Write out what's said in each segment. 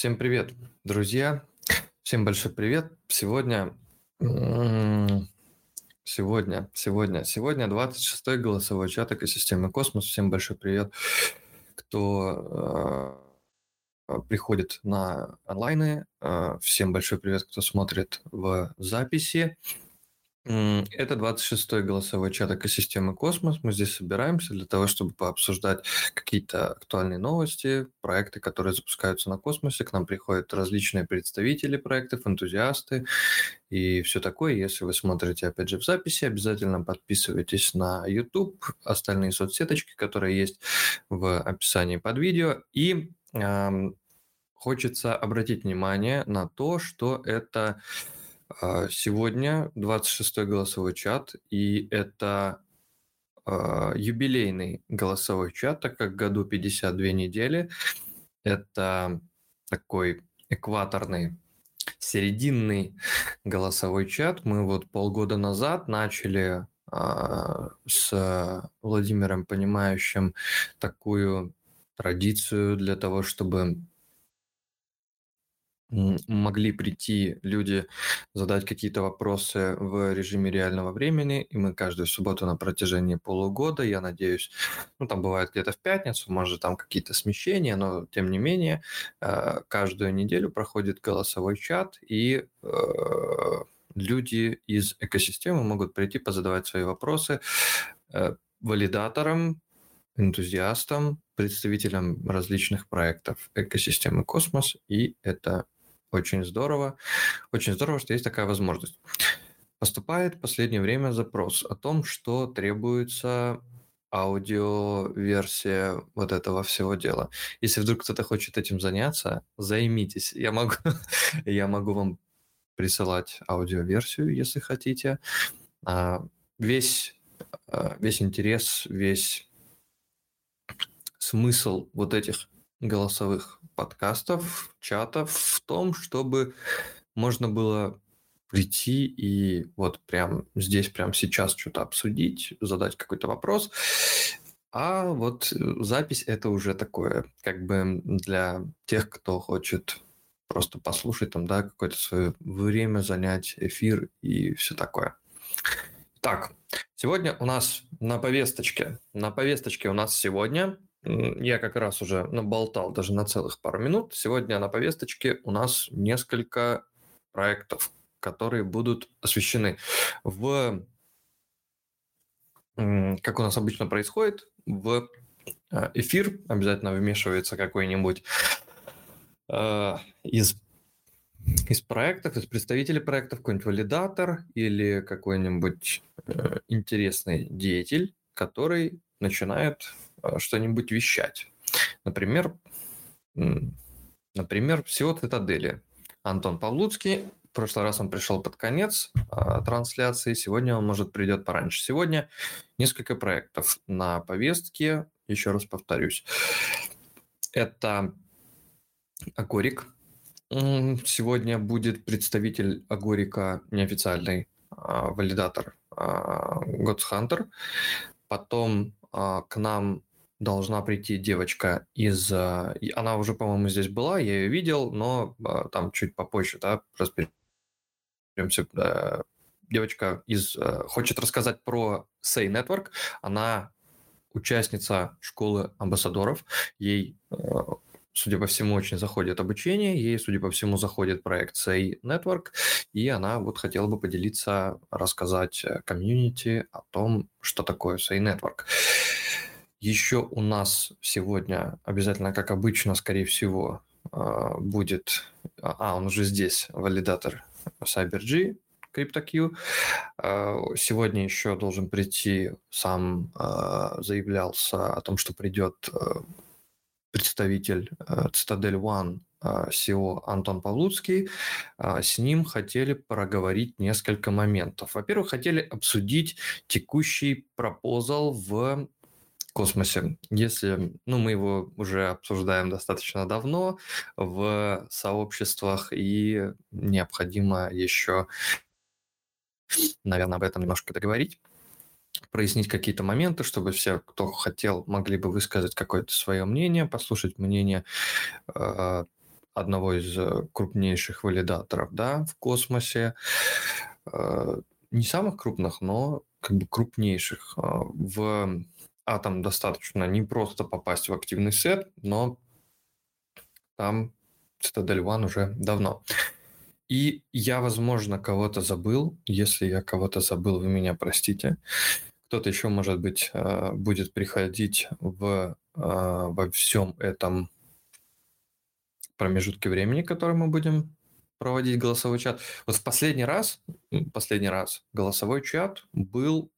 Всем привет, друзья. Всем большой привет. Сегодня, сегодня, сегодня, сегодня 26-й голосовой чат экосистемы Космос. Всем большой привет, кто э, приходит на онлайны. Э, всем большой привет, кто смотрит в записи. Это 26-й голосовой чат экосистемы Космос. Мы здесь собираемся для того, чтобы пообсуждать какие-то актуальные новости, проекты, которые запускаются на космосе. К нам приходят различные представители проектов, энтузиасты и все такое. Если вы смотрите, опять же, в записи, обязательно подписывайтесь на YouTube, остальные соцсеточки, которые есть в описании под видео. И э, хочется обратить внимание на то, что это сегодня 26-й голосовой чат, и это э, юбилейный голосовой чат, так как году 52 недели. Это такой экваторный, серединный голосовой чат. Мы вот полгода назад начали э, с Владимиром Понимающим такую традицию для того, чтобы могли прийти люди, задать какие-то вопросы в режиме реального времени, и мы каждую субботу на протяжении полугода, я надеюсь, ну там бывает где-то в пятницу, может там какие-то смещения, но тем не менее э, каждую неделю проходит голосовой чат, и э, люди из экосистемы могут прийти позадавать свои вопросы э, валидаторам, энтузиастам, представителям различных проектов экосистемы Космос, и это очень здорово. Очень здорово, что есть такая возможность. Поступает в последнее время запрос о том, что требуется аудиоверсия вот этого всего дела. Если вдруг кто-то хочет этим заняться, займитесь. Я могу, я могу вам присылать аудиоверсию, если хотите. А, весь, а, весь интерес, весь смысл вот этих голосовых подкастов, чатов в том, чтобы можно было прийти и вот прям здесь, прям сейчас что-то обсудить, задать какой-то вопрос. А вот запись это уже такое, как бы для тех, кто хочет просто послушать там, да, какое-то свое время занять, эфир и все такое. Так, сегодня у нас на повесточке, на повесточке у нас сегодня я как раз уже наболтал даже на целых пару минут. Сегодня на повесточке у нас несколько проектов, которые будут освещены в, как у нас обычно происходит, в э, эфир обязательно вмешивается какой-нибудь э, из из проектов, из представителей проектов, какой-нибудь валидатор или какой-нибудь э, интересный деятель, который начинает что-нибудь вещать. Например, например, всего Цитадели. Антон Павлуцкий. В прошлый раз он пришел под конец э, трансляции, сегодня он, может, придет пораньше. Сегодня несколько проектов на повестке, еще раз повторюсь. Это Агорик. Сегодня будет представитель Агорика, неофициальный э, валидатор God's Hunter. Потом к нам должна прийти девочка из... А, она уже, по-моему, здесь была, я ее видел, но а, там чуть попозже, да, разберемся. Девочка из... А, хочет рассказать про Say Network. Она участница школы амбассадоров. Ей судя по всему, очень заходит обучение, ей, судя по всему, заходит проект Say Network, и она вот хотела бы поделиться, рассказать э, комьюнити о том, что такое Say Network. Еще у нас сегодня обязательно, как обычно, скорее всего, а, будет... А, он уже здесь, валидатор CyberG, CryptoQ. А, сегодня еще должен прийти, сам а, заявлялся о том, что придет представитель Citadel One SEO Антон Павлуцкий. С ним хотели проговорить несколько моментов. Во-первых, хотели обсудить текущий пропозал в космосе. Если, ну, мы его уже обсуждаем достаточно давно в сообществах, и необходимо еще, наверное, об этом немножко договорить прояснить какие-то моменты, чтобы все, кто хотел, могли бы высказать какое-то свое мнение, послушать мнение э, одного из э, крупнейших валидаторов да, в космосе. Э, не самых крупных, но как бы крупнейших. Э, в Атом достаточно не просто попасть в активный сет, но там Citadel One уже давно. И я, возможно, кого-то забыл. Если я кого-то забыл, вы меня простите. Кто-то еще, может быть, будет приходить в, во всем этом промежутке времени, который мы будем проводить голосовой чат. Вот в последний раз, последний раз голосовой чат был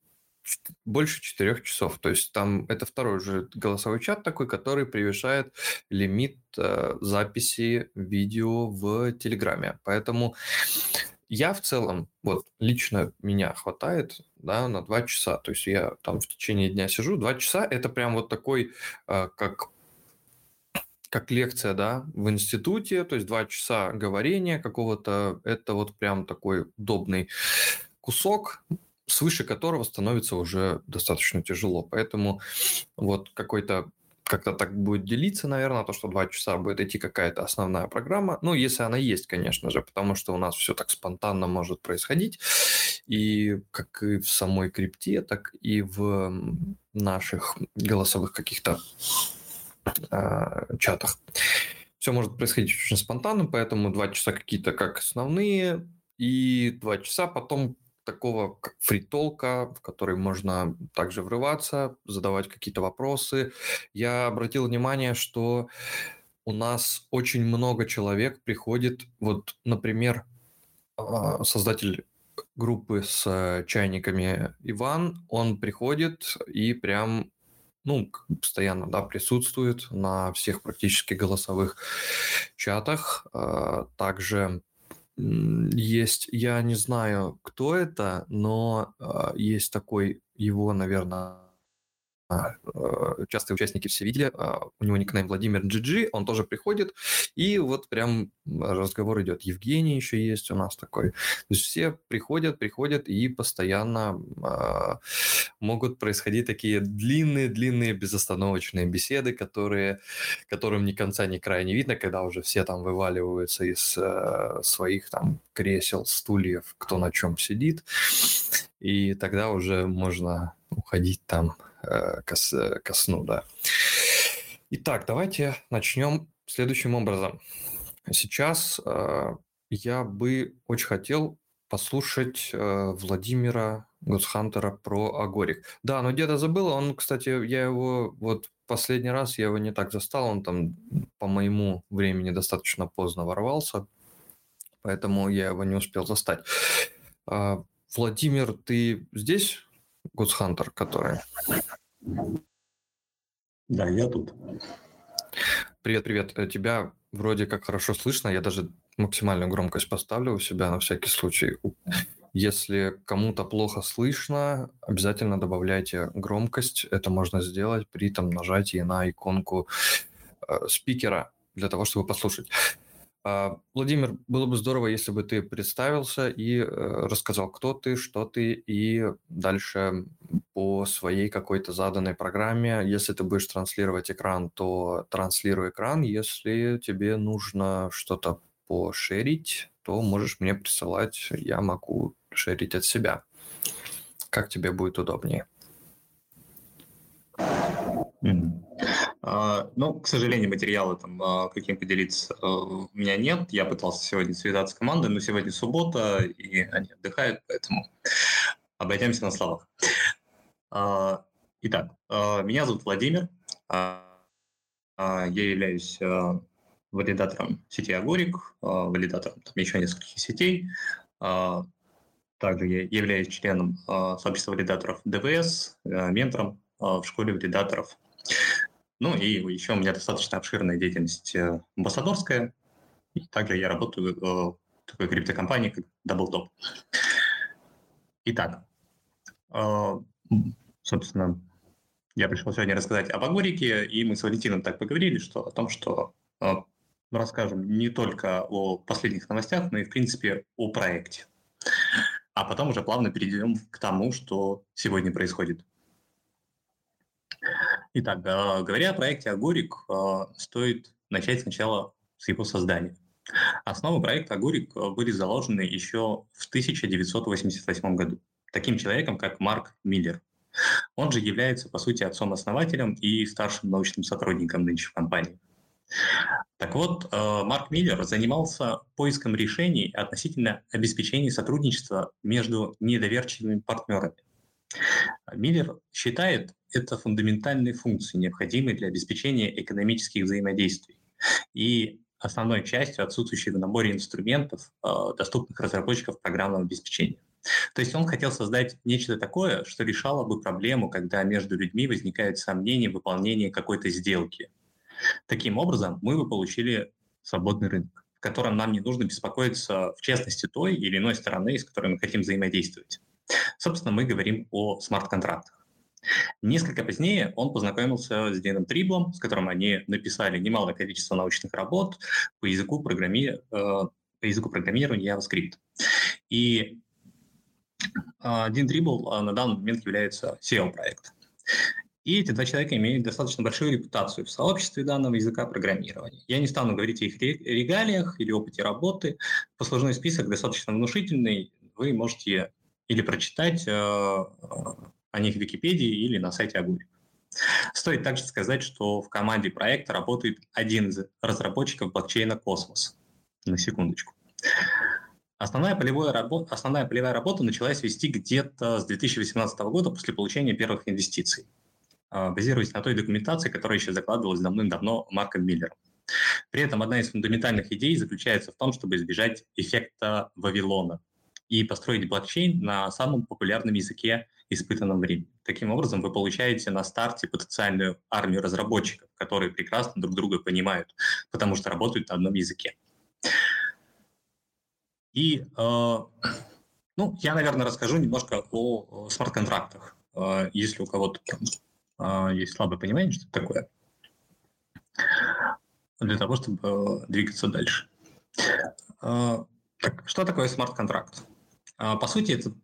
больше четырех часов. То есть там это второй уже голосовой чат такой, который превышает лимит э, записи видео в Телеграме. Поэтому я в целом, вот лично меня хватает, да, на два часа. То есть я там в течение дня сижу, два часа это прям вот такой, э, как как лекция, да, в институте, то есть два часа говорения какого-то, это вот прям такой удобный кусок, свыше которого становится уже достаточно тяжело. Поэтому вот какой-то как-то так будет делиться, наверное, то, что два часа будет идти какая-то основная программа. Ну, если она есть, конечно же, потому что у нас все так спонтанно может происходить. И как и в самой крипте, так и в наших голосовых каких-то э, чатах. Все может происходить очень спонтанно, поэтому два часа какие-то как основные, и два часа потом такого как фритолка, в который можно также врываться, задавать какие-то вопросы. Я обратил внимание, что у нас очень много человек приходит, вот, например, а, создатель группы с чайниками Иван, он приходит и прям ну, постоянно, да, присутствует на всех практически голосовых чатах. А, также есть, я не знаю, кто это, но а, есть такой его, наверное, частые участники все видели, а, у него никнейм Владимир GG, он тоже приходит, и вот прям разговор идет. Евгений еще есть у нас такой. То есть все приходят, приходят, и постоянно а, могут происходить такие длинные-длинные безостановочные беседы, которые, которым ни конца, ни края не видно, когда уже все там вываливаются из э, своих там кресел, стульев, кто на чем сидит, и тогда уже можно уходить там Э, ко, ко сну, да. Итак, давайте начнем следующим образом. Сейчас э, я бы очень хотел послушать э, Владимира Гусхантера про Агорик. Да, но где-то забыл, он, кстати, я его вот последний раз я его не так застал, он там по моему времени достаточно поздно ворвался, поэтому я его не успел застать. Э, Владимир, ты здесь? Гудхантер, который. Да, я тут. Привет, привет. Э, тебя вроде как хорошо слышно. Я даже максимальную громкость поставлю у себя на всякий случай. Если кому-то плохо слышно, обязательно добавляйте громкость. Это можно сделать при там нажатии на иконку э, спикера для того, чтобы послушать. А, Владимир, было бы здорово, если бы ты представился и э, рассказал, кто ты, что ты, и дальше по своей какой-то заданной программе, если ты будешь транслировать экран, то транслируй экран. Если тебе нужно что-то пошерить, то можешь мне присылать, я могу шерить от себя. Как тебе будет удобнее? А, ну, к сожалению, материалы там а, каким поделиться а, у меня нет. Я пытался сегодня связаться с командой, но сегодня суббота, и они отдыхают, поэтому обойдемся на словах. Итак, меня зовут Владимир. Я являюсь валидатором сети Агорик, валидатором там, еще нескольких сетей. Также я являюсь членом сообщества валидаторов ДВС, ментором в школе валидаторов. Ну и еще у меня достаточно обширная деятельность э, амбассадорская. И также я работаю э, в такой криптокомпании, как DoubleTop. Итак, э, собственно, я пришел сегодня рассказать об Агорике, и мы с Валентином так поговорили, что о том, что мы расскажем не только о последних новостях, но и, в принципе, о проекте. А потом уже плавно перейдем к тому, что сегодня происходит. Итак, говоря о проекте Агорик, стоит начать сначала с его созданием. Основы проекта Агурик были заложены еще в 1988 году таким человеком, как Марк Миллер. Он же является, по сути, отцом-основателем и старшим научным сотрудником нынче компании. Так вот, э, Марк Миллер занимался поиском решений относительно обеспечения сотрудничества между недоверчивыми партнерами. Миллер считает это фундаментальной функцией, необходимой для обеспечения экономических взаимодействий и основной частью отсутствующей в наборе инструментов, э, доступных разработчиков программного обеспечения. То есть он хотел создать нечто такое, что решало бы проблему, когда между людьми возникают сомнения в выполнении какой-то сделки. Таким образом, мы бы получили свободный рынок, в котором нам не нужно беспокоиться в честности той или иной стороны, с которой мы хотим взаимодействовать. Собственно, мы говорим о смарт-контрактах. Несколько позднее он познакомился с Дэном Триблом, с которым они написали немалое количество научных работ по языку, программи... э, по языку программирования JavaScript. И э, Дин Трибл э, на данный момент является SEO проекта. И эти два человека имеют достаточно большую репутацию в сообществе данного языка программирования. Я не стану говорить о их регалиях или опыте работы. Послужной список достаточно внушительный. Вы можете или прочитать э, о них в Википедии или на сайте Агури. Стоит также сказать, что в команде проекта работает один из разработчиков блокчейна Космос. На секундочку. Основная полевая, работа, основная полевая работа началась вести где-то с 2018 года после получения первых инвестиций, а, базируясь на той документации, которая еще закладывалась давным-давно Марком Миллером. При этом одна из фундаментальных идей заключается в том, чтобы избежать эффекта Вавилона и построить блокчейн на самом популярном языке испытанном времени. Таким образом, вы получаете на старте потенциальную армию разработчиков, которые прекрасно друг друга понимают, потому что работают на одном языке. И, э, ну, я, наверное, расскажу немножко о смарт-контрактах, э, если у кого-то э, есть слабое понимание, что это такое, для того, чтобы э, двигаться дальше. Э, так, что такое смарт-контракт? Э, по сути, это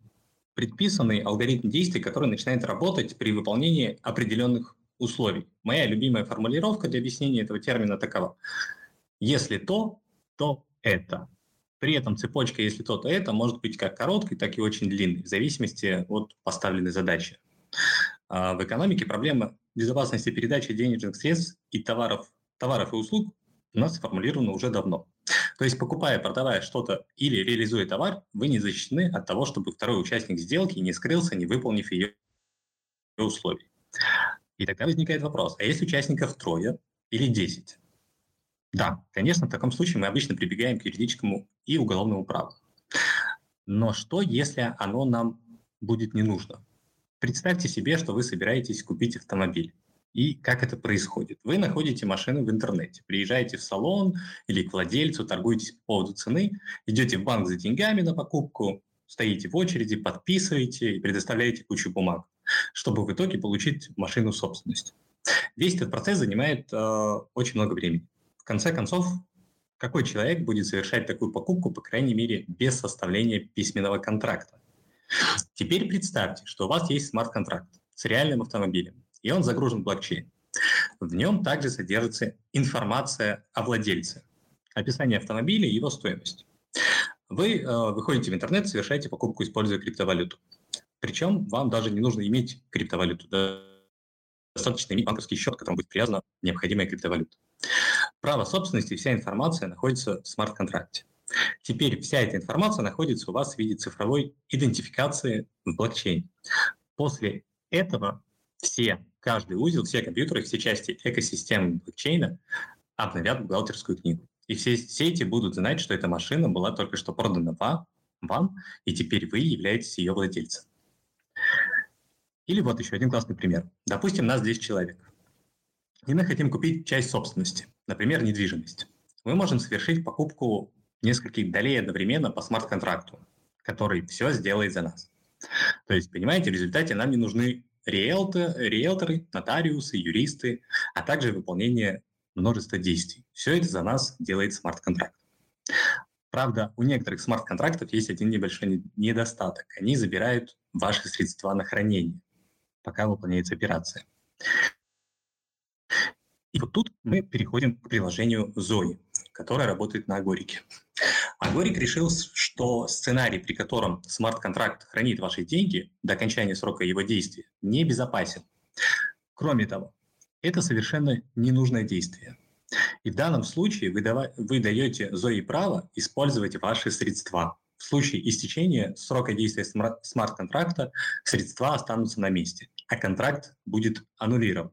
предписанный алгоритм действий, который начинает работать при выполнении определенных условий. Моя любимая формулировка для объяснения этого термина такова. Если то, то это. При этом цепочка «если то, то это» может быть как короткой, так и очень длинной, в зависимости от поставленной задачи. А в экономике проблема безопасности передачи денежных средств и товаров, товаров и услуг у нас сформулирована уже давно. То есть, покупая, продавая что-то или реализуя товар, вы не защищены от того, чтобы второй участник сделки не скрылся, не выполнив ее условий. И тогда возникает вопрос, а если участников трое или десять? Да, конечно, в таком случае мы обычно прибегаем к юридическому и уголовному праву. Но что, если оно нам будет не нужно? Представьте себе, что вы собираетесь купить автомобиль. И как это происходит? Вы находите машину в интернете, приезжаете в салон или к владельцу, торгуетесь по поводу цены, идете в банк за деньгами на покупку, стоите в очереди, подписываете и предоставляете кучу бумаг, чтобы в итоге получить машину собственность. Весь этот процесс занимает э, очень много времени. В конце концов, какой человек будет совершать такую покупку, по крайней мере, без составления письменного контракта? Теперь представьте, что у вас есть смарт-контракт с реальным автомобилем и он загружен в блокчейн. В нем также содержится информация о владельце, описание автомобиля и его стоимость. Вы э, выходите в интернет, совершаете покупку, используя криптовалюту. Причем вам даже не нужно иметь криптовалюту. Достаточно иметь банковский счет, к которому будет привязана необходимая криптовалюта. Право собственности и вся информация находится в смарт-контракте. Теперь вся эта информация находится у вас в виде цифровой идентификации в блокчейне. После этого все, каждый узел, все компьютеры, все части экосистемы блокчейна обновят бухгалтерскую книгу. И все сети будут знать, что эта машина была только что продана вам, и теперь вы являетесь ее владельцем. Или вот еще один классный пример. Допустим, нас 10 человек. И мы хотим купить часть собственности, например, недвижимость. Мы можем совершить покупку нескольких долей одновременно по смарт-контракту, который все сделает за нас. То есть, понимаете, в результате нам не нужны риэлторы, риэлторы, нотариусы, юристы, а также выполнение множества действий. Все это за нас делает смарт-контракт. Правда, у некоторых смарт-контрактов есть один небольшой недостаток. Они забирают ваши средства на хранение, пока выполняется операция. И вот тут мы переходим к приложению Zoe, которая работает на Агорике. Агорик решил, что сценарий, при котором смарт-контракт хранит ваши деньги до окончания срока его действия, небезопасен. Кроме того, это совершенно ненужное действие. И в данном случае вы, дава- вы даете Зои право использовать ваши средства. В случае истечения срока действия смарт-контракта средства останутся на месте, а контракт будет аннулирован.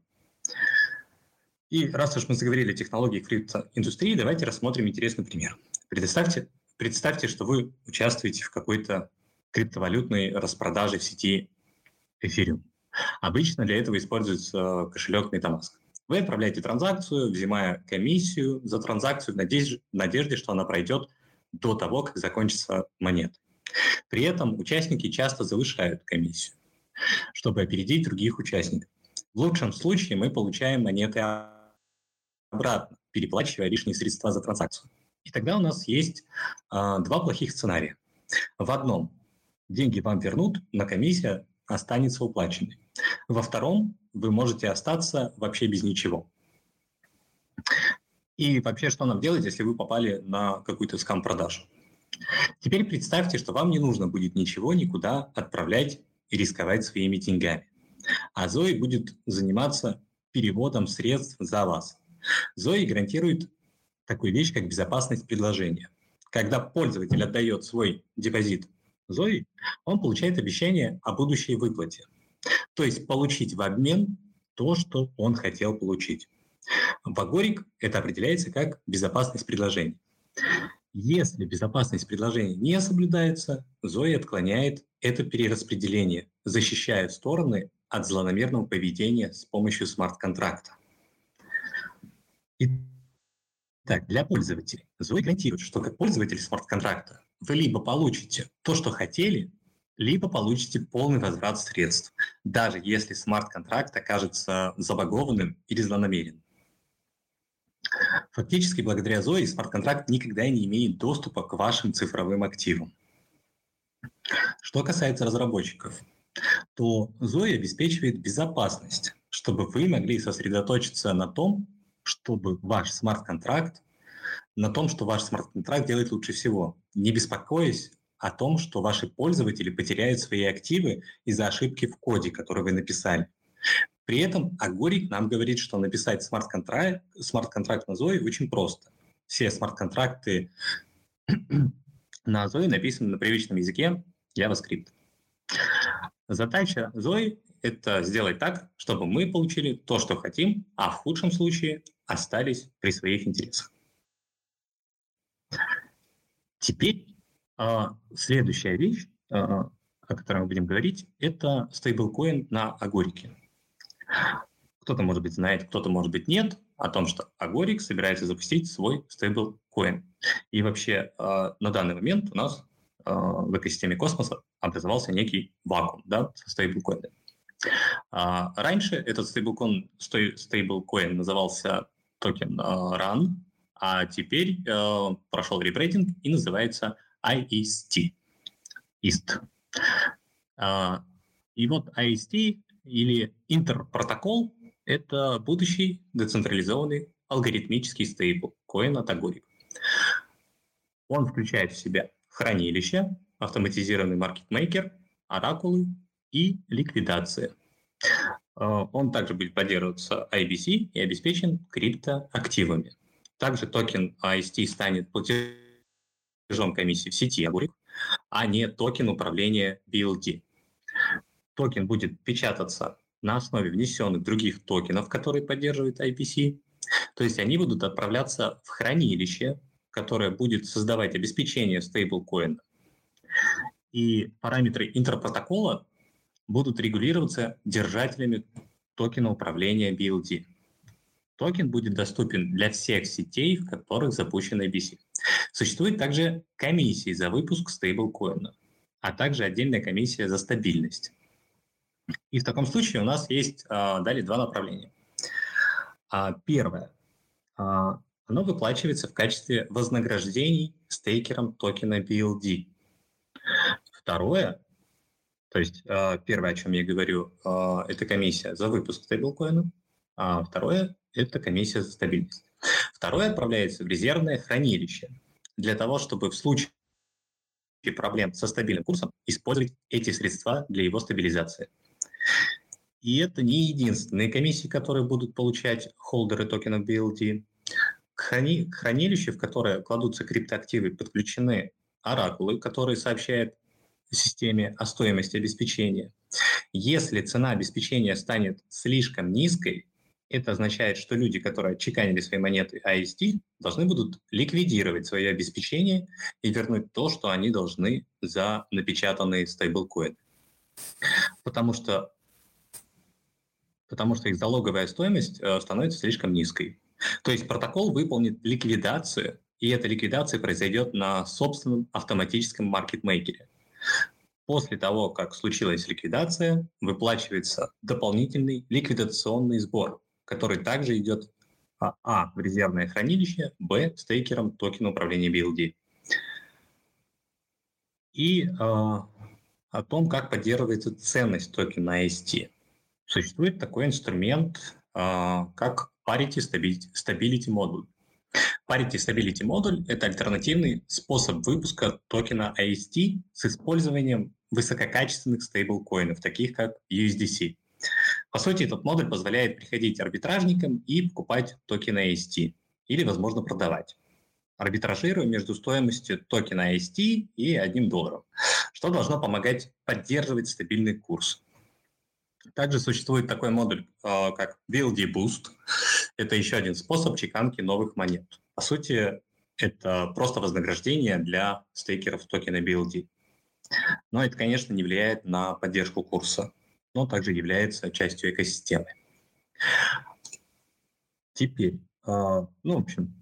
И раз уж мы заговорили о технологии криптоиндустрии, давайте рассмотрим интересный пример. Представьте, представьте, что вы участвуете в какой-то криптовалютной распродаже в сети Ethereum. Обычно для этого используется кошелек MetaMask. Вы отправляете транзакцию, взимая комиссию за транзакцию в надежде, надежде, что она пройдет до того, как закончится монета. При этом участники часто завышают комиссию, чтобы опередить других участников. В лучшем случае мы получаем монеты обратно, переплачивая лишние средства за транзакцию. И тогда у нас есть а, два плохих сценария. В одном деньги вам вернут, но комиссия останется уплаченной. Во втором вы можете остаться вообще без ничего. И вообще, что нам делать, если вы попали на какую-то скам-продажу? Теперь представьте, что вам не нужно будет ничего никуда отправлять и рисковать своими деньгами. А Зои будет заниматься переводом средств за вас. Зои гарантирует такую вещь, как безопасность предложения. Когда пользователь отдает свой депозит Зои, он получает обещание о будущей выплате. То есть получить в обмен то, что он хотел получить. В Агорик это определяется как безопасность предложения. Если безопасность предложения не соблюдается, Зои отклоняет это перераспределение, защищая стороны от злонамерного поведения с помощью смарт-контракта. Итак, для пользователей Zoe гарантирует, что как пользователь смарт-контракта вы либо получите то, что хотели, либо получите полный возврат средств, даже если смарт-контракт окажется забагованным или злонамеренным. Фактически, благодаря Zoe смарт-контракт никогда не имеет доступа к вашим цифровым активам. Что касается разработчиков, то Zoe обеспечивает безопасность, чтобы вы могли сосредоточиться на том, чтобы ваш смарт-контракт, на том, что ваш смарт-контракт делает лучше всего, не беспокоясь о том, что ваши пользователи потеряют свои активы из-за ошибки в коде, который вы написали. При этом Агорик нам говорит, что написать смарт-контракт, смарт-контракт на Zoe очень просто. Все смарт-контракты на Zoe написаны на привычном языке JavaScript. Задача Zoe — это сделать так, чтобы мы получили то, что хотим, а в худшем случае остались при своих интересах. Теперь э, следующая вещь, э, о которой мы будем говорить, это стейблкоин на Агорике. Кто-то, может быть, знает, кто-то, может быть, нет, о том, что Агорик собирается запустить свой стейблкоин. И вообще э, на данный момент у нас в экосистеме космоса образовался некий вакуум да, со стейблкоинами. А раньше этот стейблкоин, стейблкоин назывался токен RUN, а теперь э, прошел ребрейдинг и называется IEST. IST. Э, и вот IST или интерпротокол – это будущий децентрализованный алгоритмический стейблкоин от Agoric. Он включает в себя хранилище, автоматизированный маркетмейкер, оракулы и ликвидация. Э, он также будет поддерживаться IBC и обеспечен криптоактивами. Также токен IST станет платежом комиссии в сети Agoric, а не токен управления BLD. Токен будет печататься на основе внесенных других токенов, которые поддерживает IBC. То есть они будут отправляться в хранилище, которое будет создавать обеспечение стейблкоина. И параметры Inter протокола будут регулироваться держателями токена управления BLD. Токен будет доступен для всех сетей, в которых запущен ABC. Существует также комиссия за выпуск стейблкоина, а также отдельная комиссия за стабильность. И в таком случае у нас есть а, далее два направления. А, первое. А, оно выплачивается в качестве вознаграждений стейкерам токена BLD. Второе, то есть э, первое, о чем я говорю, э, это комиссия за выпуск стейблкоина, а второе – это комиссия за стабильность. Второе отправляется в резервное хранилище для того, чтобы в случае проблем со стабильным курсом использовать эти средства для его стабилизации. И это не единственные комиссии, которые будут получать холдеры токенов BLD. К, к хранилищу, в которое кладутся криптоактивы, подключены оракулы, которые сообщают системе о стоимости обеспечения. Если цена обеспечения станет слишком низкой, это означает, что люди, которые отчеканили свои монеты AST, должны будут ликвидировать свое обеспечение и вернуть то, что они должны за напечатанные стейблкоины. Потому что, потому что их залоговая стоимость э, становится слишком низкой. То есть протокол выполнит ликвидацию, и эта ликвидация произойдет на собственном автоматическом маркетмейкере. После того, как случилась ликвидация, выплачивается дополнительный ликвидационный сбор, который также идет а, а в резервное хранилище, б стейкером токена управления BLD. И э, о том, как поддерживается ценность токена AST. Существует такой инструмент, э, как Parity Stability Module. Parity Stability модуль – это альтернативный способ выпуска токена AST с использованием высококачественных стейблкоинов, таких как USDC. По сути, этот модуль позволяет приходить арбитражникам и покупать токены AST или, возможно, продавать, арбитражируя между стоимостью токена AST и одним долларом, что должно помогать поддерживать стабильный курс. Также существует такой модуль, а, как BLD Boost. Это еще один способ чеканки новых монет. По сути, это просто вознаграждение для стейкеров токена BLD. Но это, конечно, не влияет на поддержку курса, но также является частью экосистемы. Теперь, а, ну, в общем,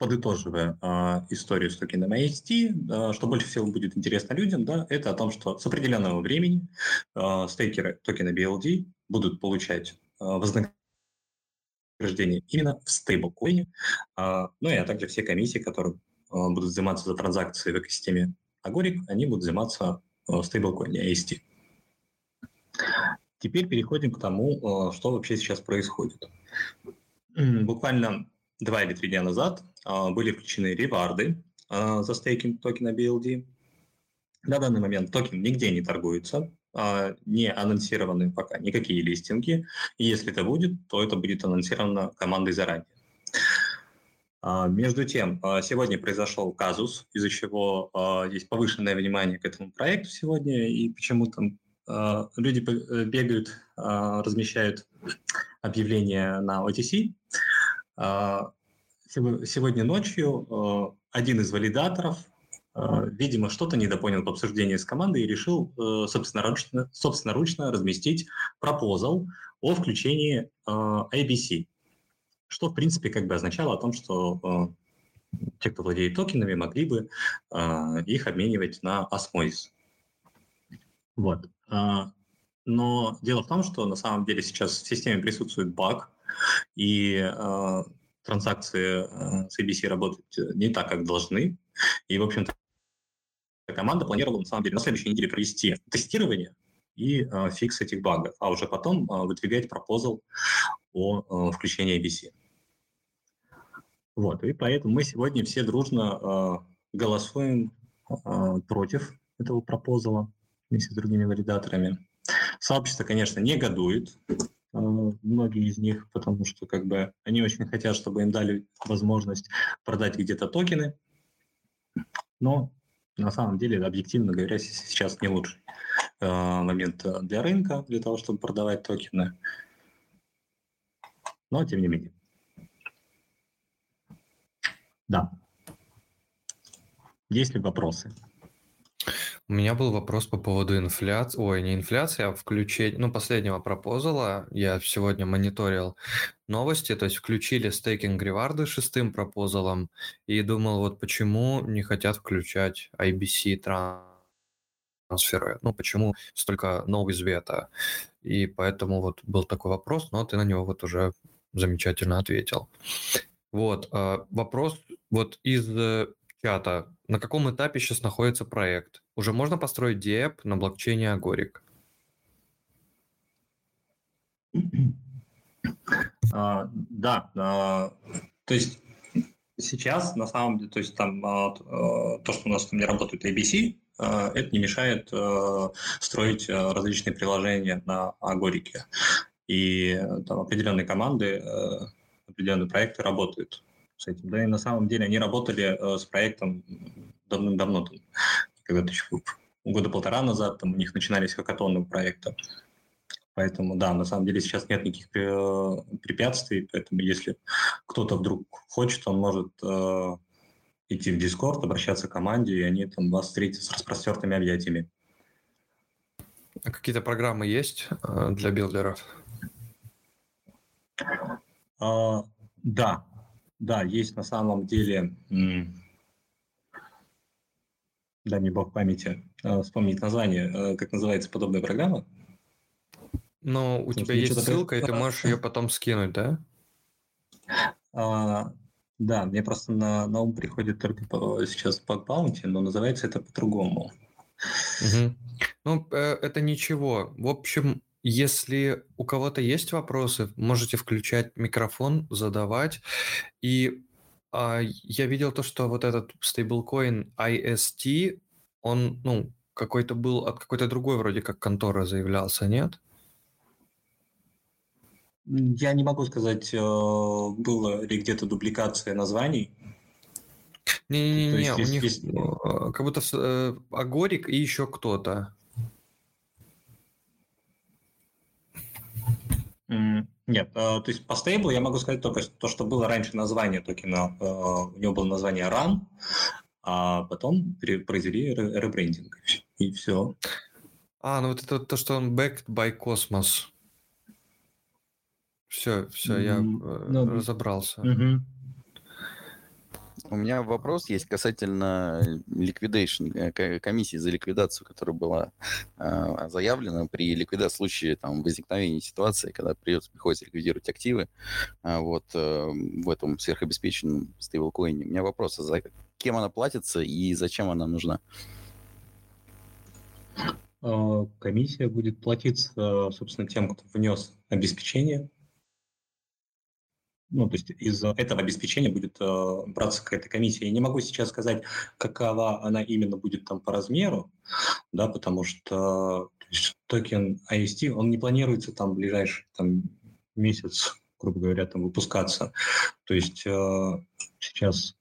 подытоживая э, историю с токеном AST, э, что больше всего будет интересно людям, да, это о том, что с определенного времени э, стейкеры токена BLD будут получать э, вознаграждение именно в стейблкоине, э, ну и а также все комиссии, которые э, будут заниматься за транзакции в экосистеме Agoric, они будут заниматься э, в стейблкоине AST. Теперь переходим к тому, что вообще сейчас происходит. Буквально два или три дня назад были включены реварды а, за стейкинг токена BLD. На данный момент токен нигде не торгуется, а, не анонсированы пока никакие листинги. И если это будет, то это будет анонсировано командой заранее. Между тем, сегодня произошел казус, из-за чего есть повышенное внимание к этому проекту сегодня, и почему-то люди э, бегают, размещают объявления на OTC, а, сегодня ночью а, один из валидаторов, а, видимо, что-то недопонял по обсуждению с командой и решил собственноручно, собственноручно разместить пропозал о включении ABC, что, в принципе, как бы означало о том, что те, кто владеет токенами, могли бы их обменивать на осмозис. Вот. Но дело в том, что на самом деле сейчас в системе присутствует баг, и э, транзакции э, с ABC работают не так, как должны. И, в общем-то, команда планировала, на самом деле, на следующей неделе провести тестирование и э, фикс этих багов, а уже потом э, выдвигать пропозал о э, включении ABC. Вот, и поэтому мы сегодня все дружно э, голосуем э, против этого пропозала вместе с другими валидаторами. Сообщество, конечно, негодует, Э, многие из них, потому что как бы они очень хотят, чтобы им дали возможность продать где-то токены, но на самом деле, объективно говоря, сейчас не лучший э, момент для рынка, для того, чтобы продавать токены. Но тем не менее. Да. Есть ли вопросы? У меня был вопрос по поводу инфляции, ой, не инфляции, а включения, ну, последнего пропозала. Я сегодня мониторил новости, то есть включили стейкинг реварды шестым пропозалом, и думал, вот почему не хотят включать IBC трансферы, ну, почему столько no из вета. И поэтому вот был такой вопрос, но ты на него вот уже замечательно ответил. Вот, э, вопрос вот из э, чата. На каком этапе сейчас находится проект? Уже можно построить DApp на блокчейне Agoric? А, да, а, то есть сейчас на самом деле, то есть там а, а то, что у нас там не работает ABC, а, это не мешает а, строить различные приложения на Агорике. И там определенные команды, а, определенные проекты работают с этим. Да, и на самом деле они работали а, с проектом давным-давно, когда-то еще года полтора назад, там у них начинались хакатоны проекта. Поэтому, да, на самом деле сейчас нет никаких препятствий, поэтому если кто-то вдруг хочет, он может э, идти в Discord, обращаться к команде, и они там вас встретят с распростертыми объятиями. А какие-то программы есть э, для билдеров? А, да, да, есть на самом деле, дай мне бог памяти, э, вспомнить название, э, как называется подобная программа. Ну, у тебя есть ссылка, и ты можешь ее потом скинуть, да? А, да, мне просто на, на ум приходит только по, сейчас Bug Bounty, но называется это по-другому. Угу. Ну, э, это ничего. В общем, если у кого-то есть вопросы, можете включать микрофон, задавать. И а, я видел то, что вот этот стейблкоин IST, он, ну, какой-то был от какой-то другой вроде как конторы заявлялся, нет? Я не могу сказать, э, было ли где-то дубликация названий. Не-не-не, у них есть... Э, как будто э, Агорик и еще кто-то. Нет, то есть по стейблу я могу сказать только то, что было раньше название токена, у него было название RUN, а потом произвели ребрендинг, и все. А, ну вот это то, что он backed by Cosmos. Все, все, я ну, разобрался. Угу. У меня вопрос есть касательно liquidation, э, комиссии за ликвидацию, которая была э, заявлена при ликвидации случае там, возникновения ситуации, когда придется, приходится ликвидировать активы э, вот, э, в этом сверхобеспеченном стейблкоине. У меня вопрос, а за кем она платится и зачем она нужна? Комиссия будет платиться, собственно, тем, кто внес обеспечение ну, то есть из этого обеспечения будет э, браться какая-то комиссия. Я не могу сейчас сказать, какова она именно будет там по размеру, да, потому что есть, токен IST, он не планируется там в ближайший там, месяц, грубо говоря, там выпускаться. То есть э, сейчас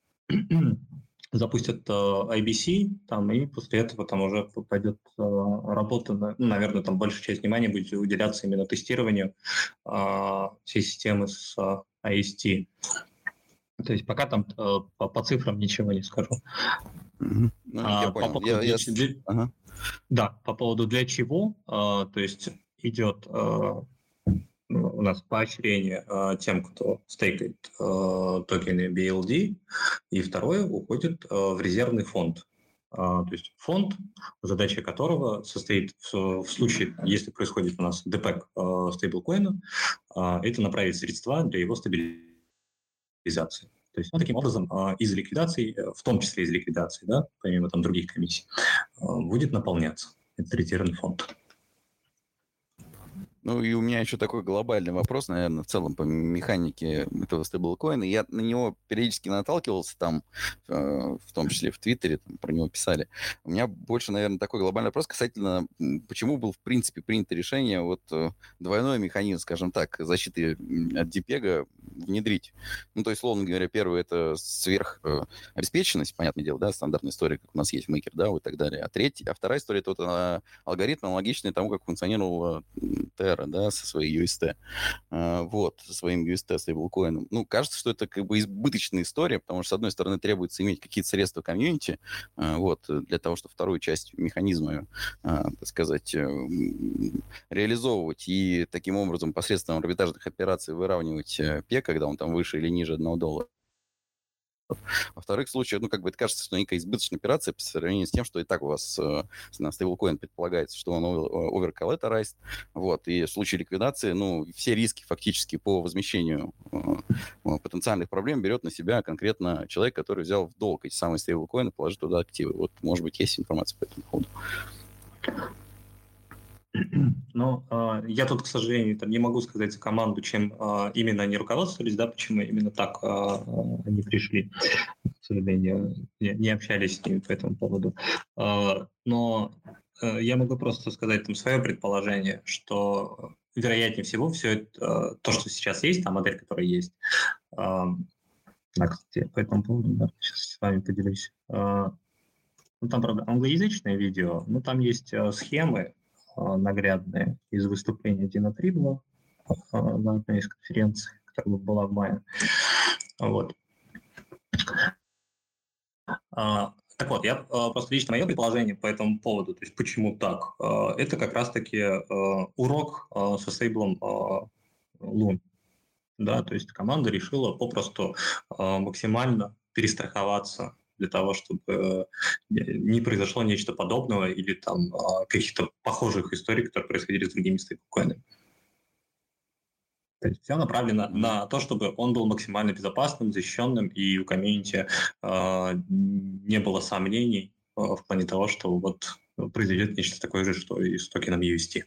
запустят э, IBC, там, и после этого там уже пойдет э, работа, ну, наверное, там большая часть внимания будет уделяться именно тестированию э, всей системы с IST. То есть пока там по, по цифрам ничего не скажу. Ну, а, я понял. По поводу, я, для, я... Ага. Да, по поводу для чего, то есть идет у нас поощрение э, тем, кто стейкает э, токены BLD, и второе уходит э, в резервный фонд. То есть фонд, задача которого состоит в, в случае, если происходит у нас депек стейблкоина, это направить средства для его стабилизации. То есть, ну, таким образом, из ликвидации, в том числе из ликвидации, да, помимо там других комиссий, будет наполняться этот резервный фонд. Ну и у меня еще такой глобальный вопрос, наверное, в целом по механике этого стейблкоина. Я на него периодически наталкивался там, э, в том числе в Твиттере, там про него писали. У меня больше, наверное, такой глобальный вопрос касательно, почему был, в принципе, принято решение вот э, двойной механизм, скажем так, защиты от DPEG внедрить. Ну, то есть, словно говоря, первый это сверхобеспеченность, понятное дело, да, стандартная история, как у нас есть Maker, да, и так далее. А третья, а вторая история это вот а, алгоритм, аналогичный тому, как функционировала Terra, да, со своей UST. А, вот, со своим UST стейблкоином. Ну, кажется, что это как бы избыточная история, потому что, с одной стороны, требуется иметь какие-то средства комьюнити, а, вот, для того, чтобы вторую часть механизма, а, так сказать, э, реализовывать и таким образом посредством арбитражных операций выравнивать э, пек, когда он там выше или ниже одного доллара. Во вторых случаях, ну, как бы это кажется, что некая избыточная операция по сравнению с тем, что и так у вас э, на стейблкоин предполагается, что он overcollateralized, вот, и в случае ликвидации, ну, все риски фактически по возмещению э, потенциальных проблем берет на себя конкретно человек, который взял в долг эти самые стейблкоины, положил туда активы. Вот, может быть, есть информация по этому поводу. Э, я тут, к сожалению, там, не могу сказать за команду, чем э, именно они руководствовались, да, почему именно так э, они пришли. К сожалению, не, общались с ними по этому поводу. Э, но э, я могу просто сказать там свое предположение, что вероятнее всего все это, э, то, что сейчас есть, та модель, которая есть, э, да, кстати, по этому поводу да, сейчас с вами поделюсь. Э, ну, там, правда, англоязычное видео, но там есть э, схемы, Э, наглядные из выступления Дина Трибла э, на одной из конференций, которая была в мае. Вот. А, так вот, я просто лично мое предположение по этому поводу, то есть почему так, это как раз-таки урок со стейблом Лун. Да, то есть команда решила попросту максимально перестраховаться для того, чтобы э, не произошло нечто подобного или там а, каких-то похожих историй, которые происходили с другими стейблкоинами. То есть все направлено на то, чтобы он был максимально безопасным, защищенным, и у комьюнити э, не было сомнений э, в плане того, что вот произойдет нечто такое же, что и с токеном UST.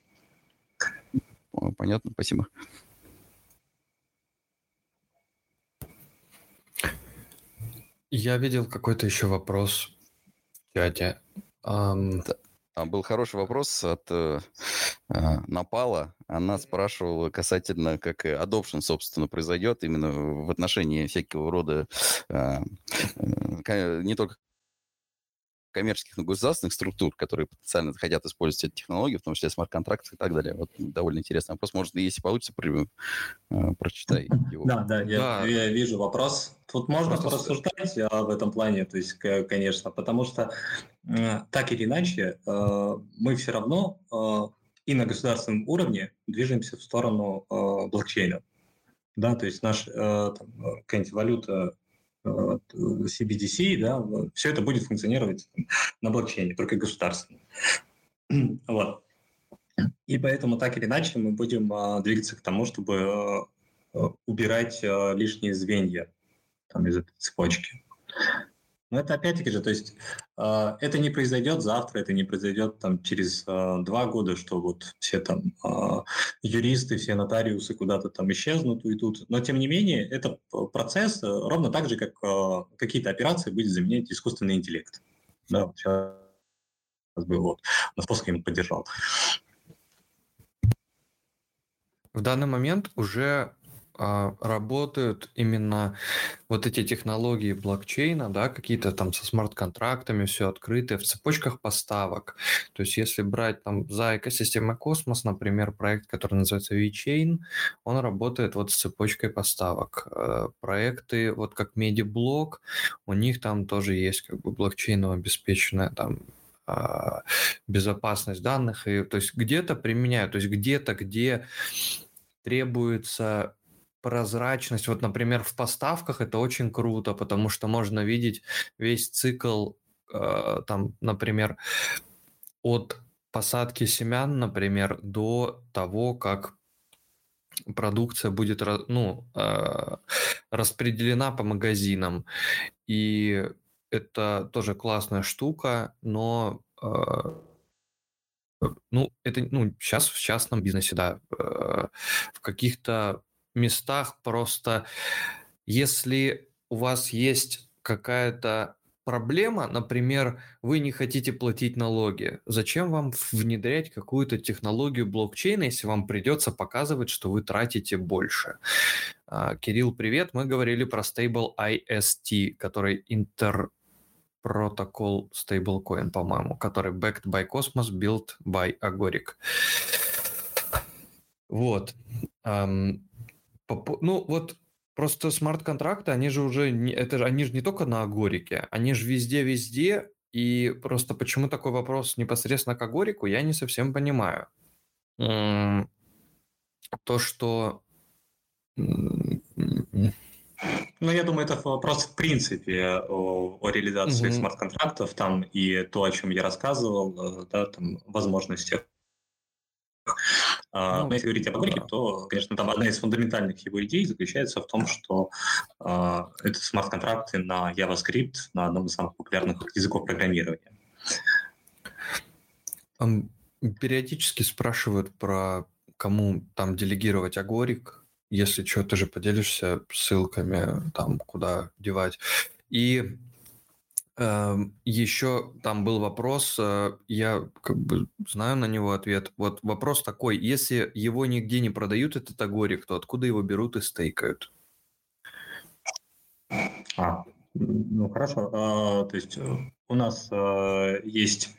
Понятно, спасибо. Я видел какой-то еще вопрос в чате. Um... Там был хороший вопрос от э, э, Напала. Она спрашивала касательно, как adoption, собственно, произойдет именно в отношении всякого рода э, э, не только коммерческих, но государственных структур, которые потенциально хотят использовать эти технологии, в том числе смарт-контракты и так далее. Вот довольно интересный вопрос. Может, если получится, при, э, прочитай его. Да, да, я, да. я вижу вопрос. Тут можно Просто... порассуждать в этом плане, то есть, конечно, потому что э, так или иначе э, мы все равно и на государственном уровне движемся в сторону блокчейна. Да, то есть наш какая-нибудь валюта CBDC, да, все это будет функционировать на блокчейне, только государственно. Вот. И поэтому так или иначе мы будем а, двигаться к тому, чтобы а, убирать лишние звенья там, из этой цепочки. Но это опять-таки же, то есть э, это не произойдет завтра, это не произойдет там через э, два года, что вот все там э, юристы, все нотариусы куда-то там исчезнут, уйдут. Но тем не менее, это процесс э, ровно так же, как э, какие-то операции будет заменять искусственный интеллект. Да, вот сейчас бы вот, на способ поддержал. В данный момент уже работают именно вот эти технологии блокчейна, да, какие-то там со смарт-контрактами, все открытое, в цепочках поставок. То есть если брать там за экосистемой Космос, например, проект, который называется VeChain, он работает вот с цепочкой поставок. Э, проекты вот как MediBlock, у них там тоже есть как бы блокчейново обеспеченная там а, безопасность данных, и то есть где-то применяют, то есть где-то, где требуется прозрачность. Вот, например, в поставках это очень круто, потому что можно видеть весь цикл, э, там, например, от посадки семян, например, до того, как продукция будет ну, э, распределена по магазинам. И это тоже классная штука, но э, ну, это ну, сейчас в частном бизнесе, да, э, в каких-то местах просто, если у вас есть какая-то проблема, например, вы не хотите платить налоги, зачем вам внедрять какую-то технологию блокчейна, если вам придется показывать, что вы тратите больше? А, Кирилл, привет. Мы говорили про Stable IST, который интер протокол stablecoin, по-моему, который backed by Cosmos, built by Agoric. Вот. Ну, вот просто смарт-контракты, они же уже, не, это же, они же не только на Агорике, они же везде-везде, и просто почему такой вопрос непосредственно к Агорику, я не совсем понимаю. То, что... Ну, я думаю, это вопрос в принципе о, о реализации угу. смарт-контрактов там и то, о чем я рассказывал, э, да, там возможностях а, ну, Но если говорить об Америке, то, конечно, там одна из фундаментальных его идей заключается в том, что э, это смарт-контракты на JavaScript, на одном из самых популярных языков программирования. периодически спрашивают про кому там делегировать Агорик. Если что, ты же поделишься ссылками, там, куда девать. И еще там был вопрос, э, я как бы знаю на него ответ. Вот вопрос такой, если его нигде не продают, этот Агорик, то откуда его берут и стейкают? А, ну хорошо. А, то есть э, у нас а, есть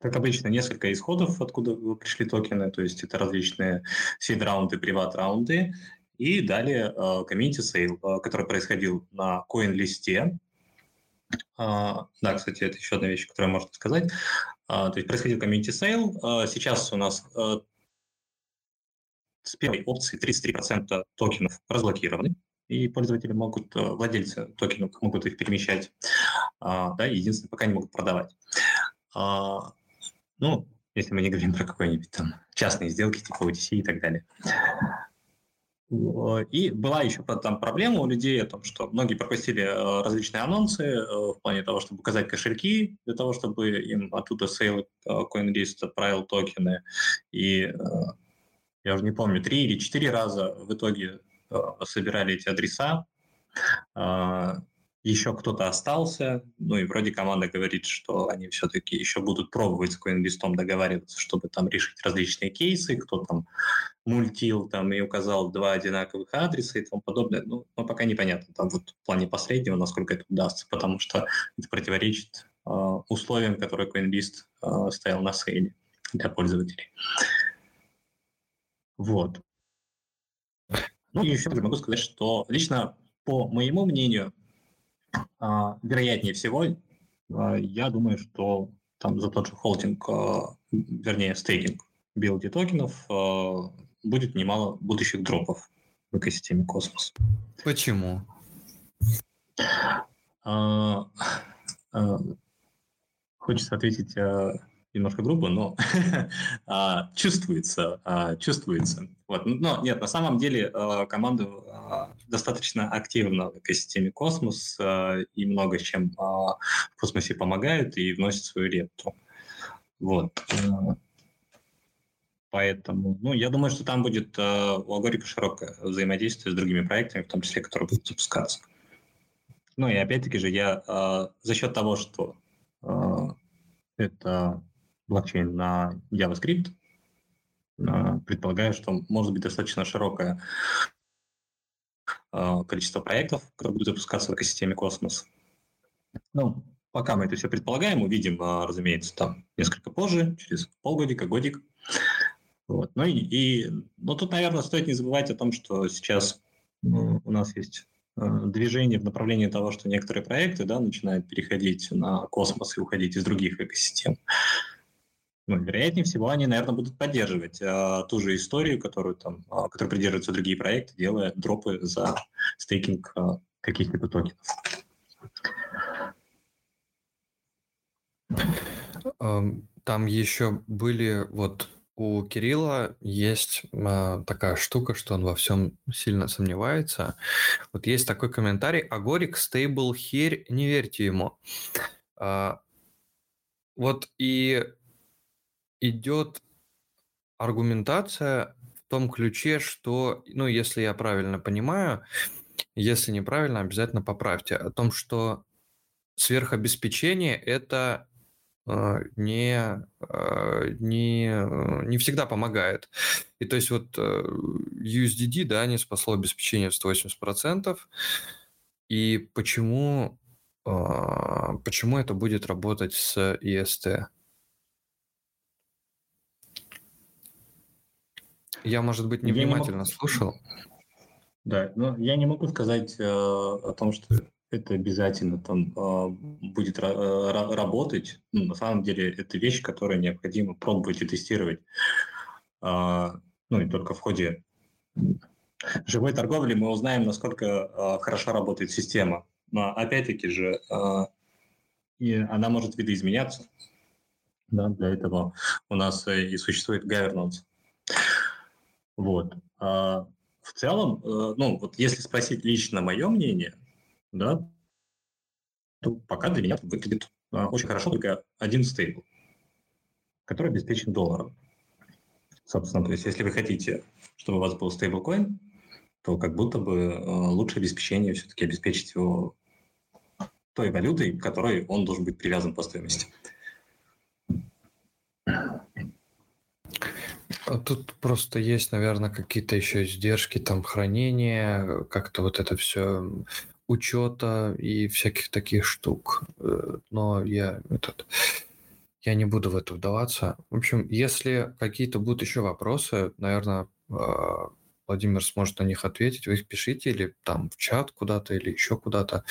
как обычно, несколько исходов, откуда пришли токены, то есть это различные seed-раунды, private-раунды, и далее community э, sale, который происходил на CoinList-е. Э, да, кстати, это еще одна вещь, которую можно сказать. то есть происходил community sale. сейчас у нас с первой опции 33% токенов разблокированы и пользователи могут, владельцы токенов могут их перемещать, а, да, единственное, пока не могут продавать. А, ну, если мы не говорим про какие-нибудь там частные сделки, типа OTC и так далее. И была еще там проблема у людей о том, что многие пропустили э, различные анонсы э, в плане того, чтобы указать кошельки, для того, чтобы им оттуда sale CoinList отправил токены. И я уже не помню, три или четыре раза в итоге Э, собирали эти адреса, а, еще кто-то остался, ну и вроде команда говорит, что они все-таки еще будут пробовать с CoinList договариваться, чтобы там решить различные кейсы, кто там мультил там и указал два одинаковых адреса и тому подобное. Ну, но пока непонятно там вот в плане последнего, насколько это удастся, потому что это противоречит э, условиям, которые CoinList э, стоял на сейле для пользователей. Вот. Ну и еще могу сказать, что лично по моему мнению, а, вероятнее всего, а, я думаю, что там за тот же холдинг, а, вернее, стейкинг BLD токенов будет немало будущих дропов в экосистеме Космос. Почему? Хочется ответить немножко грубо, но а, чувствуется, а, чувствуется. Вот. Но нет, на самом деле а, команда достаточно активна в экосистеме Космос и много чем в космосе помогает и вносит свою лепту. Вот. Поэтому, ну, я думаю, что там будет у Алгорика широкое взаимодействие с другими проектами, в том числе, которые будут запускаться. Ну и опять-таки же я за счет того, что это блокчейн на JavaScript, предполагаю, что может быть достаточно широкое а, количество проектов, которые будут запускаться в экосистеме Космос. Ну, пока мы это все предполагаем, увидим, а, разумеется, там несколько позже, через полгодика, годик. Вот. Ну и, и ну, тут, наверное, стоит не забывать о том, что сейчас ну, у нас есть движение в направлении того, что некоторые проекты да, начинают переходить на космос и уходить из других экосистем ну, вероятнее всего, они, наверное, будут поддерживать э, ту же историю, которую там, э, которой придерживаются другие проекты, делая дропы за стейкинг э, каких-либо токенов. Там еще были вот у Кирилла есть э, такая штука, что он во всем сильно сомневается. Вот есть такой комментарий: Агорик стейбл херь, не верьте ему. Э, вот и идет аргументация в том ключе, что, ну, если я правильно понимаю, если неправильно, обязательно поправьте, о том, что сверхобеспечение – это э, не, э, не, не всегда помогает. И то есть вот э, USDD, да, не спасло обеспечение в 180%. И почему, почему это будет работать с EST? Я, может быть, невнимательно не могу... слушал. Да, но я не могу сказать э, о том, что это обязательно там э, будет ра- ра- работать. Ну, на самом деле, это вещь, которую необходимо пробовать и тестировать. Э, ну и только в ходе живой торговли мы узнаем, насколько э, хорошо работает система. Но опять-таки же, э, и она может видоизменяться. Да, для этого у нас и существует governance. Вот. А в целом, э, ну, вот если спросить лично мое мнение, да, то пока для меня выглядит а, очень хорошо только один стейбл, который обеспечен долларом. Собственно, то есть если вы хотите, чтобы у вас был стейблкоин, то как будто бы э, лучше обеспечение все-таки обеспечить его той валютой, к которой он должен быть привязан по стоимости. Тут просто есть, наверное, какие-то еще издержки, там, хранения, как-то вот это все учета и всяких таких штук. Э, но я этот я не буду в это вдаваться. В общем, если какие-то будут еще вопросы, наверное, а, Владимир сможет на них ответить. Вы их пишите или там в чат куда-то, или еще куда-то.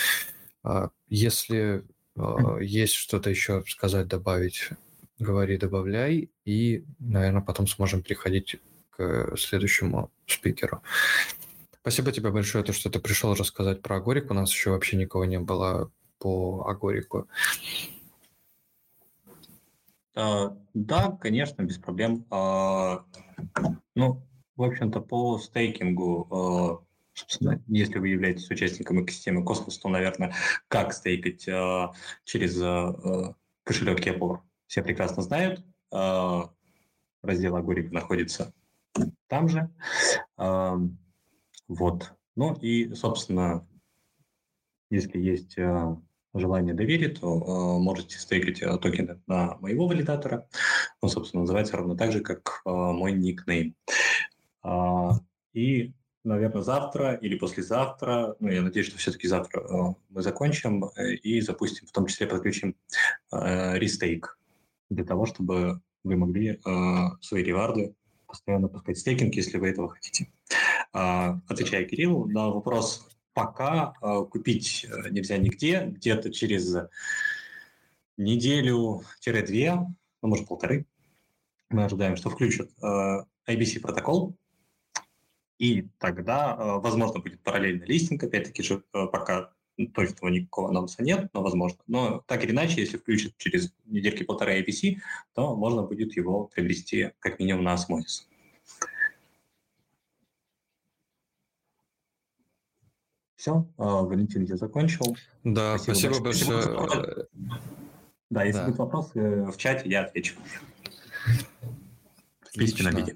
А, если а, есть что-то еще сказать, добавить, говори, добавляй, и, наверное, потом сможем переходить к следующему спикеру. Спасибо тебе большое, то, что ты пришел рассказать про Агорик. У нас еще вообще никого не было по Агорику. Uh, да, конечно, без проблем. Uh, ну, в общем-то, по стейкингу, uh, собственно, если вы являетесь участником экосистемы Космос, то, наверное, как стейкать через кошелек Kepler все прекрасно знают. А, раздел Агорик находится там же. А, вот. Ну и, собственно, если есть а, желание доверия, то можете стейкать токены на моего валидатора. Он, собственно, называется ровно так же, как мой никнейм. И наверное, завтра или послезавтра, ну, я надеюсь, что все-таки завтра мы закончим э, и запустим, в том числе подключим рестейк для того, чтобы вы могли э, свои реварды постоянно пускать стейкинг, если вы этого хотите. Э, отвечая Кириллу на вопрос, пока э, купить нельзя нигде, где-то через неделю-две, ну, может, полторы, мы ожидаем, что включат э, IBC протокол, и тогда, э, возможно, будет параллельный листинг, опять-таки же, э, пока точного никакого анонса нет, но возможно. Но так или иначе, если включат через недельки полтора APC, то можно будет его приобрести как минимум на осмозис. Все, а, Валентин, я закончил. Да, спасибо, спасибо большое. большое. Да, если да. будут вопросы в чате, я отвечу. Отлично.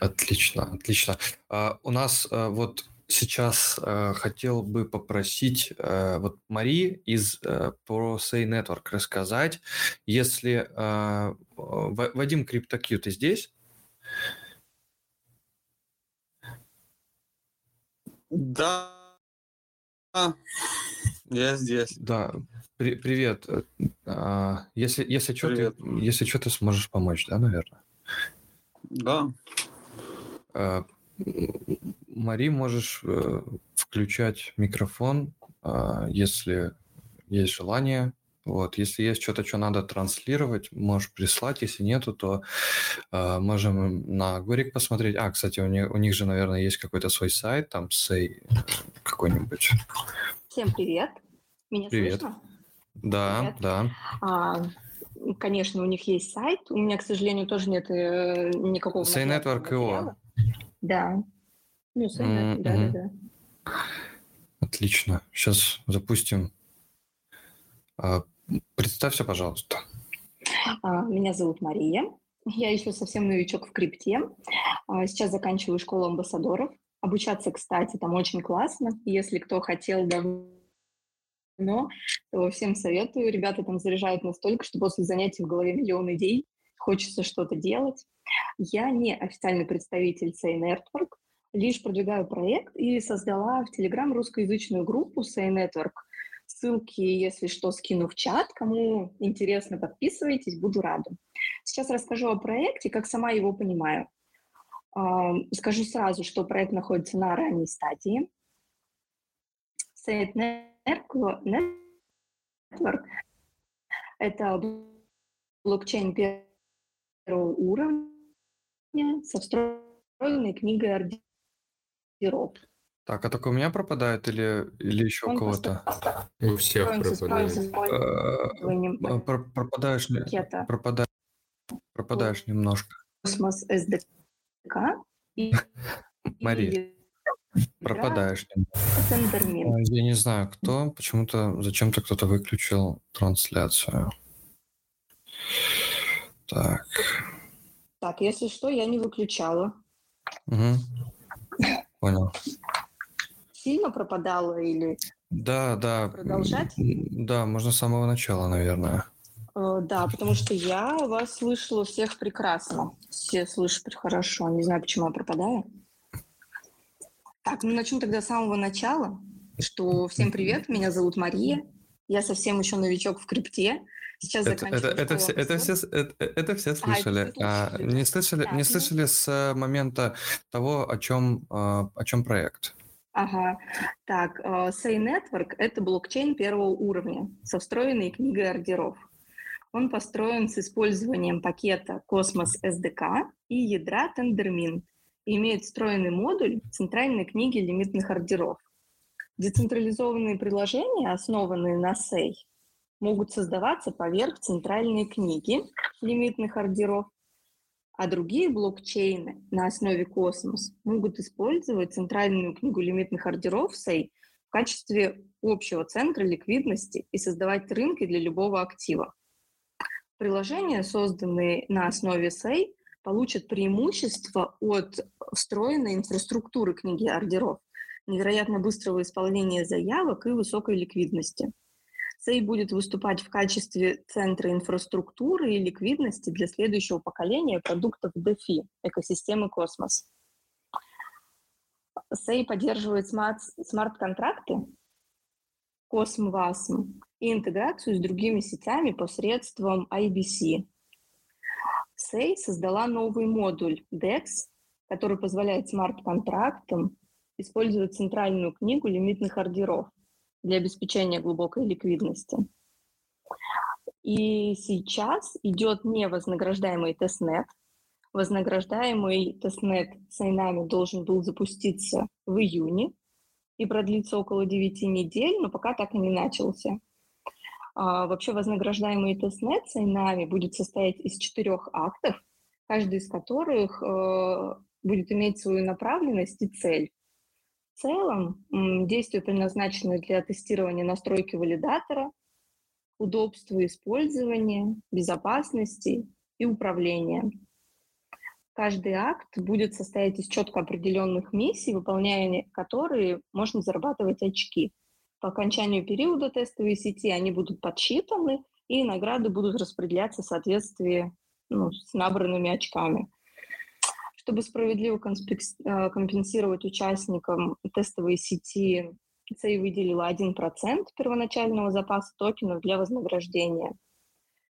Отлично, отлично. А, у нас а, вот сейчас э, хотел бы попросить э, вот Мари из э, ProSay Network рассказать, если э, Вадим CryptoQ, ты здесь? Да, я здесь. Да, При, привет. А, если, если что, ты, если что, ты сможешь помочь, да, наверное? Да. А, Мари, можешь э, включать микрофон, э, если есть желание. Вот, если есть что-то, что надо транслировать, можешь прислать. Если нету, то э, можем на Горик посмотреть. А, кстати, у них, у них же, наверное, есть какой-то свой сайт, там, сей какой-нибудь. Всем привет. Меня привет. слышно? Да, привет. да. А, конечно, у них есть сайт. У меня, к сожалению, тоже нет э, никакого... Say Network IO. Да. Ну, да, да, да. Отлично. Сейчас запустим. А, представься, пожалуйста. А, меня зовут Мария. Я еще совсем новичок в крипте. А, сейчас заканчиваю школу амбассадоров. Обучаться, кстати, там очень классно. Если кто хотел давно, то всем советую. Ребята там заряжают настолько, что после занятий в голове миллион идей, хочется что-то делать. Я не официальный представитель Say Network, лишь продвигаю проект и создала в Telegram русскоязычную группу Say Network. Ссылки, если что, скину в чат. Кому интересно, подписывайтесь, буду рада. Сейчас расскажу о проекте, как сама его понимаю. Скажу сразу, что проект находится на ранней стадии. Say Network – это блокчейн первого уровня со встроенной книгой ордеров. Так, а только у меня пропадает или, или еще у кого-то? У всех пропадает. А, пропадаешь, пропадаешь, пропадаешь немножко. Космос SDK и Мария, пропадаешь немного. Я не знаю, кто, почему-то, зачем-то кто-то выключил трансляцию. Так. Так, если что, я не выключала. Угу. Понял. Сильно пропадала или... Да, да. Продолжать? Да, можно с самого начала, наверное. Э, да, потому что я вас слышала всех прекрасно. Все слышат хорошо. Не знаю, почему я пропадаю. Так, ну начну тогда с самого начала. Что всем привет, меня зовут Мария. Я совсем еще новичок в крипте. Сейчас это, это, это, все, это, все, это, это все слышали. А, это а, не слышали, так, не ну слышали с момента того, о чем, а, о чем проект. Ага. Так, uh, Say Network – это блокчейн первого уровня со встроенной книгой ордеров. Он построен с использованием пакета Cosmos SDK и ядра Tendermint и имеет встроенный модуль центральной книги лимитных ордеров. Децентрализованные приложения, основанные на SEI, могут создаваться поверх центральной книги лимитных ордеров, а другие блокчейны на основе Космос могут использовать центральную книгу лимитных ордеров SEI в качестве общего центра ликвидности и создавать рынки для любого актива. Приложения, созданные на основе SEI, получат преимущество от встроенной инфраструктуры книги ордеров, невероятно быстрого исполнения заявок и высокой ликвидности. SEI будет выступать в качестве центра инфраструктуры и ликвидности для следующего поколения продуктов DeFi, экосистемы Космос. SEI поддерживает смарт-контракты, CosmWasm и интеграцию с другими сетями посредством IBC. SEI создала новый модуль DEX, который позволяет смарт-контрактам использовать центральную книгу лимитных ордеров для обеспечения глубокой ликвидности. И сейчас идет невознаграждаемый тестнет. Вознаграждаемый тестнет с Айнами должен был запуститься в июне и продлиться около 9 недель, но пока так и не начался. А, вообще вознаграждаемый тестнет с Айнами будет состоять из четырех актов, каждый из которых э, будет иметь свою направленность и цель. Целом действия предназначены для тестирования настройки валидатора, удобства использования, безопасности и управления. Каждый акт будет состоять из четко определенных миссий, выполняя которые можно зарабатывать очки. По окончанию периода тестовой сети они будут подсчитаны, и награды будут распределяться в соответствии ну, с набранными очками. Чтобы справедливо э, компенсировать участникам тестовой сети, ЦЕЙ выделила 1% первоначального запаса токенов для вознаграждения –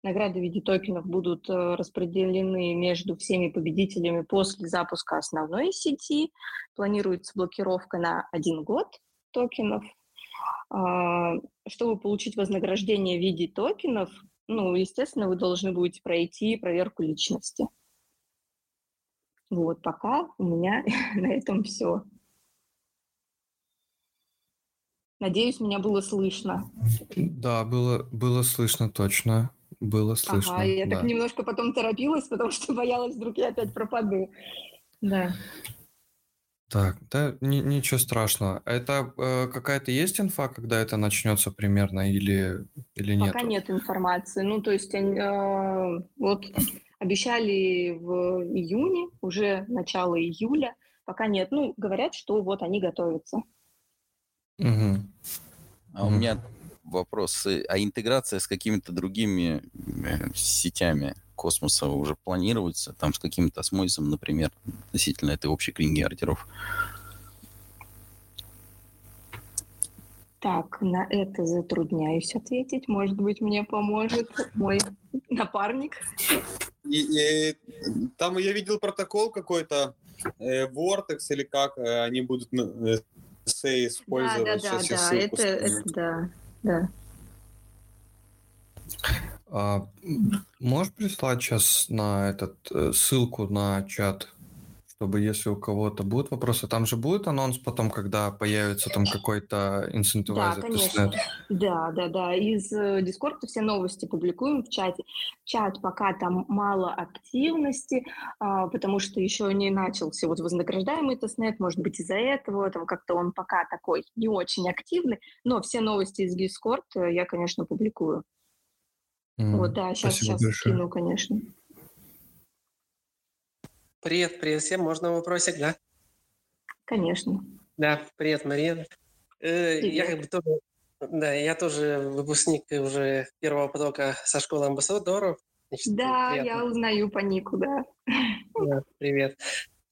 Награды в виде токенов будут э, распределены между всеми победителями после запуска основной сети. Планируется блокировка на один год токенов. А, чтобы получить вознаграждение в виде токенов, ну, естественно, вы должны будете пройти проверку личности. Вот, пока у меня на этом все. Надеюсь, меня было слышно. Да, было, было слышно точно. Было слышно. Ага, я да. так немножко потом торопилась, потому что боялась, вдруг я опять пропаду. Да. Так, да, ни, ничего страшного. Это э, какая-то есть инфа, когда это начнется примерно или, или нет? Пока нет информации. Ну, то есть, э, вот обещали в июне, уже начало июля, пока нет. Ну, говорят, что вот они готовятся. Угу. А у меня вопрос. А интеграция с какими-то другими э, сетями космоса уже планируется? Там с каким-то осмозисом, например, относительно этой общей книги ордеров? Так, на это затрудняюсь ответить. Может быть, мне поможет мой напарник. И, и, там я видел протокол какой-то, э, Vortex или как, э, они будут э, использовать. Да, да, да, да, это, это, да да. А, можешь прислать сейчас на этот э, ссылку на чат? Чтобы если у кого-то будут вопросы, там же будет анонс потом, когда появится там какой-то incentivized? Да, конечно. Да, да, да. Из Discord э, все новости публикуем в чате. Чат пока там мало активности, а, потому что еще не начался вот вознаграждаемый тестнет, может быть, из-за этого, там как-то он пока такой не очень активный, но все новости из Discord э, я, конечно, публикую. Mm, вот, да, сейчас, сейчас большое. скину, конечно. Привет, привет всем. Можно вопросик, да? Конечно. Да, привет, Мария. Э, Я как бы тоже, да, я тоже выпускник уже первого потока со школы амбассадоров. Значит, да, приятно. я узнаю по нику, да. да привет.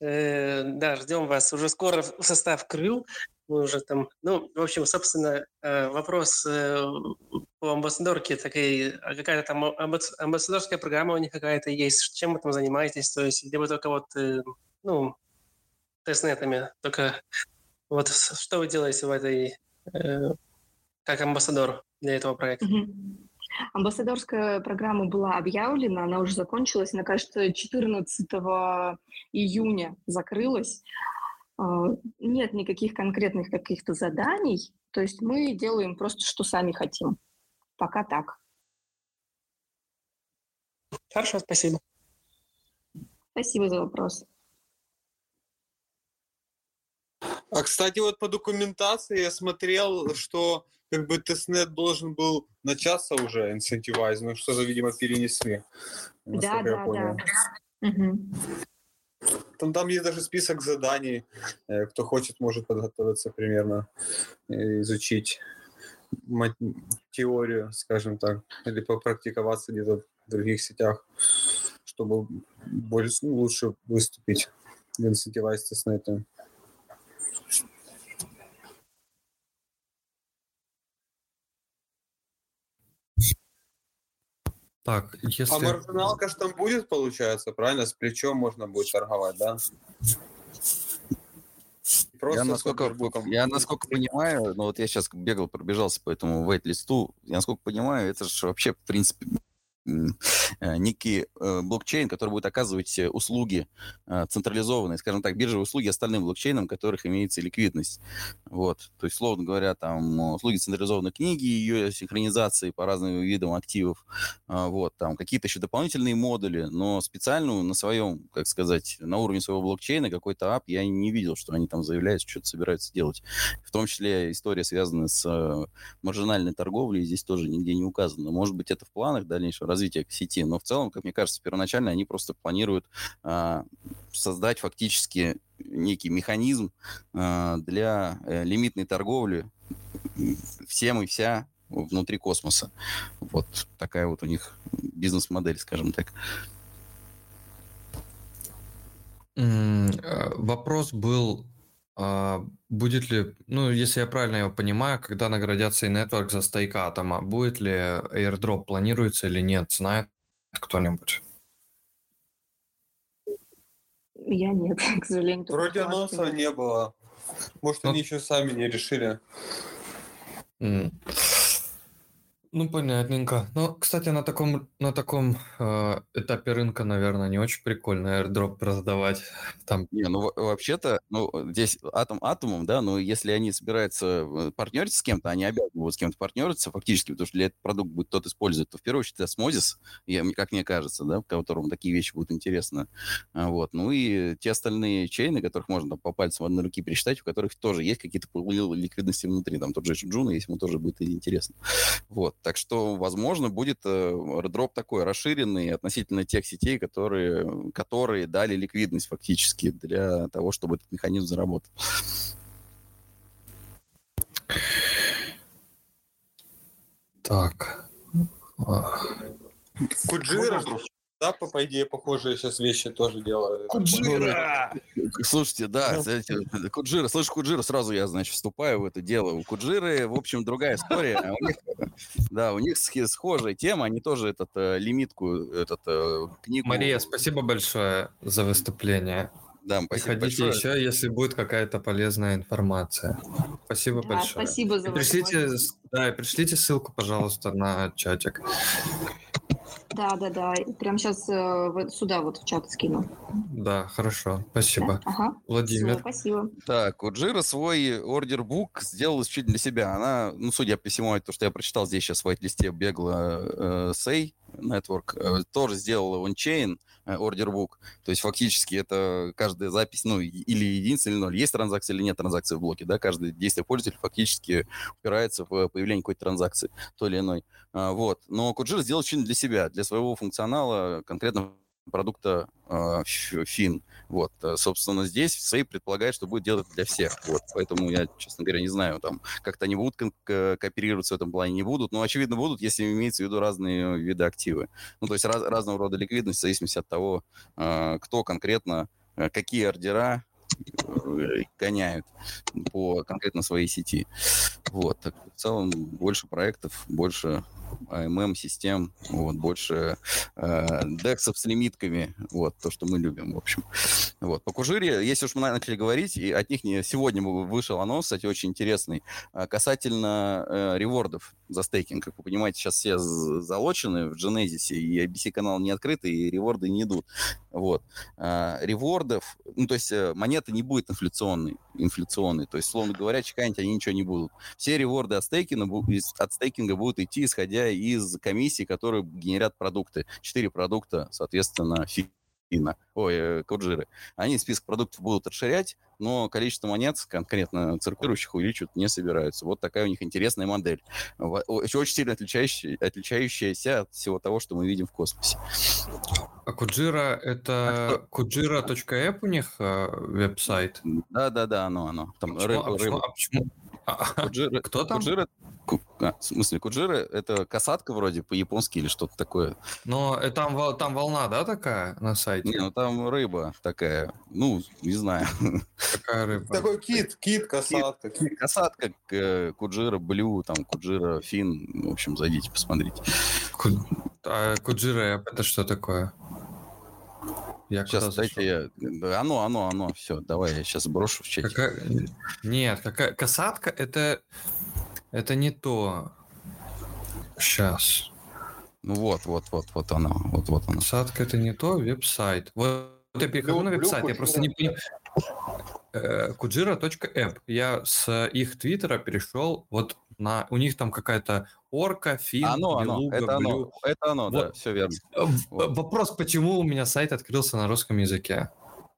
Э, да, ждем вас. Уже скоро в состав крыл. Мы уже там, ну, в общем, собственно, э, вопрос э, по амбассадорке такая, а какая-то там амбассадорская программа у них какая-то есть, чем вы там занимаетесь, то есть, где вы только вот, ну, тестнетами, только вот что вы делаете в этой, как амбассадор для этого проекта? Амбассадорская программа была объявлена, она уже закончилась, она, кажется, 14 июня закрылась. А, нет никаких конкретных каких-то заданий, то есть мы делаем просто, что сами хотим. Пока так. Хорошо, спасибо. Спасибо за вопрос. А, кстати, вот по документации я смотрел, что как бы тестнет должен был начаться уже, инцентивайз, но что-то, видимо, перенесли. Да, да, да. Угу. Там, там есть даже список заданий. Э, кто хочет, может подготовиться примерно, изучить теорию, скажем так, или попрактиковаться где-то в других сетях, чтобы больше, ну, лучше выступить в инцентивайз тестнете. Так, а если... А маржиналка же там будет, получается, правильно? С плечом можно будет торговать, да? Просто я насколько, я насколько понимаю, ну вот я сейчас бегал, пробежался по этому вейт-листу, я насколько понимаю, это же вообще, в принципе, некий э, блокчейн, который будет оказывать э, услуги централизованные, скажем так, биржевые услуги остальным блокчейнам, у которых имеется ликвидность. Вот. То есть, словно говоря, там услуги централизованной книги, ее синхронизации по разным видам активов, вот, там какие-то еще дополнительные модули, но специально на своем, как сказать, на уровне своего блокчейна какой-то ап я не видел, что они там заявляют, что-то собираются делать. В том числе история, связанная с маржинальной торговлей, здесь тоже нигде не указана. Может быть, это в планах дальнейшего развития сети. Но в целом, как мне кажется, первоначально они просто планируют а, создать фактически некий механизм а, для а, лимитной торговли всем и вся внутри космоса. Вот такая вот у них бизнес-модель, скажем так. Э, вопрос был а, будет ли, ну, если я правильно его понимаю, когда наградятся и Network за стейк атома, будет ли airdrop, планируется или нет, знает кто-нибудь? Я нет, к сожалению. Вроде анонса не было. Может, ну, они еще сами не решили. Mm. Ну, понятненько. Ну, кстати, на таком, на таком э, этапе рынка, наверное, не очень прикольно airdrop продавать. Там... Не, ну, вообще-то, ну, здесь атом атомом, да, но если они собираются э, партнериться с кем-то, они обязаны с кем-то партнериться фактически, потому что для этого продукт будет тот использовать, то в первую очередь Osmosis, я, как мне кажется, да, которому такие вещи будут интересны. А, вот. Ну и те остальные чейны, которых можно там, по пальцам одной руки пересчитать, у которых тоже есть какие-то ликвидности внутри. Там тот же Juno, если ему тоже будет интересно. Вот. Так что, возможно, будет дроп э, такой расширенный относительно тех сетей, которые, которые дали ликвидность фактически для того, чтобы этот механизм заработал. Так. Куджира, да, по, по идее, похожие сейчас вещи тоже делают. Куджира! Слушайте, да, знаете, Куджира, слышь, Куджира, сразу я, значит, вступаю в это дело. У Куджиры, в общем, другая история. А у них, да, у них схожая тема, они тоже этот э, лимитку, этот э, книгу... Мария, спасибо большое за выступление. Да, спасибо Приходите большое. еще, если будет какая-то полезная информация. Спасибо да, большое. Спасибо за пришлите, Да, пришлите ссылку, пожалуйста, на чатик. Да, да, да. Прямо сейчас э, сюда вот в чат скину. Да, хорошо. Спасибо. Да? Ага. Владимир. Все, спасибо. Так, вот Джира свой ордер-бук сделала чуть для себя. Она, ну, судя по всему, то, что я прочитал здесь сейчас в white-листе, бегла э, Сей Network, э, тоже сделала ончейн э, ордер-бук. То есть фактически это каждая запись, ну, или единица, или ноль. Есть транзакция или нет транзакции в блоке, да, каждое действие пользователя фактически упирается в появление какой-то транзакции, той или иной. А, вот. Но Куджира сделал что-нибудь для себя, для своего функционала, конкретно продукта э, фин. Вот, э, собственно, здесь Сей предполагает, что будет делать для всех. Вот, поэтому я, честно говоря, не знаю, там, как-то они будут ко- кооперироваться в этом плане, не будут. Но, очевидно, будут, если имеется в виду разные виды активы. Ну, то есть раз, разного рода ликвидность в зависимости от того, э, кто конкретно, э, какие ордера э, гоняют по конкретно своей сети. Вот. Так, в целом больше проектов, больше AMM-систем, вот, больше э, дексов с лимитками, вот, то, что мы любим, в общем. Вот. По Кужире, если уж мы начали говорить, и от них не, сегодня вышел анонс, кстати, очень интересный, э, касательно э, ревордов за стейкинг. Как вы понимаете, сейчас все залочены в Genesis, и IBC-канал не открытый, и реворды не идут. Вот. Э, ревордов, ну, то есть э, монета не будет инфляционной, инфляционной, то есть, словно говоря, чеканить они ничего не будут. Все реворды от стейкинга, от стейкинга будут идти, исходя из комиссий, которые генерят продукты. Четыре продукта, соответственно, фина, ой, э, коджиры. Они список продуктов будут расширять, но количество монет, конкретно циркулирующих, увеличивать не собираются. Вот такая у них интересная модель. Очень сильно отличающая, отличающаяся от всего того, что мы видим в космосе. А Куджира — это kujira.app у них э, веб-сайт? Да-да-да, оно, оно. Там почему, рыба, а почему, рыба. А почему? Куджира, Кто там? Куджира а, в смысле, Куджира — это касатка вроде по-японски или что-то такое. Но э, там, там волна, да, такая на сайте? Не, ну там рыба такая, ну, не знаю. Какая рыба? Такой кит, кит, касатка. Кит. Касатка, э, Куджира Блю, там, Куджира Фин. В общем, зайдите, посмотрите. А Куджира это что такое? Я сейчас, дайте я... Оно, оно, оно, все, давай я сейчас брошу в чате. Какая... Нет, какая... касатка это... Это не то. Сейчас. Ну вот, вот, вот, вот оно, вот, вот оно. Касатка это не то, веб-сайт. Вот я перехожу на веб-сайт, я просто не понимаю. Kujira.app. Я с их твиттера перешел вот на... У них там какая-то орка, фин, оно, белуга, оно, это блю. оно, это оно, вот. да, все верно. Вот. Вопрос, почему у меня сайт открылся на русском языке?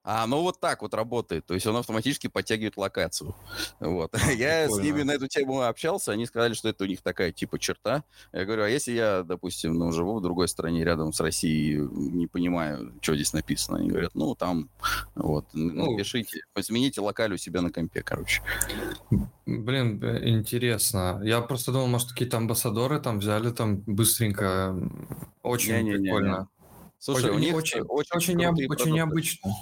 А оно вот так вот работает, то есть он автоматически подтягивает локацию. Вот. Я с ними на эту тему общался, они сказали, что это у них такая типа черта. Я говорю, а если я, допустим, ну, живу в другой стране рядом с Россией, не понимаю, что здесь написано? Они говорят, ну, там, вот, ну, напишите, измените локаль у себя на компе, короче. Блин, интересно. Я просто думал, может, какие-то амбассадоры там взяли там быстренько. Очень не, прикольно. Не, не, не. Слушай, очень, у них очень, очень, очень, необ, очень необычно.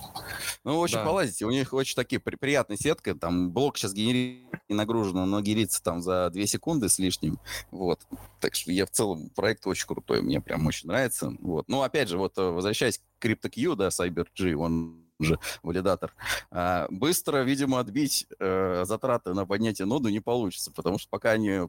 Ну, очень да. полазите. У них очень такие при, приятные сетки. Там блок сейчас генерит не нагружен, но генерится там за 2 секунды с лишним. Вот. Так что я в целом проект очень крутой. Мне прям очень нравится. Вот. Ну, опять же, вот э, возвращаясь к CryptoQ, да, CyberG, он же валидатор. А, быстро, видимо, отбить э, затраты на поднятие ноду не получится, потому что пока они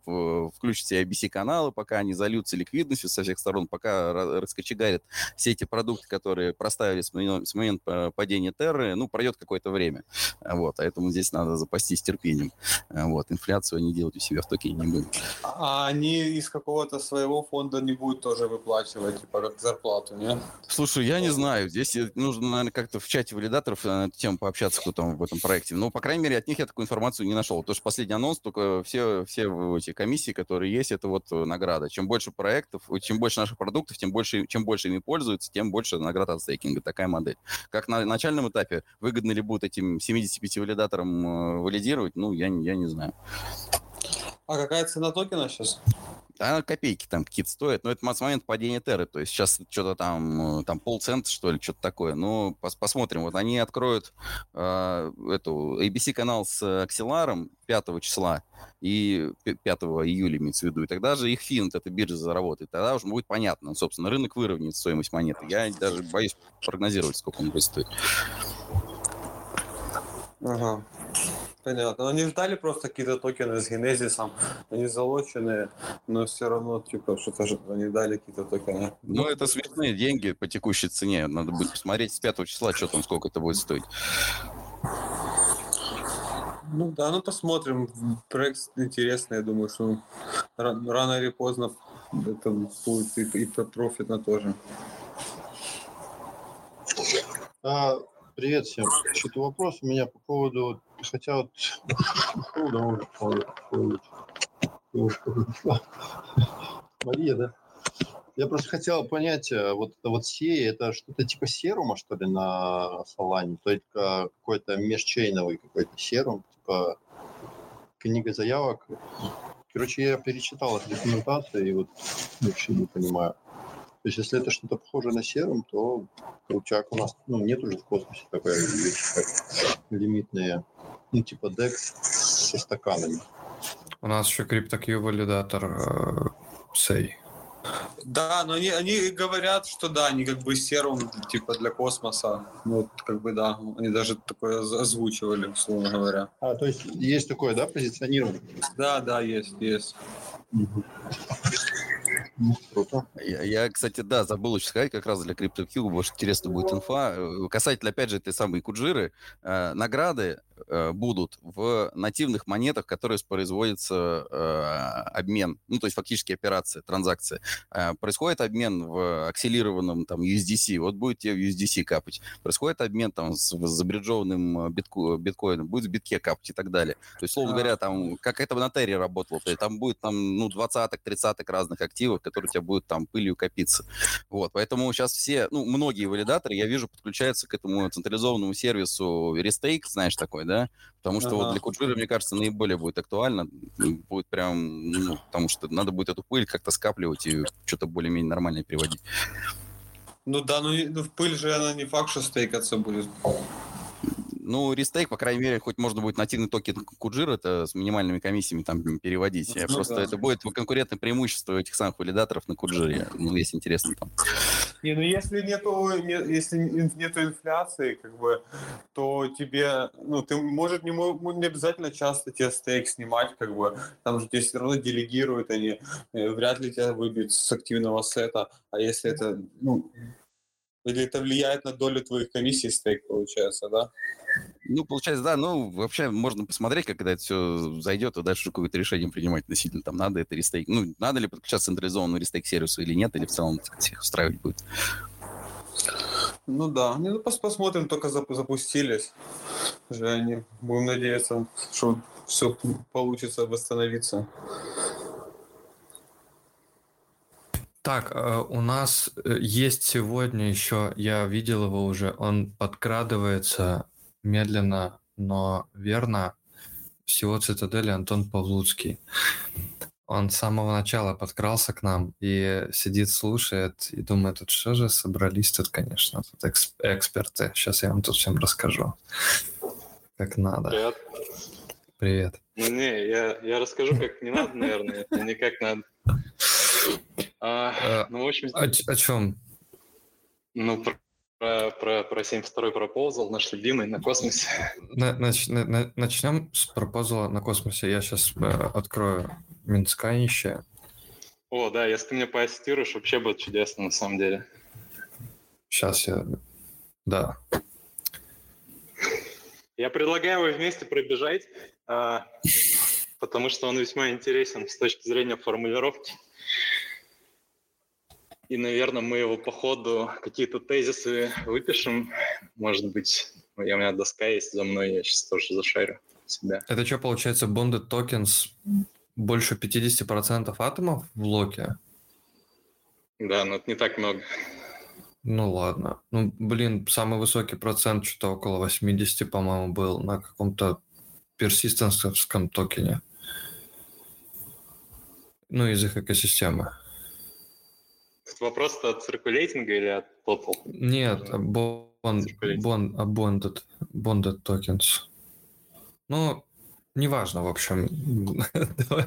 включат все IBC-каналы, пока они зальются ликвидностью со всех сторон, пока раскочегарят все эти продукты, которые проставили с, с момента падения Терры, ну, пройдет какое-то время. Вот, поэтому здесь надо запастись терпением. Вот, инфляцию они делать у себя в токене не будут. А они из какого-то своего фонда не будут тоже выплачивать, типа, как зарплату, нет? Слушай, я не знаю. Здесь нужно, наверное, как-то в чате валидаторов на эту тему пообщаться, кто там в этом проекте. Но, по крайней мере, от них я такую информацию не нашел. Потому что последний анонс, только все, все эти комиссии, которые есть, это вот награда. Чем больше проектов, чем больше наших продуктов, тем больше, чем больше ими пользуются, тем больше наград от стейкинга. Такая модель. Как на начальном этапе, выгодно ли будет этим 75 валидаторам э, валидировать, ну, я, я не знаю. А какая цена токена сейчас? А копейки там какие-то стоят, но это с момента падения Терры, то есть сейчас что-то там, э, там полцента, что ли, что-то такое. Ну, пос посмотрим. Вот они откроют э, эту ABC-канал с Акселаром 5 числа и 5 июля, имеется в виду, и тогда же их финт, эта биржа заработает, тогда уже будет понятно, собственно, рынок выровняет стоимость монеты. Я даже боюсь прогнозировать, сколько он будет стоить. Ага. Понятно. Они ждали просто какие-то токены с генезисом, они залоченные, но все равно, типа, что-то же они дали какие-то токены. Ну, это смешные деньги по текущей цене. Надо будет посмотреть с 5 числа, что там, сколько это будет стоить. Ну да, ну посмотрим. Проект интересный, я думаю, что рано или поздно это будет и, и профитно тоже. А, привет всем. Что-то вопрос у меня по поводу хотя вот Мария, да? Я просто хотел понять, э, вот это вот сея, это что-то типа серума, что ли, на Солане? То есть какой-то межчейновый какой-то серум, типа книга заявок. Короче, я перечитал эту документацию и вот вообще не понимаю. То есть, если это что-то похожее на серум, то крутяк у нас, ну, нет уже в космосе такой вещи, как лимитные, ну, типа DEX со стаканами. У нас еще CryptoQ валидатор э, Сей. Да, но они, они говорят, что да, они как бы серум типа для космоса. Ну, вот, как бы да, они даже такое озвучивали, условно говоря. А, то есть есть такое, да, позиционирование? Да, да, есть, есть. Угу. Ну, круто. Я, я, кстати, да, забыл еще сказать, как раз для CryptoQ, может, интересно будет инфа. Э, касательно, опять же, этой самой Куджиры, э, награды будут в нативных монетах, которые производится э, обмен, ну, то есть фактически операция, транзакция. Э, происходит обмен в акселированном там USDC, вот будет тебе в USDC капать. Происходит обмен там с, с забриджованным битко, биткоином, будет в битке капать и так далее. То есть, словно говоря, там, как это на Терре работало, то есть там будет там, ну, двадцаток, тридцаток разных активов, которые у тебя будут там пылью копиться. Вот, поэтому сейчас все, ну, многие валидаторы, я вижу, подключаются к этому централизованному сервису Restake, знаешь, такой, да, потому что ага. вот для Kujira, мне кажется, наиболее будет актуально, будет прям, ну, потому что надо будет эту пыль как-то скапливать и что-то более-менее нормальное переводить. Ну да, ну, ну в пыль же она не факт, что стейкаться будет. Ну, restake, по крайней мере, хоть можно будет нативный токен Kujira это с минимальными комиссиями там переводить. Ну, Просто да. это будет конкурентное преимущество этих самых валидаторов на Куджире. Ну, если интересно там. Не, ну если нету, не, если нету инфляции, как бы, то тебе, ну, ты, может, не, не обязательно часто тебе стейк снимать, как бы, там же тебе все равно делегируют они, э, вряд ли тебя выбьют с активного сета, а если это, ну, или это влияет на долю твоих комиссий стейк, получается, да? Ну, получается, да, ну, вообще можно посмотреть, как когда это все зайдет, и дальше какое-то решение принимать относительно, там, надо это рестейк, ну, надо ли подключаться централизованному рестейк-сервису или нет, или в целом всех устраивать будет. Ну да, ну, пос посмотрим, только запустились. Уже они, будем надеяться, что все получится восстановиться. Так, э, у нас э, есть сегодня еще, я видел его уже, он подкрадывается медленно, но верно. Всего цитадели Антон Павлуцкий. Он с самого начала подкрался к нам и сидит, слушает и думает, тут что же собрались тут, конечно, тут эксп- эксперты. Сейчас я вам тут всем расскажу, как надо. Привет. Привет. Ну не, я, я расскажу, как не надо, наверное, не как надо. А, а, ну, в общем... О, о чем? Ну, про, про, про 72-й пропозал, наш любимый на космосе. Нач, на, начнем с пропозала на космосе. Я сейчас э, открою Минсканище. О, да, если ты мне поассистируешь, вообще будет чудесно на самом деле. Сейчас я... Да. Я предлагаю его вместе пробежать, а, потому что он весьма интересен с точки зрения формулировки. И, наверное, мы его по ходу какие-то тезисы выпишем. Может быть, у меня доска есть за мной, я сейчас тоже зашарю себя. Это что, получается, bonded tokens больше 50% атомов в блоке? Да, но это не так много. Ну ладно. Ну, блин, самый высокий процент, что-то около 80, по-моему, был на каком-то персистенсовском токене. Ну, из их экосистемы. Вопрос от циркулейтинга или от total? Нет, bond, bond, bonded, bonded tokens. Ну, неважно, в общем. Давай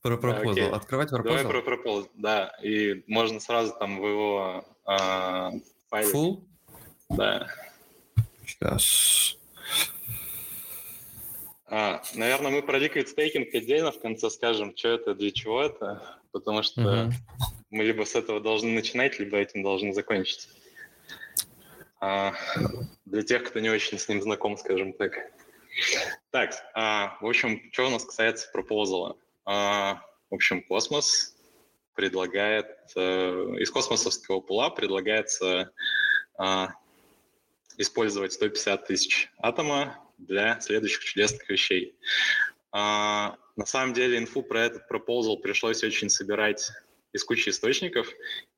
про пропозал. Okay. Открывать пропозал? Давай про пропозал, да. И можно сразу там в его а, файле. Full? Да. Сейчас. А, наверное, мы про liquid staking отдельно в конце скажем, что это, для чего это, потому что uh-huh. Мы либо с этого должны начинать, либо этим должны закончить. А, для тех, кто не очень с ним знаком, скажем так. Так, а, в общем, что у нас касается пропозала. А, в общем, космос предлагает, а, из космосовского пула предлагается а, использовать 150 тысяч атома для следующих чудесных вещей. А, на самом деле инфу про этот пропозал пришлось очень собирать из кучи источников,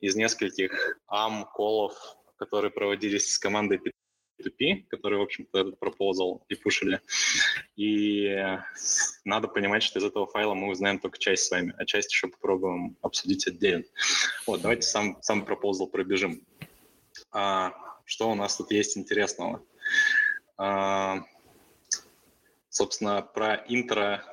из нескольких ам-колов, которые проводились с командой P2P, которые, в общем-то, этот пропозал и пушили. И надо понимать, что из этого файла мы узнаем только часть с вами, а часть еще попробуем обсудить отдельно. Вот, давайте сам, сам пропозал пробежим. А, что у нас тут есть интересного? А, собственно, про интро,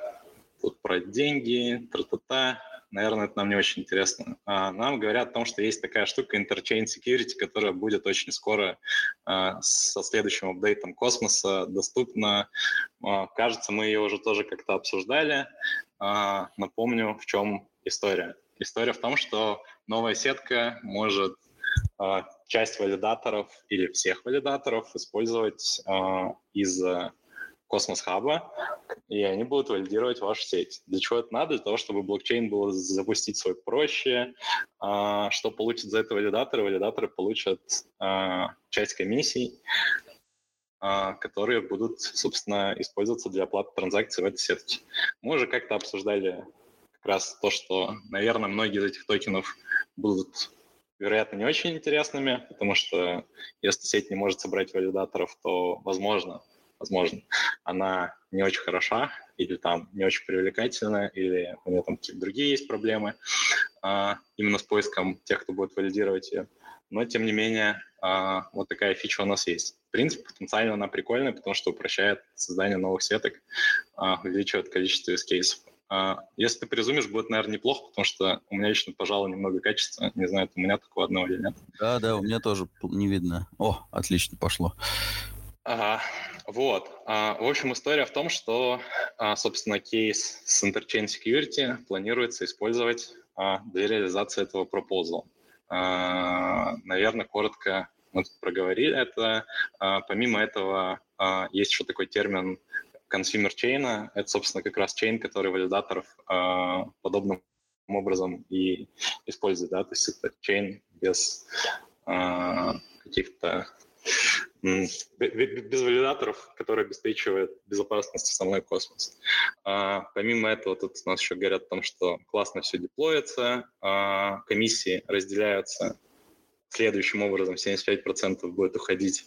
тут про деньги, тра-та-та, наверное, это нам не очень интересно. А, нам говорят о том, что есть такая штука Interchain Security, которая будет очень скоро а, со следующим апдейтом космоса доступна. А, кажется, мы ее уже тоже как-то обсуждали. Напомню, в чем история. История в том, что новая сетка может часть валидаторов или всех валидаторов использовать из Космос Хаба, и они будут валидировать вашу сеть. Для чего это надо? Для того, чтобы блокчейн был запустить свой проще. А, что получат за это валидаторы? Валидаторы получат а, часть комиссий, а, которые будут, собственно, использоваться для оплаты транзакций в этой сетке. Мы уже как-то обсуждали как раз то, что, наверное, многие из этих токенов будут вероятно, не очень интересными, потому что если сеть не может собрать валидаторов, то, возможно, возможно, она не очень хороша или там не очень привлекательная, или у нее там какие-то другие есть проблемы а, именно с поиском тех, кто будет валидировать ее. Но, тем не менее, а, вот такая фича у нас есть. В принципе, потенциально она прикольная, потому что упрощает создание новых сеток, а, увеличивает количество use cases. А, если ты перезумишь, будет, наверное, неплохо, потому что у меня лично, пожалуй, немного качества. Не знаю, у меня такого одного или нет. Да, да, у меня тоже не видно. О, отлично пошло. Ага, вот. А, в общем, история в том, что, а, собственно, кейс с Interchain Security планируется использовать а, для реализации этого proposal. Наверное, коротко мы тут проговорили это. Помимо этого, есть еще такой термин consumer chain. Это, собственно, как раз чейн, который валидаторов подобным образом и использует. Да? То есть это чейн без каких-то без валидаторов, которые обеспечивают безопасность основной космос. А, помимо этого, тут у нас еще говорят о том, что классно все деплоится, а, комиссии разделяются следующим образом, 75% будет уходить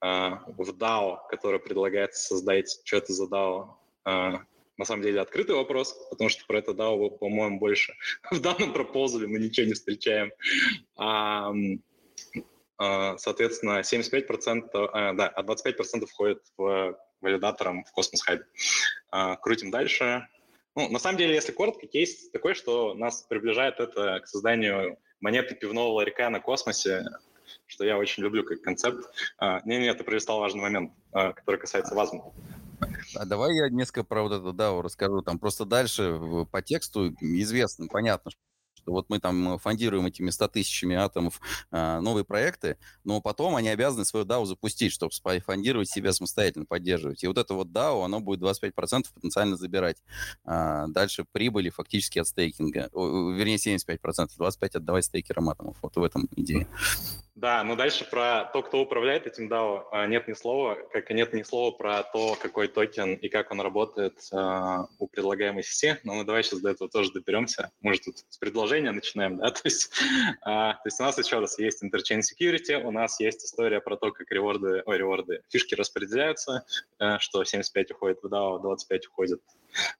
а, в DAO, который предлагается создать, что это за DAO, а, на самом деле открытый вопрос, потому что про это DAO, по-моему, больше в данном пропозале мы ничего не встречаем. А, соответственно, 75%, а, да, а 25% уходит валидаторам в Космос Хабе. Крутим дальше. Ну, на самом деле, если коротко, кейс такой, что нас приближает это к созданию монеты пивного ларька на космосе, что я очень люблю как концепт. Не-не, ты пролистал важный момент, который касается Вазма. А давай я несколько про вот это DAO расскажу. Там просто дальше по тексту известно, понятно, что вот мы там фондируем этими 100 тысячами атомов а, новые проекты, но потом они обязаны свою DAO запустить, чтобы фондировать себя самостоятельно, поддерживать. И вот это вот DAO, оно будет 25% потенциально забирать. А, дальше прибыли фактически от стейкинга. Вернее, 75%, 25% отдавать стейкерам атомов. Вот в этом идея. Да, но дальше про то, кто управляет этим DAO, а, нет ни слова, как и нет ни слова про то, какой токен и как он работает э, у предлагаемой сети. Но мы давай сейчас до этого тоже доберемся. Мы же тут с предложения начинаем, да? То есть, э, то есть у нас еще раз есть Interchain Security, у нас есть история про то, как реворды, ой, реворды, фишки распределяются, э, что 75 уходит в DAO, 25 уходит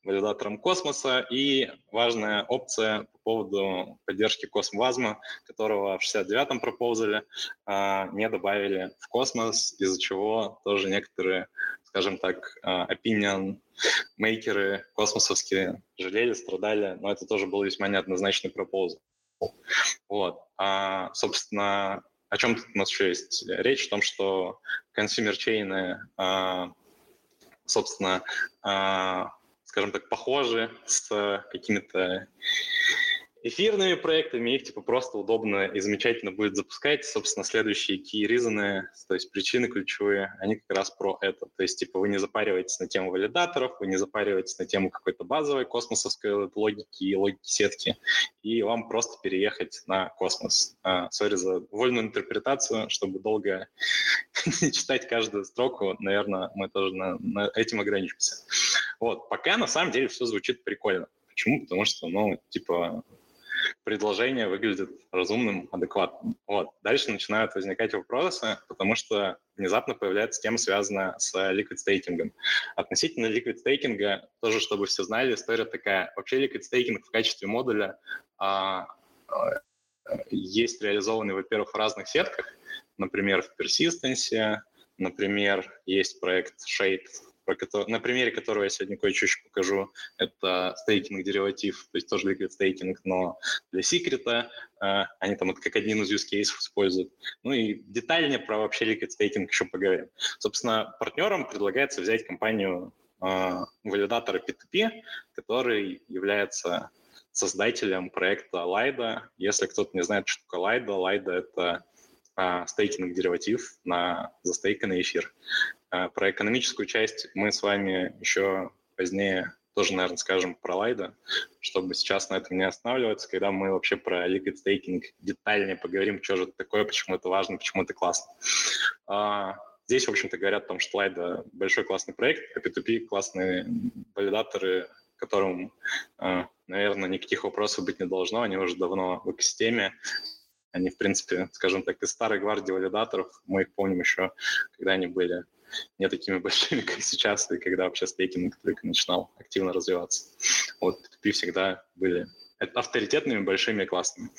валидатором космоса. И важная опция по поводу поддержки Космвазма, которого в 69-м пропозале а, не добавили в космос, из-за чего тоже некоторые, скажем так, а, opinion мейкеры космосовские жалели, страдали, но это тоже был весьма неоднозначный пропозал. Вот. А, собственно, о чем тут у нас еще есть речь? В том, что consumer-чейны, а, собственно, скажем так, похожи с какими-то эфирными проектами, их типа просто удобно и замечательно будет запускать. Собственно, следующие key reason, то есть причины ключевые, они как раз про это. То есть типа вы не запариваетесь на тему валидаторов, вы не запариваетесь на тему какой-то базовой космосовской логики и логики сетки, и вам просто переехать на космос. Sorry за вольную интерпретацию, чтобы долго читать каждую строку, наверное, мы тоже на, на этим ограничимся. Вот, пока на самом деле все звучит прикольно. Почему? Потому что, ну, типа, предложение выглядит разумным, адекватным. Вот. Дальше начинают возникать вопросы, потому что внезапно появляется тема, связанная с liquid стейкингом. Относительно liquid стейкинга, тоже чтобы все знали, история такая. Вообще liquid стейкинг в качестве модуля а, а, есть реализованный, во-первых, в разных сетках, например, в Persistence, например, есть проект Shade про который, на примере которого я сегодня кое-что еще покажу, это стейкинг-дериватив, то есть тоже liquid стейкинг, но для секрета. Э, они там это как один из use cases используют. Ну и детальнее про вообще liquid стейкинг еще поговорим. Собственно, партнерам предлагается взять компанию э, валидатора P2P, который является создателем проекта Lida. Если кто-то не знает, что такое Lida, Lida — это а, стейкинг-дериватив на застейканный эфир. А, про экономическую часть мы с вами еще позднее тоже, наверное, скажем про Лайда, чтобы сейчас на этом не останавливаться, когда мы вообще про liquid staking детальнее поговорим, что же это такое, почему это важно, почему это классно. А, здесь, в общем-то, говорят о том, что Лайда большой классный проект, а P2P классные валидаторы, которым, наверное, никаких вопросов быть не должно, они уже давно в экосистеме, они, в принципе, скажем так, из старой гвардии валидаторов, мы их помним еще, когда они были не такими большими, как сейчас, и когда вообще стейкинг только начинал активно развиваться. Вот P2P всегда были авторитетными, большими и классными.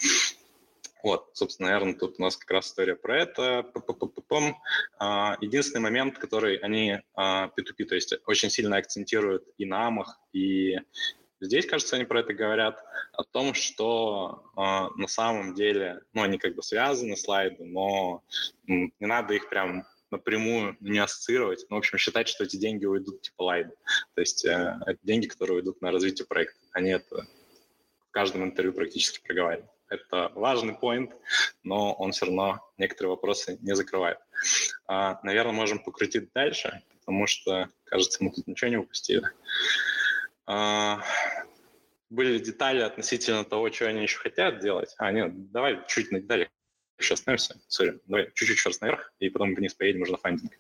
Вот, собственно, наверное, тут у нас как раз история про это. А, единственный момент, который они P2P, а, то есть очень сильно акцентируют и на амах, и здесь, кажется, они про это говорят, о том, что на самом деле, ну, они как бы связаны слайды, но не надо их прям напрямую не ассоциировать, но, в общем, считать, что эти деньги уйдут типа лайда. То есть э, это деньги, которые уйдут на развитие проекта. Они это в каждом интервью практически проговаривают. Это важный поинт, но он все равно некоторые вопросы не закрывает. А, наверное, можем покрутить дальше, потому что, кажется, мы тут ничего не упустили. А, были детали относительно того, что они еще хотят делать. А, нет, давай чуть на детали еще остановимся. Сори, давай чуть-чуть еще раз наверх, и потом вниз поедем уже на фандинг.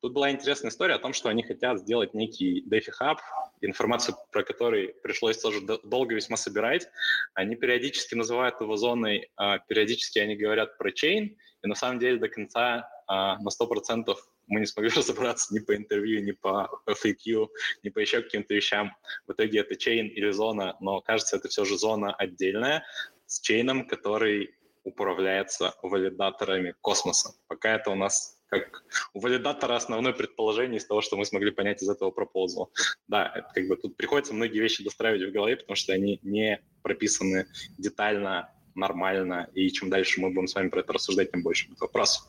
Тут была интересная история о том, что они хотят сделать некий DeFi Hub, информацию про который пришлось тоже долго весьма собирать. Они периодически называют его зоной, а периодически они говорят про чейн, и на самом деле до конца а, на 100% мы не смогли разобраться ни по интервью, ни по FAQ, ни по еще каким-то вещам. В итоге это чейн или зона, но кажется, это все же зона отдельная с чейном, который управляется валидаторами космоса. Пока это у нас как у валидатора основное предположение из того, что мы смогли понять из этого пропозала. Да, это как бы тут приходится многие вещи достраивать в голове, потому что они не прописаны детально, нормально, и чем дальше мы будем с вами про это рассуждать, тем больше будет вопросов.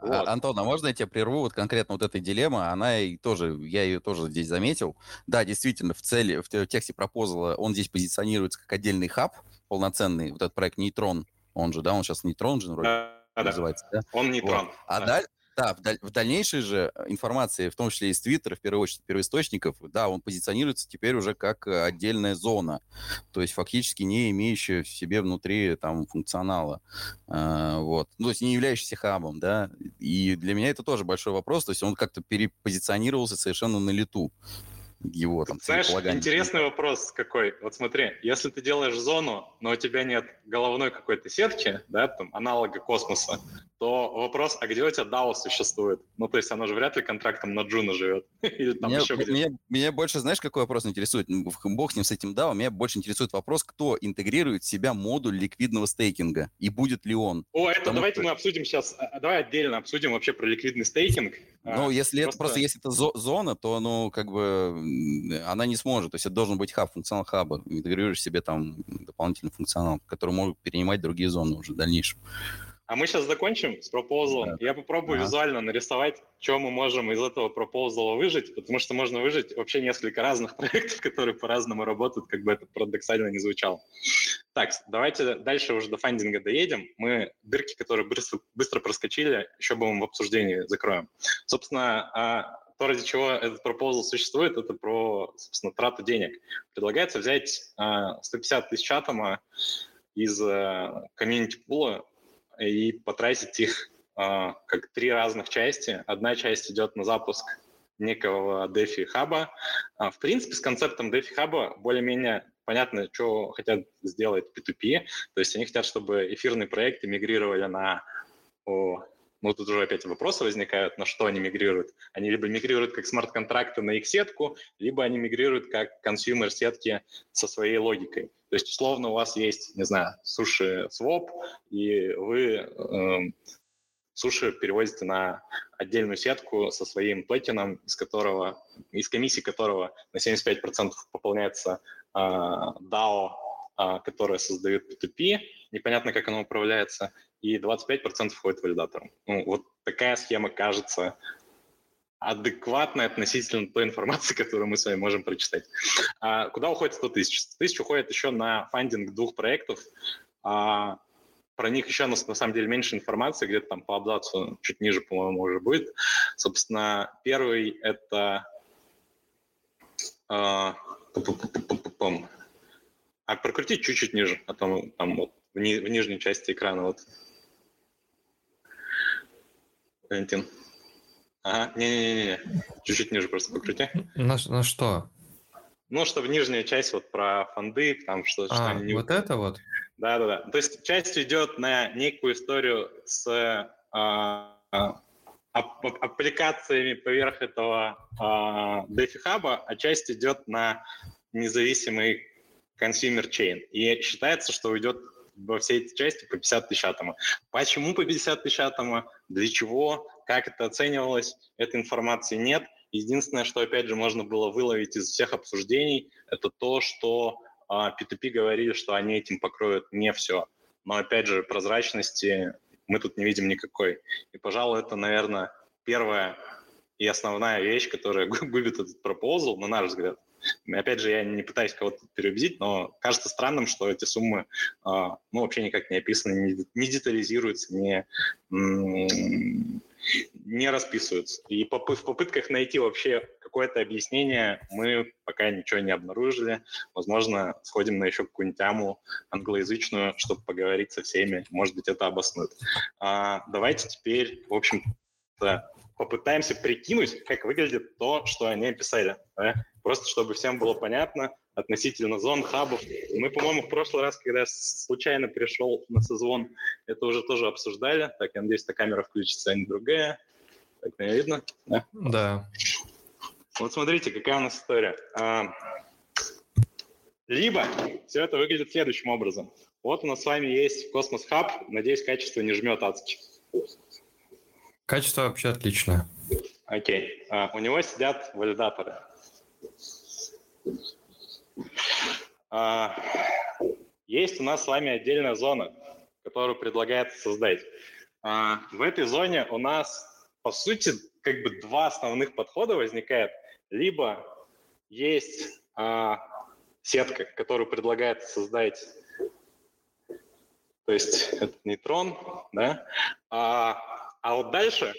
А, вот. Антон, а можно я тебя прерву? Вот конкретно вот эта дилемма, она и тоже, я ее тоже здесь заметил. Да, действительно, в цели, в тексте пропозала он здесь позиционируется как отдельный хаб, полноценный, вот этот проект Нейтрон, он же, да, он сейчас нейтрон же вроде да, называется, да? Он нейтрон. Вот. А да. даль... Да, в, даль... в дальнейшей же информации, в том числе из Твиттера, в первую очередь, первоисточников, да, он позиционируется теперь уже как э, отдельная зона, то есть фактически не имеющая в себе внутри там функционала, э, вот, ну, то есть не являющийся хабом, да, и для меня это тоже большой вопрос, то есть он как-то перепозиционировался совершенно на лету его там Знаешь, интересный вопрос какой. Вот смотри, если ты делаешь зону, но у тебя нет головной какой-то сетки, да, там, аналога космоса, то вопрос, а где у тебя DAO существует? Ну, то есть оно же вряд ли контрактом на Juno живет. Или там меня, еще где меня, меня больше, знаешь, какой вопрос интересует? Бог с ним, с этим DAO. Меня больше интересует вопрос, кто интегрирует в себя модуль ликвидного стейкинга, и будет ли он? О, это Потому давайте что... мы обсудим сейчас, а, а, давай отдельно обсудим вообще про ликвидный стейкинг. Ну, а, если просто... это просто, если это зона, то, ну, как бы, она не сможет. То есть это должен быть хаб, функционал хаба. Интегрируешь себе там дополнительный функционал, который могут перенимать другие зоны уже в дальнейшем. А мы сейчас закончим с пропозалом. Да. Я попробую ага. визуально нарисовать, что мы можем из этого пропозала выжить, потому что можно выжить вообще несколько разных проектов, которые по-разному работают, как бы это парадоксально не звучало. Так, давайте дальше уже до фандинга доедем. Мы дырки, которые быстро, быстро проскочили, еще будем в обсуждении закроем. Собственно, а, то, ради чего этот пропозал существует, это про, собственно, трату денег. Предлагается взять 150 а, тысяч атома из комьюнити-пула и потратить их э, как три разных части. Одна часть идет на запуск некого DeFi хаба. В принципе, с концептом DeFi хаба более-менее понятно, что хотят сделать P2P. То есть они хотят, чтобы эфирные проекты мигрировали на о, ну, тут уже опять вопросы возникают, на что они мигрируют. Они либо мигрируют как смарт-контракты на их сетку, либо они мигрируют как consumer-сетки со своей логикой. То есть, условно, у вас есть, не знаю, суши своп, и вы э, суши перевозите на отдельную сетку со своим токеном, из которого, из комиссии которого на 75% пополняется э, DAO, э, которое создает P2P, непонятно, как оно управляется, и 25% входит валидатором. Ну, вот такая схема кажется адекватной относительно той информации, которую мы с вами можем прочитать. А куда уходит 100 тысяч? 100 тысяч уходит еще на фандинг двух проектов. А, про них еще на, на самом деле меньше информации, где-то там по абзацу чуть ниже, по-моему, уже будет. Собственно, первый — это... А, а прокрутить чуть-чуть ниже, а там, там вот в, ни, в нижней части экрана вот Валентин. Ага, не-не-не, чуть-чуть ниже просто покрути. На, на что? Ну, чтобы нижняя часть вот про фонды, там что, а, что они не... вот это вот? Да-да-да. То есть часть идет на некую историю с а, а, аппликациями поверх этого а, DeFi Hub, а часть идет на независимый consumer chain. И считается, что уйдет во все эти части по 50 тысяч атома. Почему по 50 тысяч атома? Для чего? Как это оценивалось? Этой информации нет. Единственное, что, опять же, можно было выловить из всех обсуждений, это то, что а, P2P говорили, что они этим покроют не все. Но, опять же, прозрачности мы тут не видим никакой. И, пожалуй, это, наверное, первая и основная вещь, которая губит этот пропозал, на наш взгляд. Опять же, я не пытаюсь кого-то переубедить, но кажется странным, что эти суммы ну, вообще никак не описаны, не детализируются, не, не расписываются. И в попытках найти вообще какое-то объяснение мы пока ничего не обнаружили. Возможно, сходим на еще какую-нибудь тему англоязычную, чтобы поговорить со всеми. Может быть, это обоснует. А, давайте теперь, в общем-то, попытаемся прикинуть, как выглядит то, что они описали. Просто чтобы всем было понятно относительно зон, хабов. Мы, по-моему, в прошлый раз, когда я случайно пришел на созвон, это уже тоже обсуждали. Так, я надеюсь, эта камера включится, а не другая. Так, меня видно? Да. да. Вот смотрите, какая у нас история. А, либо все это выглядит следующим образом. Вот у нас с вами есть Cosmos Hub. Надеюсь, качество не жмет адски. Качество вообще отличное. Окей. А, у него сидят валидаторы. А, есть у нас с вами отдельная зона, которую предлагается создать. А, в этой зоне у нас, по сути, как бы два основных подхода возникает. Либо есть а, сетка, которую предлагается создать то есть это нейтрон, да, а, а вот дальше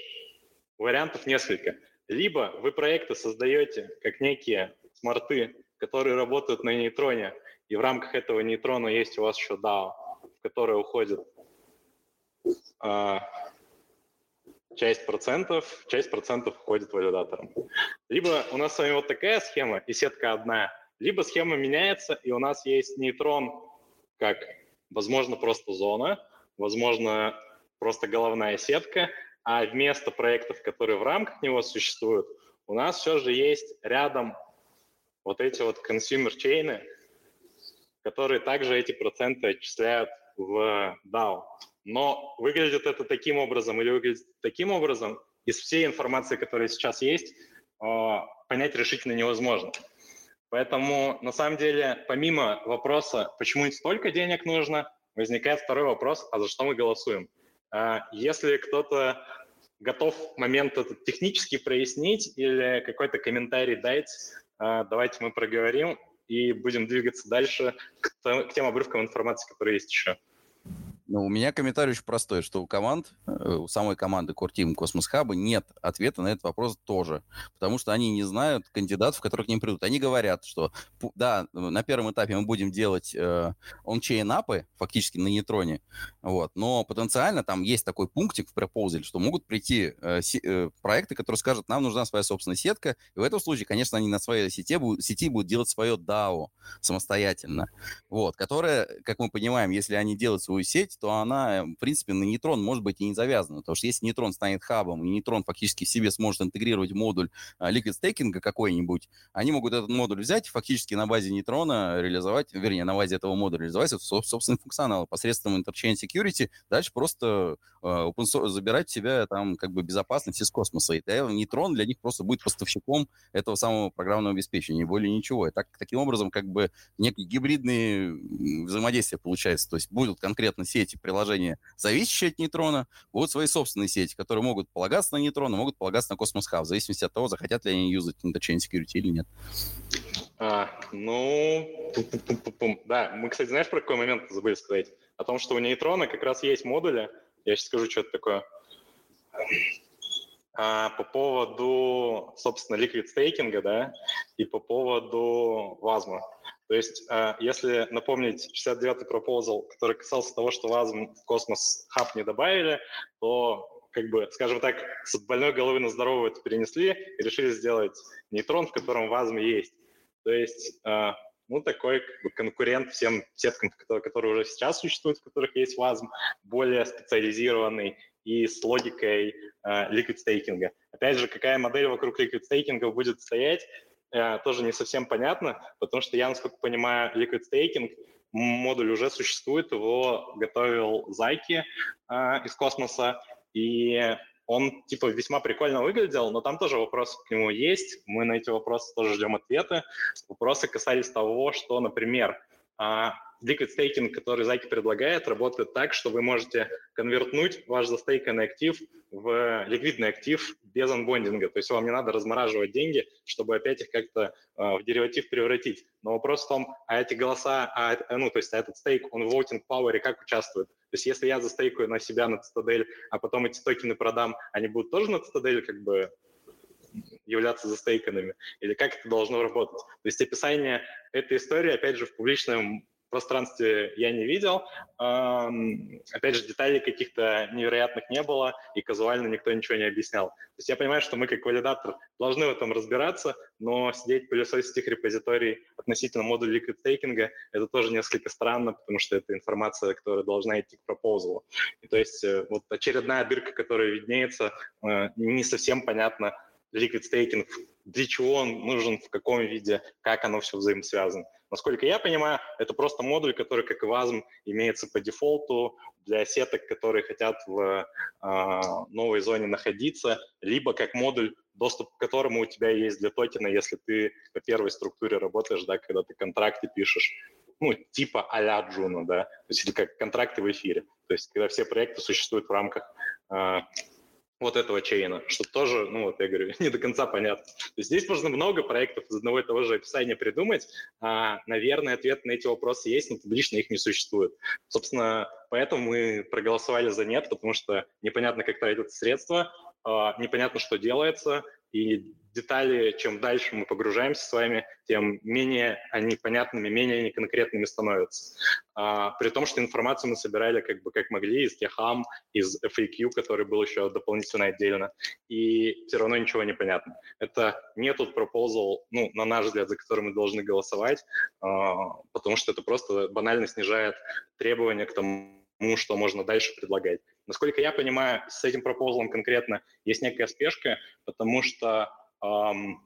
вариантов несколько. Либо вы проекты создаете как некие смарты, которые работают на нейтроне, и в рамках этого нейтрона есть у вас еще DAO, в которое уходит э, часть процентов, часть процентов уходит валидаторам. Либо у нас с вами вот такая схема, и сетка одна, либо схема меняется, и у нас есть нейтрон как, возможно, просто зона, возможно, просто головная сетка, а вместо проектов, которые в рамках него существуют, у нас все же есть рядом вот эти вот consumer чейны, которые также эти проценты отчисляют в DAO. Но выглядит это таким образом или выглядит таким образом, из всей информации, которая сейчас есть, а, понять решительно невозможно. Поэтому, на самом деле, помимо вопроса, почему столько денег нужно, возникает второй вопрос, а за что мы голосуем? А если кто-то готов момент этот технически прояснить или какой-то комментарий дать, а, давайте мы проговорим и будем двигаться дальше к тем обрывкам информации, которые есть еще. Ну, у меня комментарий очень простой, что у команд, э, у самой команды Team Космос Хаба нет ответа на этот вопрос тоже, потому что они не знают кандидатов, которые к ним придут. Они говорят, что да, на первом этапе мы будем делать э, он-чейн апы, фактически на нейтроне, вот, но потенциально там есть такой пунктик в proposal, что могут прийти э, э, проекты, которые скажут, нам нужна своя собственная сетка, и в этом случае, конечно, они на своей сети будут, сети будут делать свое DAO самостоятельно, вот, которое, как мы понимаем, если они делают свою сеть, то она, в принципе, на нейтрон может быть и не завязана. Потому что если нейтрон станет хабом, и нейтрон фактически в себе сможет интегрировать модуль а, liquid стейкинга какой-нибудь, они могут этот модуль взять и фактически на базе нейтрона реализовать, вернее, на базе этого модуля реализовать собственный функционал посредством Interchain Security, дальше просто uh, open source, забирать в себя там как бы безопасность из космоса. И нейтрон для них просто будет поставщиком этого самого программного обеспечения, более ничего. И так, таким образом как бы некие гибридные взаимодействия получается. То есть будут конкретно сеть эти приложения, зависящие от нейтрона, будут свои собственные сети, которые могут полагаться на нейтрон, могут полагаться на Cosmos Hub, в зависимости от того, захотят ли они юзать Interchain Security или нет. А, ну, да, мы, кстати, знаешь, про какой момент забыли сказать? О том, что у нейтрона как раз есть модули, я сейчас скажу, что это такое. А, по поводу, собственно, liquid стейкинга, да, и по поводу вазма. То есть, а, если напомнить 69-й proposal, который касался того, что ВАЗМ в космос хаб не добавили, то, как бы, скажем так, с больной головы на здоровую это перенесли и решили сделать нейтрон, в котором ВАЗМ есть. То есть, а, ну, такой как бы, конкурент всем сеткам, которые, которые уже сейчас существуют, в которых есть ВАЗМ, более специализированный и с логикой э, liquid стейкинга. Опять же, какая модель вокруг liquid стейкинга будет стоять, Э, тоже не совсем понятно, потому что я, насколько понимаю, Liquid Staking модуль уже существует, его готовил Зайки э, из космоса, и он типа весьма прикольно выглядел, но там тоже вопросы к нему есть, мы на эти вопросы тоже ждем ответы. Вопросы касались того, что, например, э, Liquid Staking, который Зайки предлагает, работает так, что вы можете конвертнуть ваш застейканный актив в ликвидный актив без анбондинга. То есть вам не надо размораживать деньги, чтобы опять их как-то э, в дериватив превратить. Но вопрос в том, а эти голоса, а, ну, то есть а этот стейк, он в voting power как участвует? То есть если я застейкаю на себя на Цитадель, а потом эти токены продам, они будут тоже на Цитадель как бы являться застейканными? Или как это должно работать? То есть описание этой истории, опять же, в публичном пространстве я не видел. Опять же, деталей каких-то невероятных не было, и казуально никто ничего не объяснял. То есть я понимаю, что мы как валидатор должны в этом разбираться, но сидеть пылесосить их репозиторий относительно модуля liquid staking это тоже несколько странно, потому что это информация, которая должна идти к пропозалу. И то есть э, вот очередная дырка, которая виднеется, э, не совсем понятно, liquid staking, для чего он нужен, в каком виде, как оно все взаимосвязано. Насколько я понимаю, это просто модуль, который, как и WASM, имеется по дефолту для сеток, которые хотят в э, новой зоне находиться, либо как модуль, доступ к которому у тебя есть для токена, если ты по первой структуре работаешь, да, когда ты контракты пишешь, ну, типа а-ля Juno, да, то есть или как контракты в эфире. То есть когда все проекты существуют в рамках э, вот этого чейна, что тоже, ну вот я говорю, не до конца понятно. То есть здесь можно много проектов из одного и того же описания придумать. А, наверное, ответ на эти вопросы есть, но публично их не существует. Собственно, поэтому мы проголосовали за нет, потому что непонятно, как тратятся средства, а, непонятно, что делается, и детали, чем дальше мы погружаемся с вами, тем менее они понятными, менее они конкретными становятся. А, при том, что информацию мы собирали как бы как могли из Техам, из FAQ, который был еще дополнительно отдельно, и все равно ничего не понятно. Это не тот пропозал, ну, на наш взгляд, за который мы должны голосовать, а, потому что это просто банально снижает требования к тому, что можно дальше предлагать. Насколько я понимаю, с этим пропозалом конкретно есть некая спешка, потому что эм,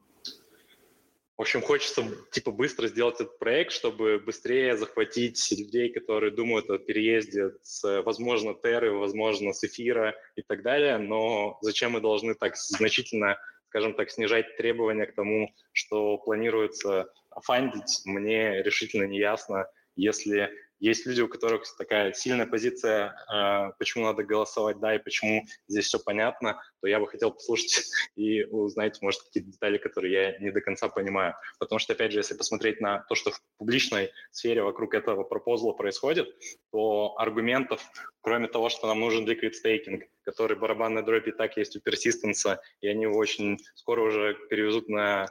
в общем, хочется типа быстро сделать этот проект, чтобы быстрее захватить людей, которые думают о переезде с, возможно, Терры, возможно, с Эфира и так далее. Но зачем мы должны так значительно, скажем так, снижать требования к тому, что планируется фандить, мне решительно не ясно, если есть люди, у которых такая сильная позиция, э, почему надо голосовать «да» и почему здесь все понятно, то я бы хотел послушать и узнать, может, какие-то детали, которые я не до конца понимаю. Потому что, опять же, если посмотреть на то, что в публичной сфере вокруг этого пропозла происходит, то аргументов, кроме того, что нам нужен liquid staking, который барабанной дробь и так есть у Persistence, и они его очень скоро уже перевезут на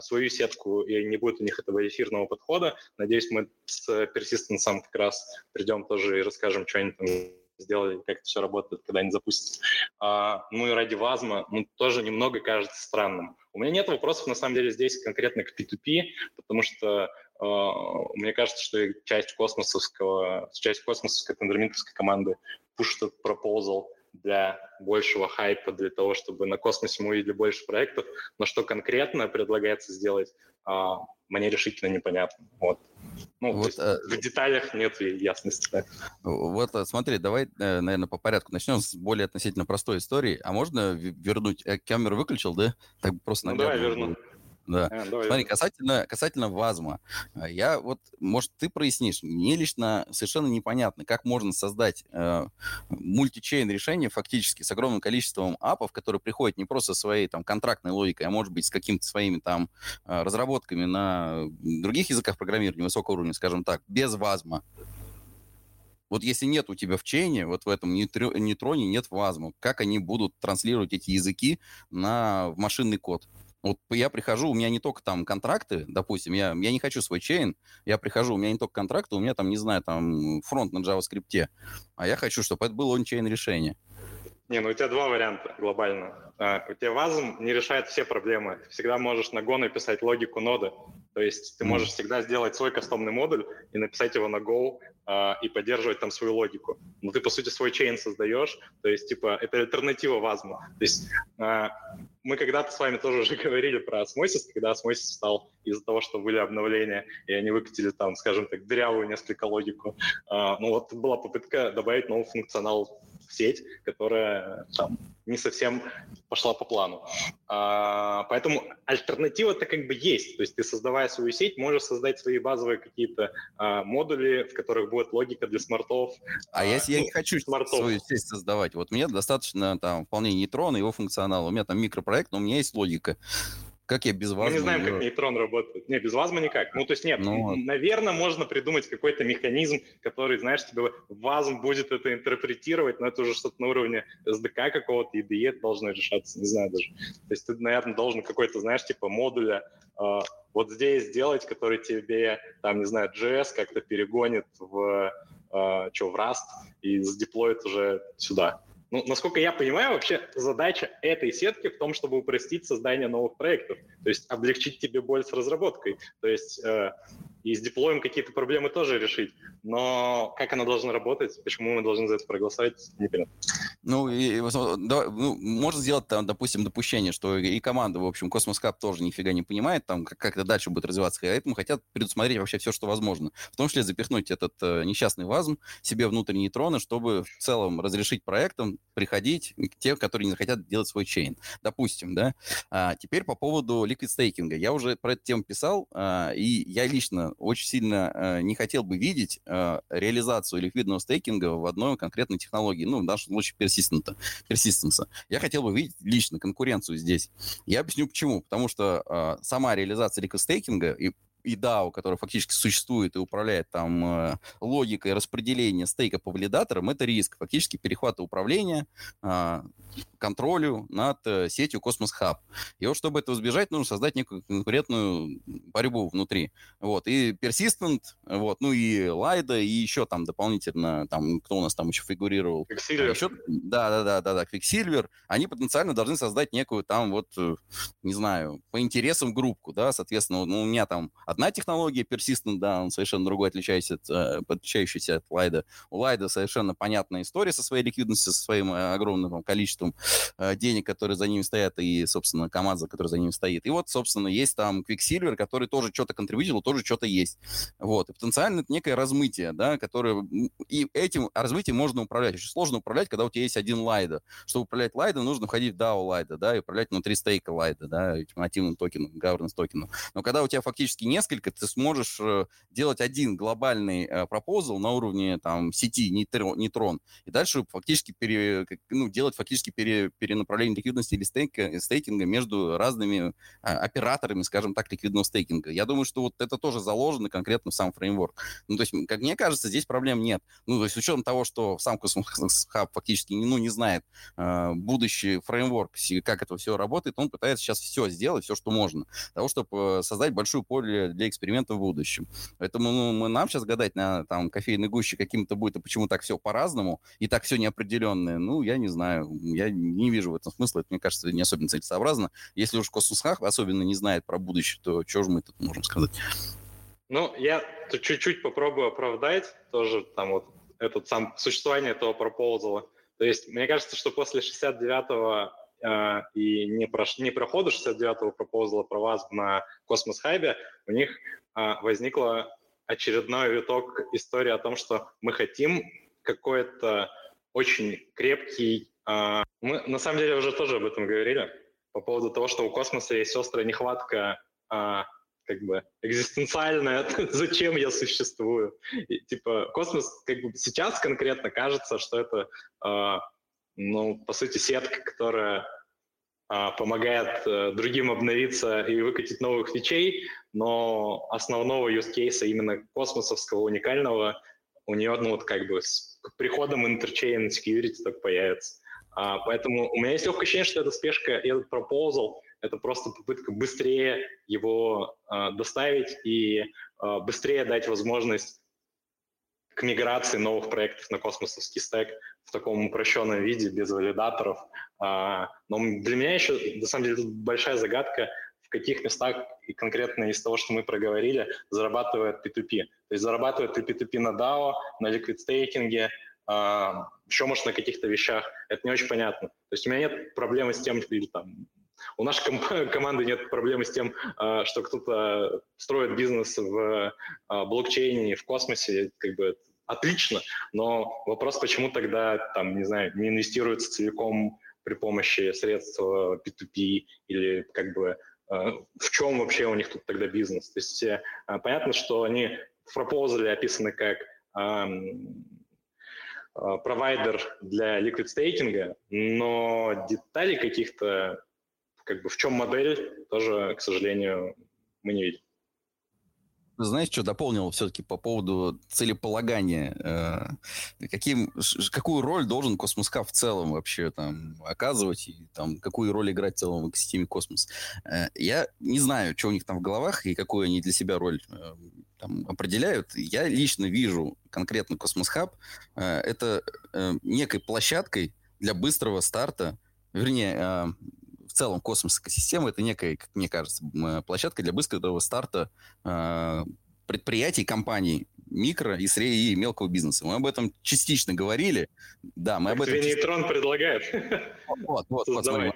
свою сетку, и не будет у них этого эфирного подхода. Надеюсь, мы с Persistence как раз придем тоже и расскажем, что они там сделали, как это все работает, когда они запустят. А, ну и ради Вазма, ну, тоже немного кажется странным. У меня нет вопросов, на самом деле, здесь конкретно к P2P, потому что э, мне кажется, что часть космосовского, часть космосовской тендерминтовской команды пушит этот пропозал, для большего хайпа, для того, чтобы на космосе мы увидели больше проектов. Но что конкретно предлагается сделать, а, мне решительно непонятно. Вот. Ну, вот, а... в деталях нет ясности. Да. Вот э, смотри, давай, э, наверное, по порядку начнем с более относительно простой истории. А можно вернуть? Я камеру выключил, да? Так просто ну, давай верну. Да. А, давай, Смотри, касательно, касательно Вазма, а, я вот, может, ты прояснишь, мне лично совершенно непонятно, как можно создать э, мультичейн решение фактически с огромным количеством апов, которые приходят не просто своей там контрактной логикой, а может быть с какими-то своими там э, разработками на других языках программирования высокого уровня, скажем так, без Вазма. Вот если нет у тебя в чейне, вот в этом нейтроне нет вазма, как они будут транслировать эти языки на в машинный код? Вот я прихожу, у меня не только там контракты, допустим, я, я не хочу свой чейн, я прихожу, у меня не только контракты, у меня там, не знаю, там фронт на JavaScript, а я хочу, чтобы это было он-чейн решение. Не, ну у тебя два варианта глобально. А, у тебя вазм не решает все проблемы. Ты всегда можешь на Go написать логику ноды. То есть ты можешь всегда сделать свой кастомный модуль и написать его на Go э, и поддерживать там свою логику. Но ты, по сути, свой чейн создаешь, то есть, типа, это альтернатива Вазму. То есть э, мы когда-то с вами тоже уже говорили про осмосис, когда осмосис стал из-за того, что были обновления, и они выкатили там, скажем так, дырявую несколько логику. Э, ну вот была попытка добавить новый функционал сеть, которая там не совсем пошла по плану. А, поэтому альтернатива-то как бы есть. То есть ты, создавая свою сеть, можешь создать свои базовые какие-то а, модули, в которых будет логика для смартов. А, а если ну, я не хочу смартов. свою сеть создавать, вот мне достаточно там вполне нейтрона, его функционал, у меня там микропроект, но у меня есть логика. Как я без вазма? Мы не знаем, ее... как нейтрон работает. Не, без вазма никак. Ну, то есть нет, ну, наверное, можно придумать какой-то механизм, который, знаешь, тебе вазм будет это интерпретировать, но это уже что-то на уровне SDK какого-то, IDE это должно решаться, не знаю даже. То есть ты, наверное, должен какой-то, знаешь, типа модуля э, вот здесь сделать, который тебе, там, не знаю, JS как-то перегонит в, э, что, в Rust и задеплоит уже сюда. Ну, насколько я понимаю, вообще задача этой сетки в том, чтобы упростить создание новых проектов, то есть облегчить тебе боль с разработкой, то есть э, и с деплоем какие-то проблемы тоже решить. Но как она должна работать, почему мы должны за это проголосовать, не понятно. Ну, и, да, ну, можно сделать, там, допустим, допущение, что и команда, в общем, Cosmos Hub тоже нифига не понимает, там, как, как это дальше будет развиваться, поэтому хотят предусмотреть вообще все, что возможно. В том числе запихнуть этот э, несчастный Wasm себе внутрь нейтрона, чтобы в целом разрешить проектам приходить те, которые не хотят делать свой chain. Допустим, да. А, теперь по поводу liquid стейкинга. Я уже про эту тему писал, а, и я лично очень сильно а, не хотел бы видеть а, реализацию ликвидного стейкинга в одной конкретной технологии, ну, в нашем случае persistence. Я хотел бы видеть лично конкуренцию здесь. Я объясню почему. Потому что а, сама реализация liquid стейкинга и и DAO, который фактически существует и управляет там э, логикой распределения стейка по валидаторам, это риск фактически перехвата управления, э, контролю над э, сетью Cosmos Hub. И вот чтобы этого избежать, нужно создать некую конкурентную борьбу внутри. Вот. И Persistent, вот, ну и Лайда, и еще там дополнительно, там, кто у нас там еще фигурировал? Quicksilver. Еще, да, да, да, да, да, Quicksilver. Они потенциально должны создать некую там вот, э, не знаю, по интересам группку, да, соответственно, ну, у меня там одна технология Persistent, да, он совершенно другой, отличающийся от, э, отличающийся от Лайда. У Лайда совершенно понятная история со своей ликвидностью, со своим огромным количеством э, денег, которые за ними стоят, и, собственно, команда, которая за ними стоит. И вот, собственно, есть там Quicksilver, который тоже что-то контрибьютил, тоже что-то есть. Вот. И потенциально это некое размытие, да, которое... И этим размытием можно управлять. Очень сложно управлять, когда у тебя есть один лайда. Чтобы управлять лайдом, нужно входить в DAO лайда, да, и управлять внутри стейка лайда, да, этим нативным токеном, governance токеном. Но когда у тебя фактически несколько, ты сможешь э, делать один глобальный э, пропозал на уровне там сети нейтрон, и дальше фактически пере, ну, делать фактически пере, перенаправление ликвидности или стейка, стейкинга между разными а, операторами, скажем так, ликвидного стейкинга. Я думаю, что вот это тоже заложено конкретно в сам фреймворк. Ну, то есть, как мне кажется, здесь проблем нет. Ну, то есть, с учетом того, что сам Cosmos Hub фактически ну, не знает э, будущий фреймворк, как это все работает, он пытается сейчас все сделать, все, что можно, для того, чтобы э, создать большое поле для эксперимента в будущем. Поэтому ну, мы, нам сейчас гадать на там кофейной гуще каким-то будет, и почему так все по-разному, и так все неопределенное, ну, я не знаю. Я не вижу в этом смысла. Это, мне кажется, не особенно целесообразно. Если уж Космос Хах особенно не знает про будущее, то что же мы тут можем сказать? Ну, я чуть-чуть попробую оправдать тоже там вот этот сам существование этого пропозала. То есть мне кажется, что после 69-го э, и не, прош, не прохода 69-го пропозала про вас на Космос Хайбе, у них э, возникла очередной виток истории о том, что мы хотим какой-то очень крепкий... Э, мы на самом деле уже тоже об этом говорили, по поводу того, что у космоса есть острая нехватка э, как бы экзистенциальная, зачем я существую. И, типа космос как бы сейчас конкретно кажется, что это, э, ну, по сути, сетка, которая э, помогает э, другим обновиться и выкатить новых фичей, но основного use case именно космосовского уникального у нее, ну, вот как бы с приходом Interchain Security так появится. А, поэтому у меня есть легкое ощущение, что эта спешка этот proposal — это просто попытка быстрее его а, доставить и а, быстрее дать возможность к миграции новых проектов на космосовский стек в таком упрощенном виде, без валидаторов. А, но для меня еще, на самом деле, большая загадка, в каких местах, и конкретно из того, что мы проговорили, зарабатывает P2P. То есть зарабатывает ли P2P на DAO, на liquid стейкинге, еще, может, на каких-то вещах. Это не очень понятно. То есть у меня нет проблемы с тем, или там у нашей ком- команды нет проблемы с тем, а, что кто-то строит бизнес в а, блокчейне, в космосе, как бы отлично, но вопрос, почему тогда, там, не знаю, не инвестируется целиком при помощи средств P2P или как бы а, в чем вообще у них тут тогда бизнес? То есть понятно, что они в пропозале описаны как провайдер для liquid стейкинга, но деталей каких-то как бы в чем модель, тоже, к сожалению, мы не видим. Знаешь, что дополнил все-таки по поводу целеполагания? Э, каким, какую роль должен Cosmos Hub в целом вообще там оказывать и там какую роль играть в целом в экосистеме Космос? Э, я не знаю, что у них там в головах и какую они для себя роль э, там, определяют. Я лично вижу конкретно Cosmos Hub это некой площадкой для быстрого старта, вернее, в целом космос экосистема это некая, как мне кажется, площадка для быстрого старта э, предприятий, компаний, микро и среднего и мелкого бизнеса. Мы об этом частично говорили. Да, мы об этом... Частично... нейтрон предлагает. Вот, вот, вот, смотри.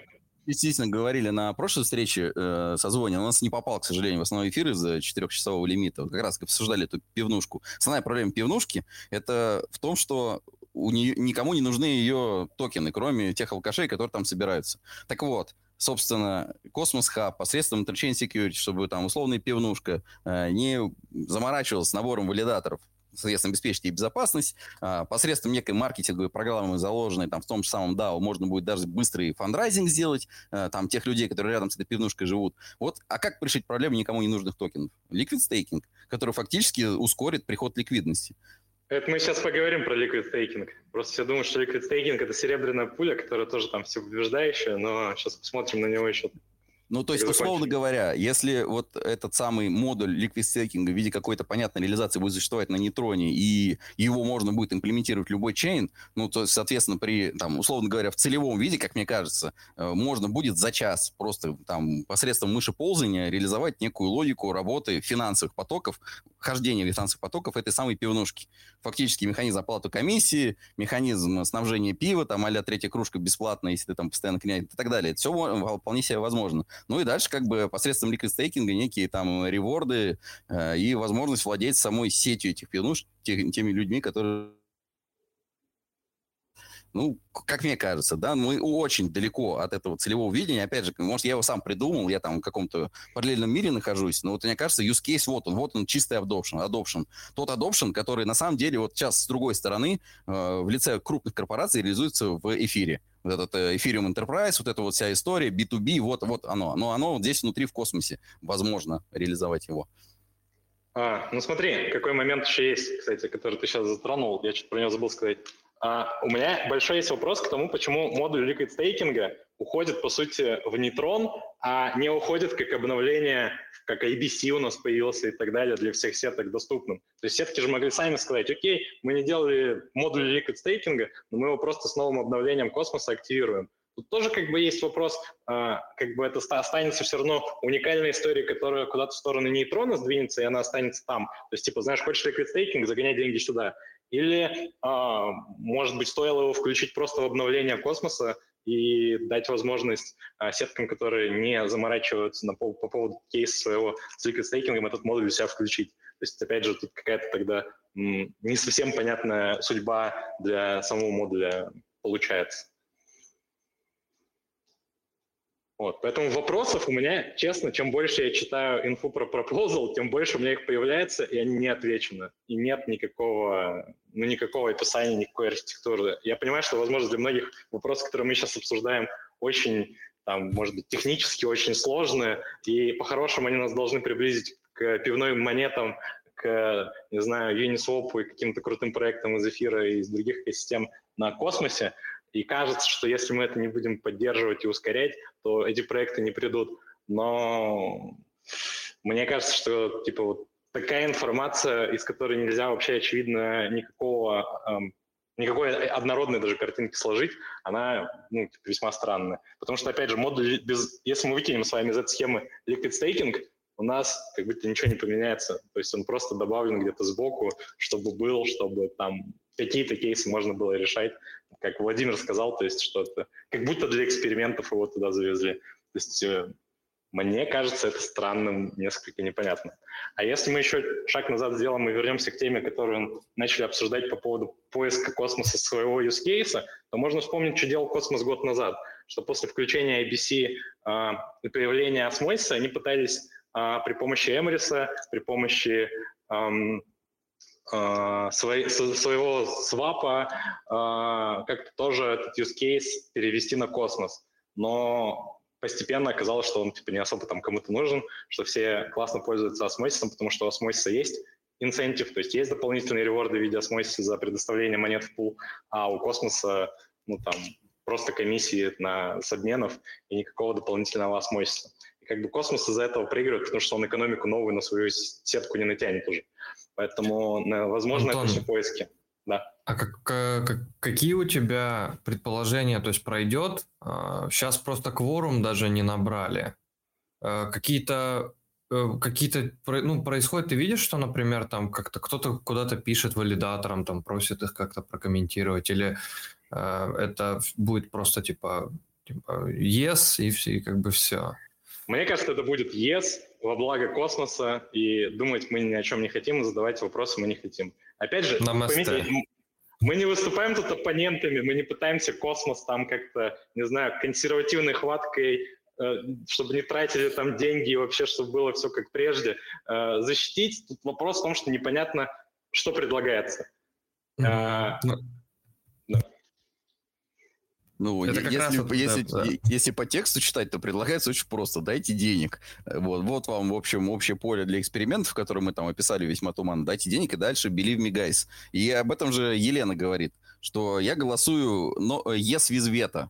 Частично говорили на прошлой встрече э, созвоне, у нас не попал, к сожалению, в основной эфир из-за четырехчасового лимита. Как раз обсуждали эту пивнушку. Основная проблема пивнушки – это в том, что у нее, никому не нужны ее токены, кроме тех алкашей, которые там собираются. Так вот, собственно, Cosmos Hub посредством Interchain Security, чтобы там условная пивнушка э, не заморачивалась с набором валидаторов, соответственно, обеспечить ей безопасность. А, посредством некой маркетинговой программы, заложенной там в том же самом DAO, можно будет даже быстрый фандрайзинг сделать, а, там тех людей, которые рядом с этой пивнушкой живут. Вот, а как решить проблему никому не нужных токенов? Liquid staking, который фактически ускорит приход ликвидности. Это мы сейчас поговорим про liquid staking. Просто все думают, что liquid staking это серебряная пуля, которая тоже там все побеждающая, но сейчас посмотрим на него еще ну, то есть, условно говоря, если вот этот самый модуль liquid staking в виде какой-то понятной реализации будет существовать на нейтроне, и его можно будет имплементировать в любой чейн, ну, то есть, соответственно, при, там, условно говоря, в целевом виде, как мне кажется, э, можно будет за час просто там посредством мышеползания реализовать некую логику работы финансовых потоков вхождения в финансовых потоков этой самой пивнушки. Фактически механизм оплаты комиссии, механизм снабжения пива, там а третья кружка бесплатная, если ты там постоянно князь и так далее. Это все вполне себе возможно. Ну и дальше как бы посредством ликвидстейкинга некие там реворды э, и возможность владеть самой сетью этих пивнушек, теми людьми, которые ну, как мне кажется, да, мы очень далеко от этого целевого видения. Опять же, может, я его сам придумал, я там в каком-то параллельном мире нахожусь, но вот мне кажется, use case вот он, вот он, чистый adoption, adoption. Тот adoption, который на самом деле вот сейчас с другой стороны э, в лице крупных корпораций реализуется в эфире. Вот этот э, Ethereum Enterprise, вот эта вот вся история, B2B, вот, вот оно. Но оно вот здесь внутри в космосе. Возможно реализовать его. А, ну смотри, какой момент еще есть, кстати, который ты сейчас затронул, я что-то про него забыл сказать. А, у меня большой есть вопрос к тому, почему модуль liquid стейкинга уходит, по сути, в нейтрон, а не уходит как обновление, как IBC у нас появился и так далее, для всех сеток доступным. То есть сетки же могли сами сказать, окей, мы не делали модуль liquid стейкинга, но мы его просто с новым обновлением космоса активируем. Тут тоже как бы есть вопрос, а, как бы это останется все равно уникальной историей, которая куда-то в сторону нейтрона сдвинется, и она останется там. То есть, типа, знаешь, хочешь liquid стейкинг, загоняй деньги сюда. Или, а, может быть, стоило его включить просто в обновление космоса и дать возможность а, сеткам, которые не заморачиваются на, по, по поводу кейса своего с liquid стейкингом, этот модуль у себя включить. То есть, опять же, тут какая-то тогда м, не совсем понятная судьба для самого модуля получается. Вот, поэтому вопросов у меня, честно, чем больше я читаю инфу про proposal, тем больше у меня их появляется, и они не отвечены. И нет никакого, ну, никакого описания, никакой архитектуры. Я понимаю, что, возможно, для многих вопросов, которые мы сейчас обсуждаем, очень, там, может быть, технически очень сложные, и по-хорошему они нас должны приблизить к пивным монетам, к, не знаю, Uniswap и каким-то крутым проектам из эфира и из других систем на космосе. И кажется, что если мы это не будем поддерживать и ускорять, то эти проекты не придут. Но мне кажется, что типа вот такая информация, из которой нельзя вообще, очевидно, никакого эм, никакой однородной даже картинки сложить, она ну, типа, весьма странная. Потому что, опять же, модуль без... Если мы выкинем с вами из этой схемы liquid staking, у нас как будто ничего не поменяется. То есть он просто добавлен где-то сбоку, чтобы был, чтобы там какие-то кейсы можно было решать как Владимир сказал, то есть что-то, как будто для экспериментов его туда завезли. То есть э, мне кажется это странным, несколько непонятно. А если мы еще шаг назад сделаем и вернемся к теме, которую начали обсуждать по поводу поиска космоса своего use case, то можно вспомнить, что делал космос год назад, что после включения IBC э, и появления осмосиса они пытались э, при помощи Эмриса, при помощи эм, свой, своего свапа э, как-то тоже этот use case перевести на космос. Но постепенно оказалось, что он типа не особо там кому-то нужен, что все классно пользуются осмосисом, потому что у осмосиса есть инцентив, то есть есть дополнительные реворды в виде осмосиса за предоставление монет в пул, а у космоса, ну там, просто комиссии на, с обменов и никакого дополнительного осмосиса. И как бы космос из-за этого проигрывает, потому что он экономику новую на свою сетку не натянет уже. Поэтому, возможно, Антон, это все поиски. Да. А как, как, какие у тебя предположения, то есть пройдет? Сейчас а, просто кворум даже не набрали. А, какие-то э, какие-то ну происходит ты видишь что например там как-то кто-то куда-то пишет валидаторам там просит их как-то прокомментировать или э, это будет просто типа типа yes и все и как бы все мне кажется это будет yes во благо космоса, и думать мы ни о чем не хотим, и задавать вопросы мы не хотим. Опять же, поймите, мы не выступаем тут оппонентами, мы не пытаемся космос там как-то, не знаю, консервативной хваткой, э, чтобы не тратили там деньги и вообще, чтобы было все как прежде, э, защитить. Тут вопрос в том, что непонятно, что предлагается. Mm-hmm. Ну, это если, раз если, да. если по тексту читать, то предлагается очень просто. Дайте денег. Вот, вот вам, в общем, общее поле для экспериментов, которое мы там описали весьма туманно. Дайте денег и дальше believe me, guys. И об этом же Елена говорит, что я голосую но, yes with veto.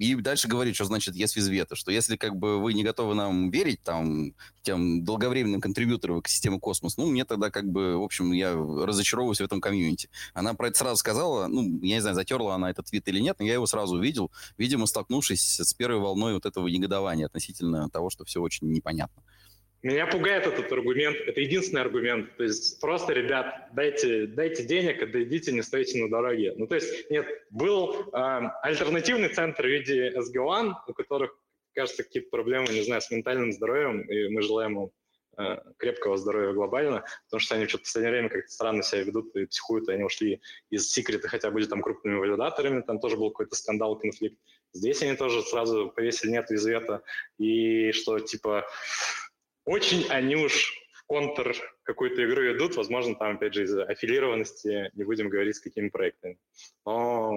И дальше говорит, что значит with veto, что если как бы вы не готовы нам верить, там, тем долговременным контрибьюторам к системе Космос, ну, мне тогда как бы, в общем, я разочаровываюсь в этом комьюнити. Она про это сразу сказала, ну, я не знаю, затерла она этот твит или нет, но я его сразу увидел, видимо, столкнувшись с первой волной вот этого негодования относительно того, что все очень непонятно. Меня пугает этот аргумент. Это единственный аргумент. То есть просто, ребят, дайте, дайте денег, отдадите, не стойте на дороге. Ну, то есть, нет, был э, альтернативный центр в виде SG1, у которых, кажется, какие-то проблемы, не знаю, с ментальным здоровьем, и мы желаем им э, крепкого здоровья глобально, потому что они что-то в последнее время как-то странно себя ведут и психуют, и они ушли из секрета, хотя были там крупными валидаторами, там тоже был какой-то скандал, конфликт. Здесь они тоже сразу повесили нет визвета, и что, типа, очень они уж в контр какой-то игры идут, возможно, там, опять же, из-за аффилированности, не будем говорить, с какими проектами. Но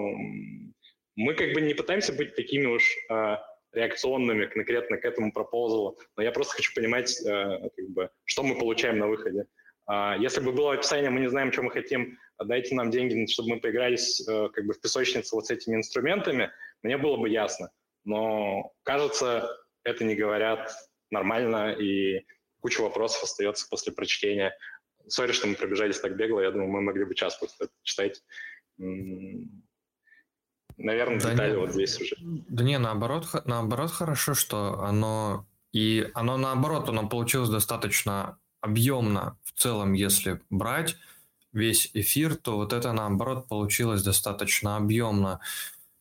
мы как бы не пытаемся быть такими уж э, реакционными конкретно к этому пропозалу, но я просто хочу понимать, э, как бы, что мы получаем на выходе. Э, если бы было описание, мы не знаем, что мы хотим, дайте нам деньги, чтобы мы поигрались э, как бы в песочнице вот с этими инструментами, мне было бы ясно. Но, кажется, это не говорят нормально, и куча вопросов остается после прочтения. Сори, что мы пробежались так бегло, я думаю, мы могли бы час просто читать. Наверное, да детали не, вот здесь уже. Да не, наоборот, наоборот хорошо, что оно и оно наоборот, оно получилось достаточно объемно в целом, если брать весь эфир, то вот это наоборот получилось достаточно объемно.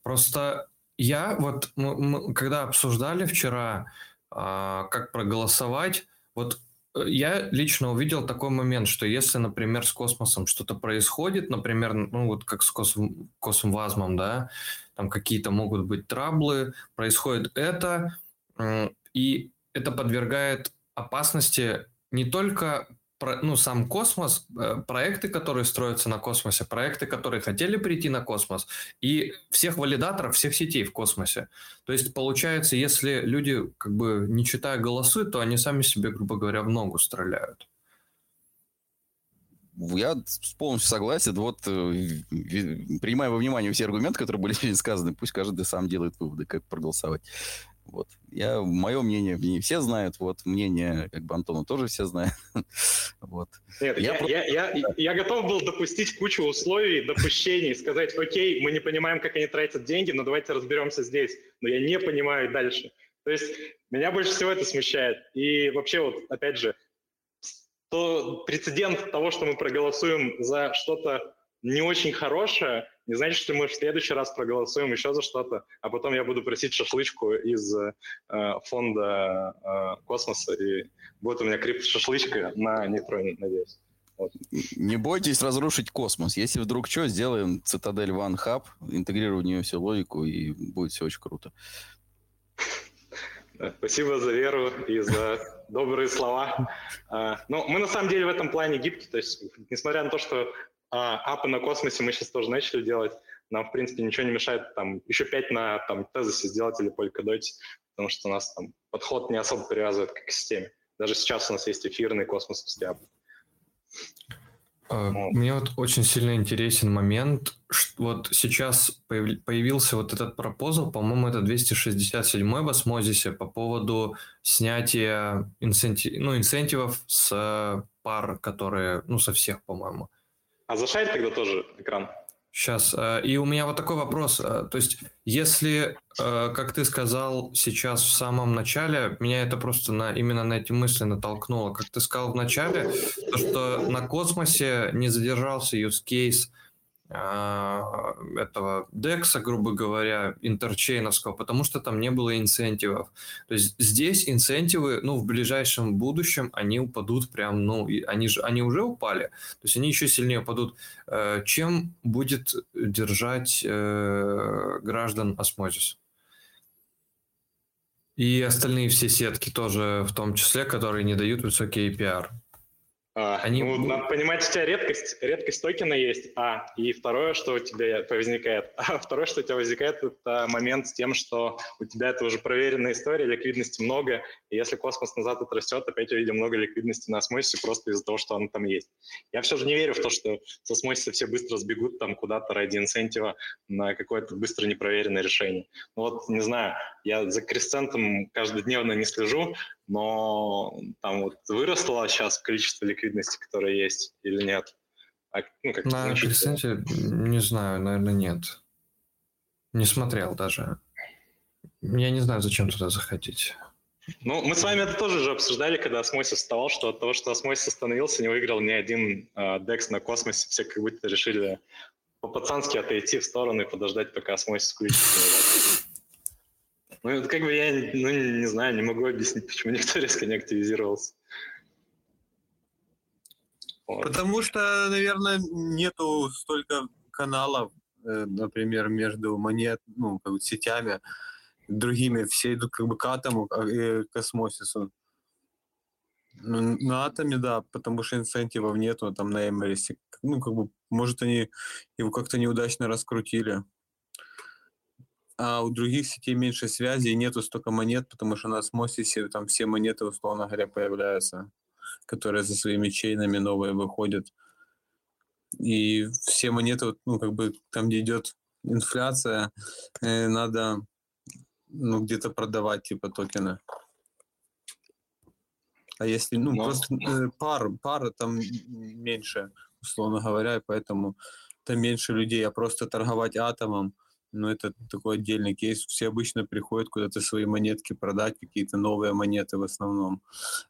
Просто я вот, мы, мы, когда обсуждали вчера, а, как проголосовать. Вот э, я лично увидел такой момент, что если, например, с космосом что-то происходит, например, ну вот как с косм, космвазмом, да, там какие-то могут быть траблы, происходит это, и это подвергает опасности не только ну, сам космос, э, проекты, которые строятся на космосе, проекты, которые хотели прийти на космос, и всех валидаторов, всех сетей в космосе. То есть, получается, если люди, как бы, не читая голосуют, то они сами себе, грубо говоря, в ногу стреляют. Я полностью согласен. Вот э, принимая во внимание все аргументы, которые были сказаны, пусть каждый сам делает выводы, как проголосовать. Вот. Я, мое мнение, не все знают, вот, мнение, как бы, Антона тоже все знают. вот. Нет, я, я, просто... я, я, я готов был допустить кучу условий, допущений, сказать, окей, мы не понимаем, как они тратят деньги, но давайте разберемся здесь. Но я не понимаю дальше. То есть меня больше всего это смущает. И вообще вот, опять же, то прецедент того, что мы проголосуем за что-то не очень хорошее, не значит, что мы в следующий раз проголосуем еще за что-то, а потом я буду просить шашлычку из э, фонда э, космоса, и будет у меня крипто-шашлычка на нейтроне, надеюсь. Вот. Не бойтесь разрушить космос. Если вдруг что, сделаем Цитадель One Hub, интегрируем в нее всю логику, и будет все очень круто. Спасибо за веру и за добрые слова. А, ну, мы на самом деле в этом плане гибки, то есть, несмотря на то, что а, апы на космосе мы сейчас тоже начали делать. Нам, в принципе, ничего не мешает там еще пять на там, тезисе сделать или Polkadot, потому что у нас там подход не особо привязывает к системе. Даже сейчас у нас есть эфирный космосовский ап. А, мне вот очень сильно интересен момент, что вот сейчас появился вот этот пропозал, по-моему, это 267 в осмозисе по поводу снятия инцентив, ну, инцентивов с пар, которые, ну, со всех, по-моему. А зашарь тогда тоже экран. Сейчас. Э, и у меня вот такой вопрос. Э, то есть, если, э, как ты сказал сейчас в самом начале, меня это просто на, именно на эти мысли натолкнуло. Как ты сказал в начале, то, что на космосе не задержался use case – этого декса, грубо говоря, интерчейновского, потому что там не было инцентивов. То есть здесь инцентивы, ну, в ближайшем будущем они упадут прям, ну, они же, они уже упали, то есть они еще сильнее упадут. Э, чем будет держать э, граждан осмозис? И остальные все сетки тоже в том числе, которые не дают высокий APR. А, Они... Ну, надо понимать, у тебя редкость, редкость токена есть, а, и второе, что у тебя возникает, а второе, что у тебя возникает, это момент с тем, что у тебя это уже проверенная история, ликвидности много, и если космос назад отрастет, опять увидим много ликвидности на осмосисе просто из-за того, что он там есть. Я все же не верю в то, что с осмосиса все быстро сбегут там куда-то ради инцентива на какое-то быстро непроверенное решение. Ну вот, не знаю, я за кресцентом каждодневно не слежу, но там вот выросло сейчас количество ликвидности, которое есть, или нет? А, ну, как На Кресценте, не знаю, наверное, нет. Не смотрел даже. Я не знаю, зачем туда заходить. Ну, мы с вами это тоже же обсуждали, когда осмосис вставал, что от того, что осмосис остановился, не выиграл ни один э, DEX на космосе. Все как будто решили по-пацански отойти в сторону и подождать, пока осмосис включится. Ну, как бы я, ну, не знаю, не могу объяснить, почему никто резко не активизировался. Потому что, наверное, нету столько каналов, э, например, между монет, ну, как бы сетями, другими. Все идут как бы к атому, э, к осмосису. Ну, на атоме, да, потому что инцентивов нету там на Эмерисе. Ну, как бы, может, они его как-то неудачно раскрутили. А у других сетей меньше связи и нету столько монет, потому что на осмосисе там все монеты, условно говоря, появляются, которые за своими чейнами новые выходят. И все монеты, ну, как бы там, где идет инфляция, э, надо ну, где-то продавать, типа, токены. А если, ну, Но... просто э, пар, пара там меньше, условно говоря, и поэтому там меньше людей, а просто торговать атомом, ну, это такой отдельный кейс. Все обычно приходят куда-то свои монетки продать, какие-то новые монеты в основном.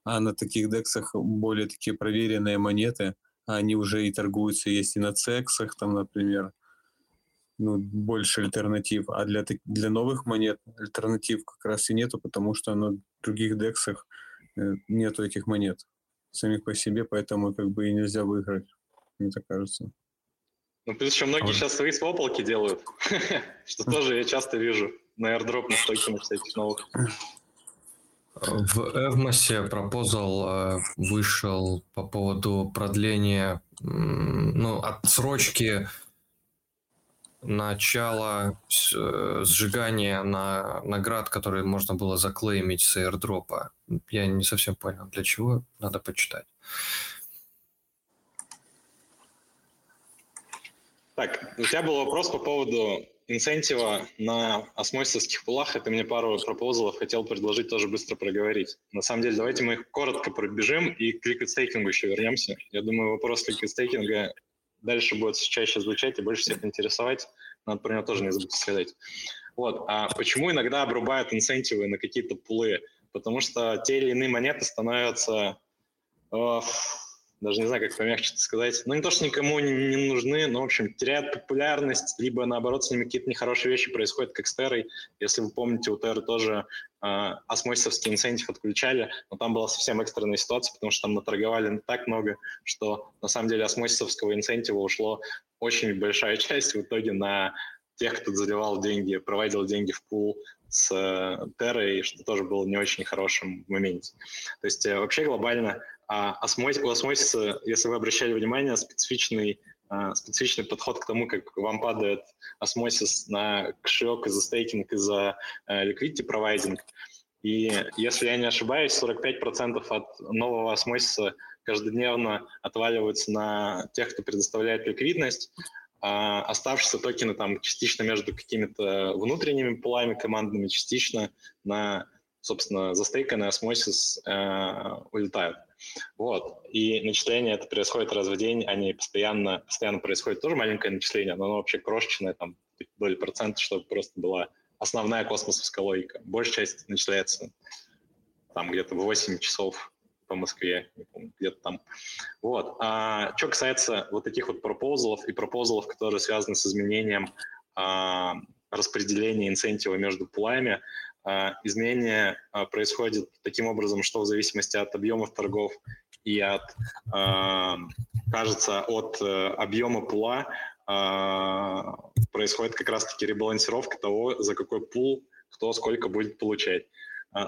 А на таких дексах более такие проверенные монеты, они уже и торгуются, есть и на цексах, там, например, ну, больше альтернатив. А для, для новых монет альтернатив как раз и нету, потому что на других дексах э, нету этих монет самих по себе, поэтому как бы и нельзя выиграть, мне так кажется. Ну, плюс еще многие сейчас свои свополки делают, что тоже я часто вижу на airdrop на токенах всяких новых. В Эвмосе пропозал э, вышел по поводу продления, ну, отсрочки начало э, сжигания на наград, которые можно было заклеймить с airdropа. Я не совсем понял, для чего, надо почитать. Так, у тебя был вопрос по поводу инцентива на осмосисских пулах. Это мне пару пропозалов хотел предложить тоже быстро проговорить. На самом деле, давайте мы их коротко пробежим и к ликвид-стейкингу еще вернемся. Я думаю, вопрос ликвид-стейкинга дальше будет чаще звучать и больше всех интересовать. Надо про него тоже не забыть сказать. Вот. А почему иногда обрубают инцентивы на какие-то пулы? Потому что те или иные монеты становятся э, даже не знаю, как помягче сказать, ну не то, что никому не, не нужны, но, в общем, теряют популярность, либо, наоборот, с ними какие-то нехорошие вещи происходят, как с Террой. Если вы помните, у Терры тоже э, осмосисовский инцентив отключали, но там была совсем экстренная ситуация, потому что там наторговали так много, что на самом деле осмосисовского инцентива ушло очень большая часть в итоге на тех, кто заливал деньги, проводил деньги в пул с э, Террой, что тоже было не очень хорошим в моменте. То есть э, вообще глобально а осмос, у осмосиса, если вы обращали внимание, специфичный, а, специфичный подход к тому, как вам падает осмосис на кошелек из-за стейкинг, из-за э, liquidity провайдинг. И если я не ошибаюсь, 45% от нового осмосиса каждодневно отваливаются на тех, кто предоставляет ликвидность, а оставшиеся токены там частично между какими-то внутренними пулами командными, частично на, собственно, застейканный осмосис э, улетают. Вот. И начисление это происходит раз в день, они постоянно, постоянно происходит тоже маленькое начисление, но оно вообще крошечное, там, доли процента, чтобы просто была основная космосовская логика. Большая часть начисляется там где-то в 8 часов по Москве, где-то там. Вот. А что касается вот таких вот пропозалов и пропозалов, которые связаны с изменением а, распределения инцентива между пулами, изменение а, происходит таким образом, что в зависимости от объемов торгов и от, а, кажется, от э, объема пула происходит как раз-таки ребалансировка того, за какой пул кто сколько будет получать.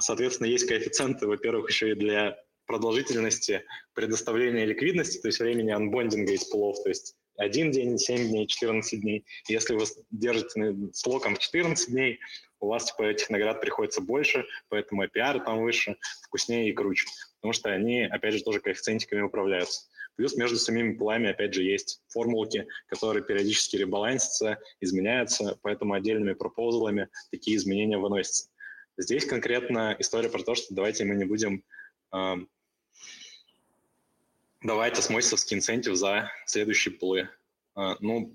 Соответственно, есть коэффициенты, во-первых, еще и для продолжительности предоставления ликвидности, то есть времени анбондинга из пулов, то есть один день, 7 дней, 14 дней. Если вы держите с локом 14 дней, у вас типа этих наград приходится больше, поэтому APR там выше, вкуснее и круче, потому что они, опять же, тоже коэффициентиками управляются. Плюс между самими пулами, опять же, есть формулки, которые периодически ребалансятся, изменяются, поэтому отдельными пропозалами такие изменения выносятся. Здесь конкретно история про то, что давайте мы не будем э, давать осмосисовский инцентив за следующие пулы. Э, ну,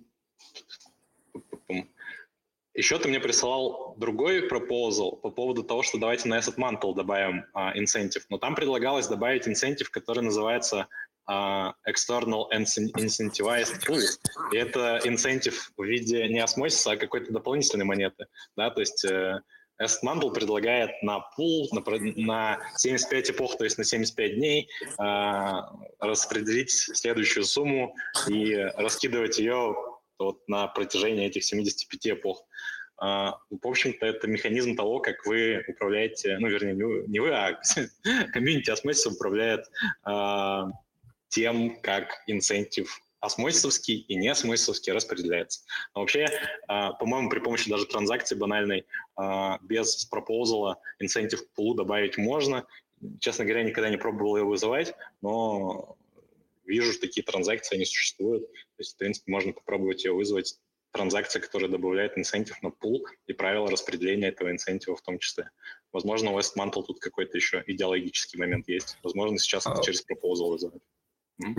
Еще ты мне присылал другой пропозал по поводу того, что давайте на Asset Mantle добавим а, инцентив. Но там предлагалось добавить инцентив, который называется а, External Incentivized Pool. И это инцентив в виде не осмосиса, а какой-то дополнительной монеты. Да? То есть э, Asset Mantle предлагает на пул на, на 75 эпох, то есть на 75 дней, э, распределить следующую сумму и раскидывать ее вот на протяжении этих 75 эпох. Uh, в общем-то, это механизм того, как вы управляете, ну, вернее, не вы, а комьюнити осмосиса управляет uh, тем, как инцентив осмосисовский и не осмосисовский распределяется. Но вообще, uh, по-моему, при помощи даже транзакции банальной без пропозала инцентив к пулу добавить можно. Честно говоря, никогда не пробовал его вызывать, но вижу, что такие транзакции, они существуют. То есть, в принципе, можно попробовать ее вызвать. Транзакция, которая добавляет инцентив на пул и правила распределения этого инцентива в том числе. Возможно, у Westmantle тут какой-то еще идеологический момент есть. Возможно, сейчас это а через пропозал вызывать.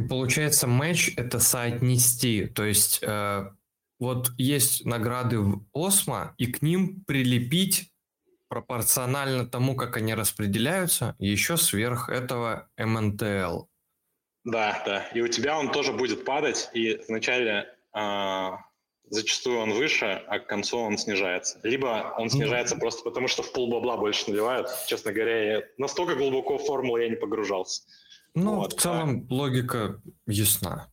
Получается, матч — это соотнести. То есть э, вот есть награды в Осмо, и к ним прилепить пропорционально тому, как они распределяются, еще сверх этого МНТЛ. Да, да. И у тебя он тоже будет падать, и вначале э, зачастую он выше, а к концу он снижается. Либо он снижается mm просто потому, что в пол бабла больше наливают. Честно говоря, я настолько глубоко в формулу я не погружался. Ну, вот, в целом а... логика ясна.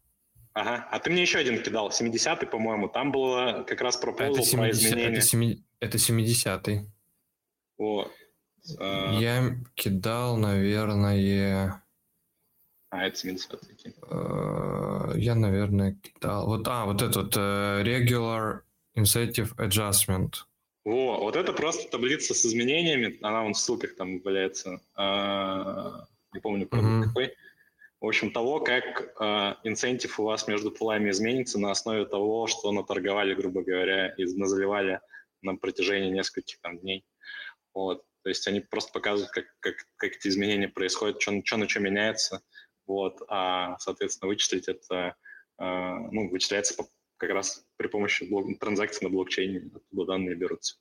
Ага. А ты мне еще один кидал, 70-й, по-моему. Там было как раз про это 70, про изменения. Это, 7, это 70-й. Вот. Я кидал, наверное... А, это 70 э, Я, наверное, кидал. Вот, а, вот этот uh, Regular Incentive Adjustment. О, вот это просто таблица с изменениями. Она вон в ссылках там валяется. Uh, не помню, mm-hmm. какой. В общем, того, как э, инцентив у вас между пулами изменится на основе того, что наторговали, грубо говоря, и заливали на протяжении нескольких там, дней. Вот. То есть они просто показывают, как, как, как эти изменения происходят, что, что на что меняется. Вот, а, соответственно, вычислить это, а, ну, вычисляется как раз при помощи блок, транзакций на блокчейне, оттуда данные берутся.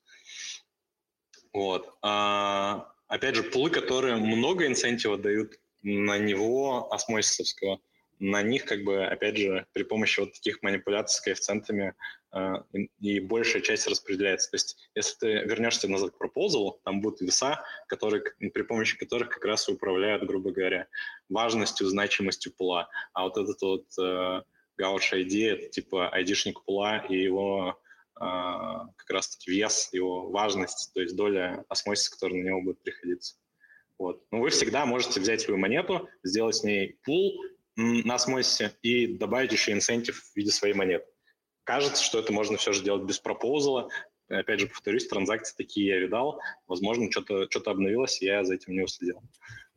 Вот. А, опять же, пулы, которые много инцентива дают на него осмосисовского, на них, как бы, опять же, при помощи вот таких манипуляций с коэффициентами и большая часть распределяется. То есть, если ты вернешься назад к пропозалу, там будут веса, которые, при помощи которых как раз управляют, грубо говоря, важностью, значимостью пула. А вот этот вот э, Gauch ID — это типа айдишник пула и его э, как раз-таки вес, его важность, то есть доля осмосиса, которая на него будет приходиться. Вот. Но вы всегда можете взять свою монету, сделать с ней пул, на осмосисе и добавить еще инцентив в виде своей монеты. Кажется, что это можно все же делать без пропозала. Опять же, повторюсь, транзакции такие я видал. Возможно, что-то что обновилось, я за этим не уследил.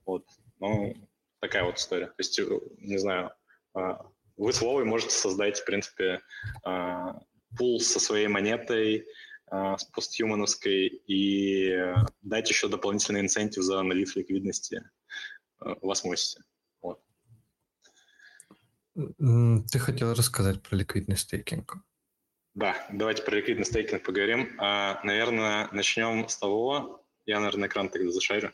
Вот. Ну, такая вот история. То есть, не знаю, а, вы с можете создать, в принципе, а, пул со своей монетой, а, с постхумановской, и дать еще дополнительный инцентив за налив ликвидности в осмосисе. Ты хотел рассказать про ликвидный стейкинг. Да, давайте про ликвидный стейкинг поговорим. А, наверное, начнем с того, я, наверное, экран тогда зашарю.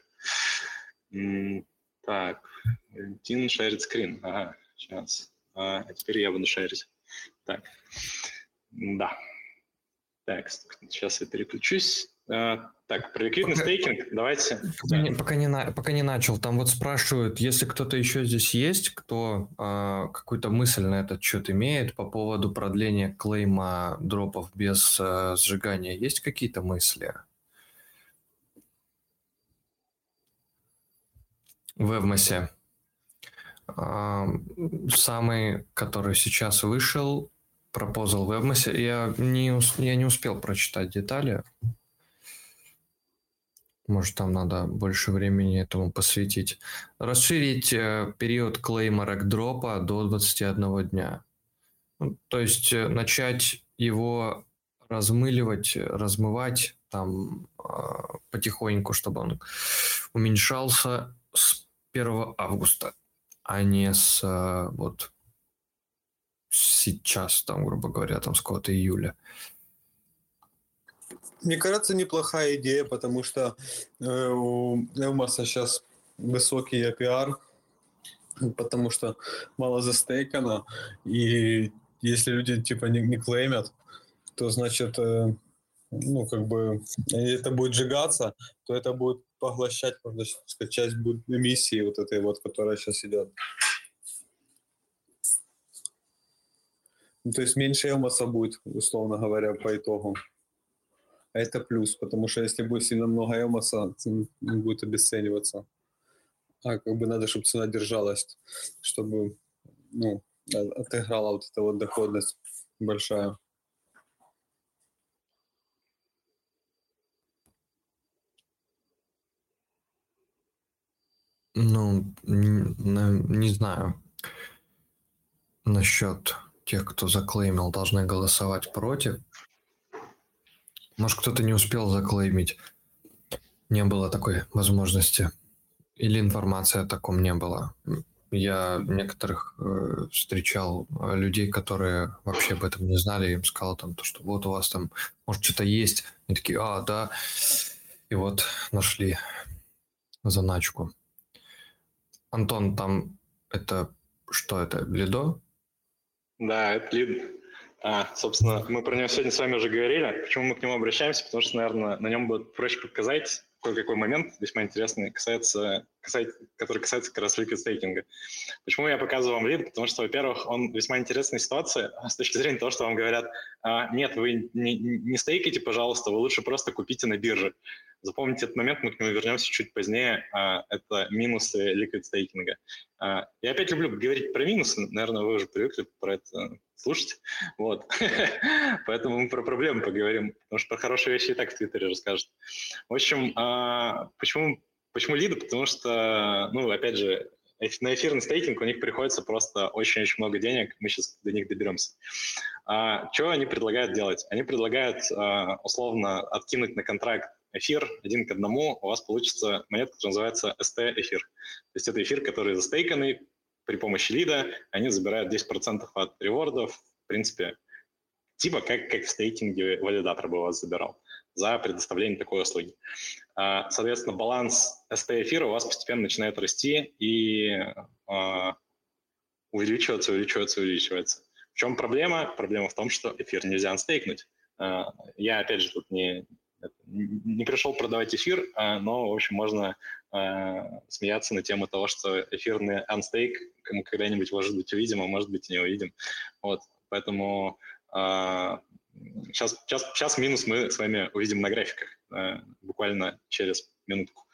Так, Валентин шарит скрин. Ага, сейчас. А, теперь я буду шарить. Так, да. Так, сейчас я переключусь. А, так, про ликвидный пока, стейкинг давайте. Пока, не, пока, не, пока не начал, там вот спрашивают, если кто-то еще здесь есть, кто э, какую-то мысль на этот счет имеет по поводу продления клейма дропов без э, сжигания, есть какие-то мысли? В Эвмосе. Э, самый, который сейчас вышел, пропозал в Эвмосе, я не, я не успел прочитать детали. Может, там надо больше времени этому посвятить. Расширить э, период клейма рекдропа до 21 дня. Ну, то есть э, начать его размыливать, размывать там э, потихоньку, чтобы он уменьшался с 1 августа, а не с э, вот сейчас, там, грубо говоря, там с какого-то июля. Мне кажется, неплохая идея, потому что э, у Элмаса сейчас высокий APR, потому что мало застейкано, и если люди типа не, не клеймят, то значит, э, ну, как бы, это будет сжигаться, то это будет поглощать, можно сказать, часть будет эмиссии вот этой вот, которая сейчас идет. Ну, то есть меньше элмаса будет, условно говоря, по итогу. А это плюс, потому что если будет сильно много элмаса, будет обесцениваться. А как бы надо, чтобы цена держалась, чтобы ну, отыграла вот эта вот доходность большая. Ну, не, не знаю насчет тех, кто заклеймил, должны голосовать против. Может, кто-то не успел заклеймить. Не было такой возможности. Или информации о таком не было. Я некоторых э, встречал э, людей, которые вообще об этом не знали. Им сказал там, то, что вот у вас там, может, что-то есть. Они такие, а, да. И вот нашли заначку. Антон, там это что это, Лидо? Да, это Лид. А, собственно, мы про него сегодня с вами уже говорили. Почему мы к нему обращаемся? Потому что, наверное, на нем будет проще показать кое-какой момент весьма интересный, касается, касается, который касается как раз liquid стейкинга. Почему я показываю вам лид? Потому что, во-первых, он весьма интересная ситуация с точки зрения того, что вам говорят, а, нет, вы не, не стейкайте, пожалуйста, вы лучше просто купите на бирже. Запомните этот момент, мы к нему вернемся чуть позднее. А, это минусы liquid стейкинга. А, я опять люблю говорить про минусы, наверное, вы уже привыкли про это слушать. Вот. Поэтому мы про проблемы поговорим, потому что про хорошие вещи и так в Твиттере расскажут. В общем, а, почему, почему лиды? Потому что, ну, опять же, на эфирный стейкинг у них приходится просто очень-очень много денег, мы сейчас до них доберемся. А, что они предлагают делать? Они предлагают а, условно откинуть на контракт эфир один к одному, у вас получится монетка, которая называется ST-эфир. То есть это эфир, который застейканный при помощи лида, они забирают 10% от ревордов, в принципе, типа как, как в стейкинге валидатор бы вас забирал за предоставление такой услуги. А, соответственно, баланс ST-эфира у вас постепенно начинает расти и а, увеличиваться, увеличиваться, увеличиваться. В чем проблема? Проблема в том, что эфир нельзя анстейкнуть. А, я, опять же, тут не, не пришел продавать эфир, а, но, в общем, можно а, смеяться на тему того, что эфирный анстейк мы когда-нибудь, может быть, увидим, а может быть, и не увидим. Вот, поэтому сейчас, сейчас, сейчас минус мы с вами увидим на графиках, буквально через минутку.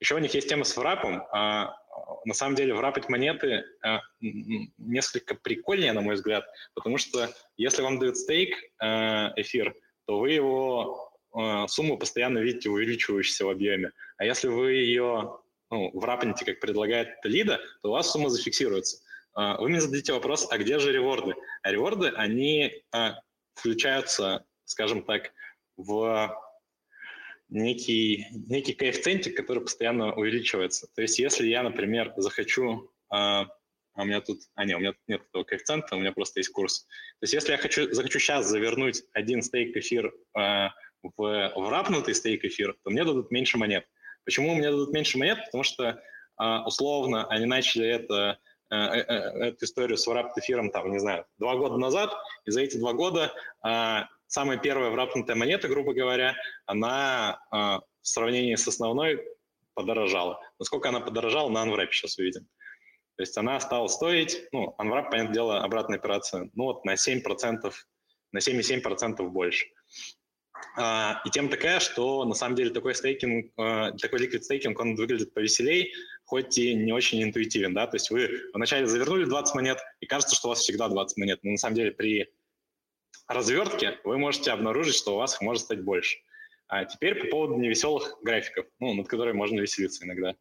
Еще у них есть тема с врапом. На самом деле врапать монеты несколько прикольнее, на мой взгляд, потому что если вам дают стейк эфир, то вы его сумму постоянно видите увеличивающуюся в объеме. А если вы ее ну, врапните, как предлагает лида, то у вас сумма зафиксируется. Э, вы мне зададите вопрос, а где же реворды? А реворды, они э, включаются, скажем так, в некий, некий коэффициентик, который постоянно увеличивается. То есть если я, например, захочу а у меня тут... А, нет, у меня нет этого коэффициента, у меня просто есть курс. То есть если я хочу, захочу сейчас завернуть один стейк эфир в, в рапнутый стейк эфир, то мне дадут меньше монет. Почему мне дадут меньше монет? Потому что а, условно они начали это, э, э, э, эту историю с врапт эфиром, там, не знаю, два года назад, и за эти два года а, самая первая врапнутая монета, грубо говоря, она а, в сравнении с основной подорожала. Насколько она подорожала, на Unwrap сейчас увидим. То есть она стала стоить, ну, Unwrap, понятное дело, обратная операция, ну вот на 7%, на 7,7% больше. А, и тем такая, что на самом деле такой стейкинг, а, такой liquid стейкинг, он выглядит повеселей, хоть и не очень интуитивен, да, то есть вы вначале завернули 20 монет, и кажется, что у вас всегда 20 монет, но на самом деле при развертке вы можете обнаружить, что у вас их может стать больше. А теперь по поводу невеселых графиков, ну, над которыми можно веселиться иногда.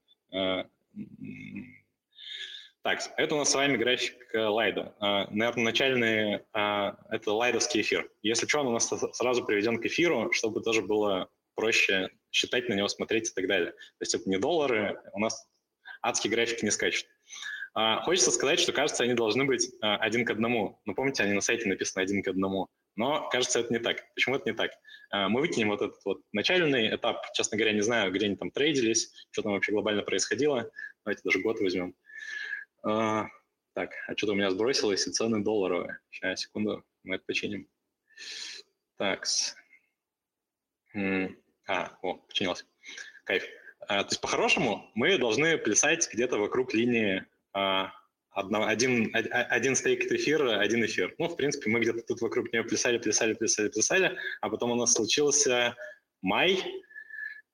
Так, это у нас с вами график э, лайда. А, наверное, начальный а, – это лайдовский эфир. Если что, он у нас сразу приведен к эфиру, чтобы тоже было проще считать на него, смотреть и так далее. То есть это не доллары, у нас адские графики не скачут. А, хочется сказать, что, кажется, они должны быть один к одному. Но помните, они на сайте написаны один к одному. Но, кажется, это не так. Почему это не так? Мы выкинем вот этот вот начальный этап. Честно говоря, не знаю, где они там трейдились, что там вообще глобально происходило. Давайте даже год возьмем. А, так, а что-то у меня сбросилось, и цены долларовые. Сейчас, секунду, мы это починим. Так. А, о, починилось. Кайф. А, то есть, по-хорошему, мы должны плясать где-то вокруг линии а, одно, один, один стейк это эфир, один эфир. Ну, в принципе, мы где-то тут вокруг нее плясали, плясали, плясали, плясали, а потом у нас случился май,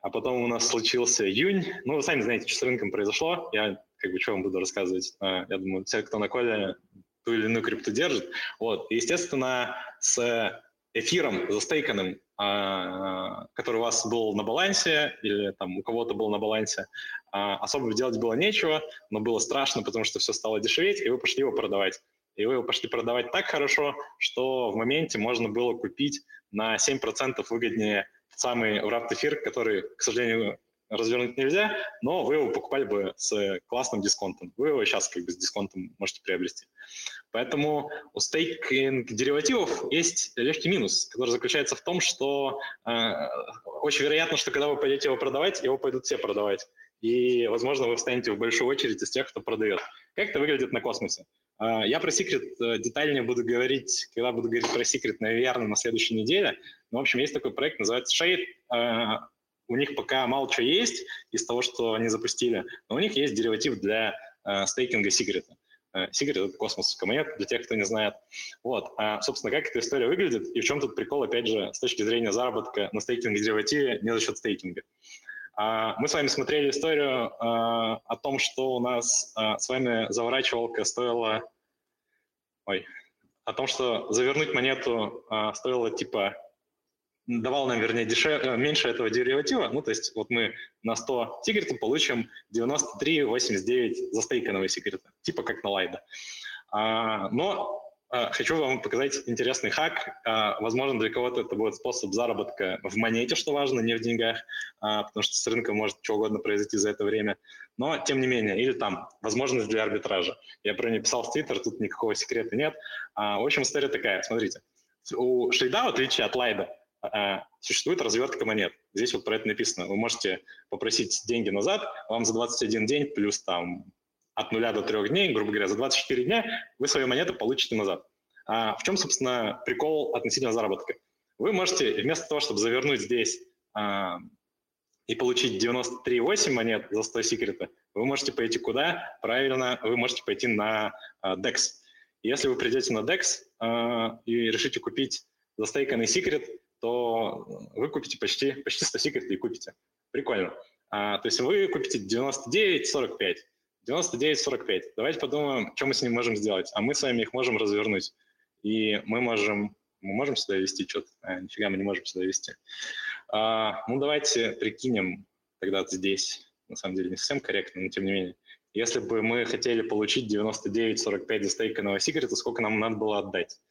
а потом у нас случился июнь. Ну, вы сами знаете, что с рынком произошло. Я как бы что вам буду рассказывать. А, я думаю, те, кто на коле ту или иную крипту держит. Вот. И, естественно, с эфиром застейканным, а, который у вас был на балансе или там у кого-то был на балансе, а, особо делать было нечего, но было страшно, потому что все стало дешеветь, и вы пошли его продавать. И вы его пошли продавать так хорошо, что в моменте можно было купить на 7% выгоднее самый врат эфир, который, к сожалению, развернуть нельзя, но вы его покупали бы с классным дисконтом. Вы его сейчас как бы с дисконтом можете приобрести. Поэтому у стейкинг деривативов есть легкий минус, который заключается в том, что э, очень вероятно, что когда вы пойдете его продавать, его пойдут все продавать. И, возможно, вы встанете в большую очередь из тех, кто продает. Как это выглядит на космосе? Э, я про секрет э, детальнее буду говорить, когда буду говорить про секрет, наверное, на следующей неделе. Но, в общем, есть такой проект, называется Shade. Э, у них пока мало чего есть из того, что они запустили, но у них есть дериватив для э, стейкинга секрета. Секрет — это космос монет, для тех, кто не знает. Вот. А, собственно, как эта история выглядит и в чем тут прикол, опять же, с точки зрения заработка на стейкинг-деривативе не за счет стейкинга. А, мы с вами смотрели историю а, о том, что у нас а, с вами заворачивалка стоила... Ой, о том, что завернуть монету а, стоило типа давал нам, вернее, дешев... Э, меньше этого дериватива. Ну, то есть вот мы на 100 секретов получим 93,89 застейканного секрета, типа как на лайда. А, но а, хочу вам показать интересный хак. А, возможно, для кого-то это будет способ заработка в монете, что важно, не в деньгах, а, потому что с рынка может что угодно произойти за это время. Но, тем не менее, или там возможность для арбитража. Я про нее писал в Твиттер, тут никакого секрета нет. А, в общем, история такая. Смотрите. У шейда, в отличие от лайда, существует развертка монет. Здесь вот про это написано. Вы можете попросить деньги назад, вам за 21 день плюс там от 0 до 3 дней, грубо говоря, за 24 дня вы свою монету получите назад. А в чем, собственно, прикол относительно заработка? Вы можете вместо того, чтобы завернуть здесь а, и получить 93,8 монет за 100 секрета, вы можете пойти куда? Правильно, вы можете пойти на а, DEX. Если вы придете на DEX а, и решите купить застейканный секрет, то вы купите почти, почти 100 секретов и купите. Прикольно. А, то есть вы купите 99,45. 99,45. Давайте подумаем, что мы с ним можем сделать. А мы с вами их можем развернуть. И мы можем, мы можем сюда вести что-то? А, нифига мы не можем сюда вести. А, ну, давайте прикинем тогда здесь. На самом деле не совсем корректно, но тем не менее. Если бы мы хотели получить 99,45 за стейканного секрета, сколько нам надо было отдать?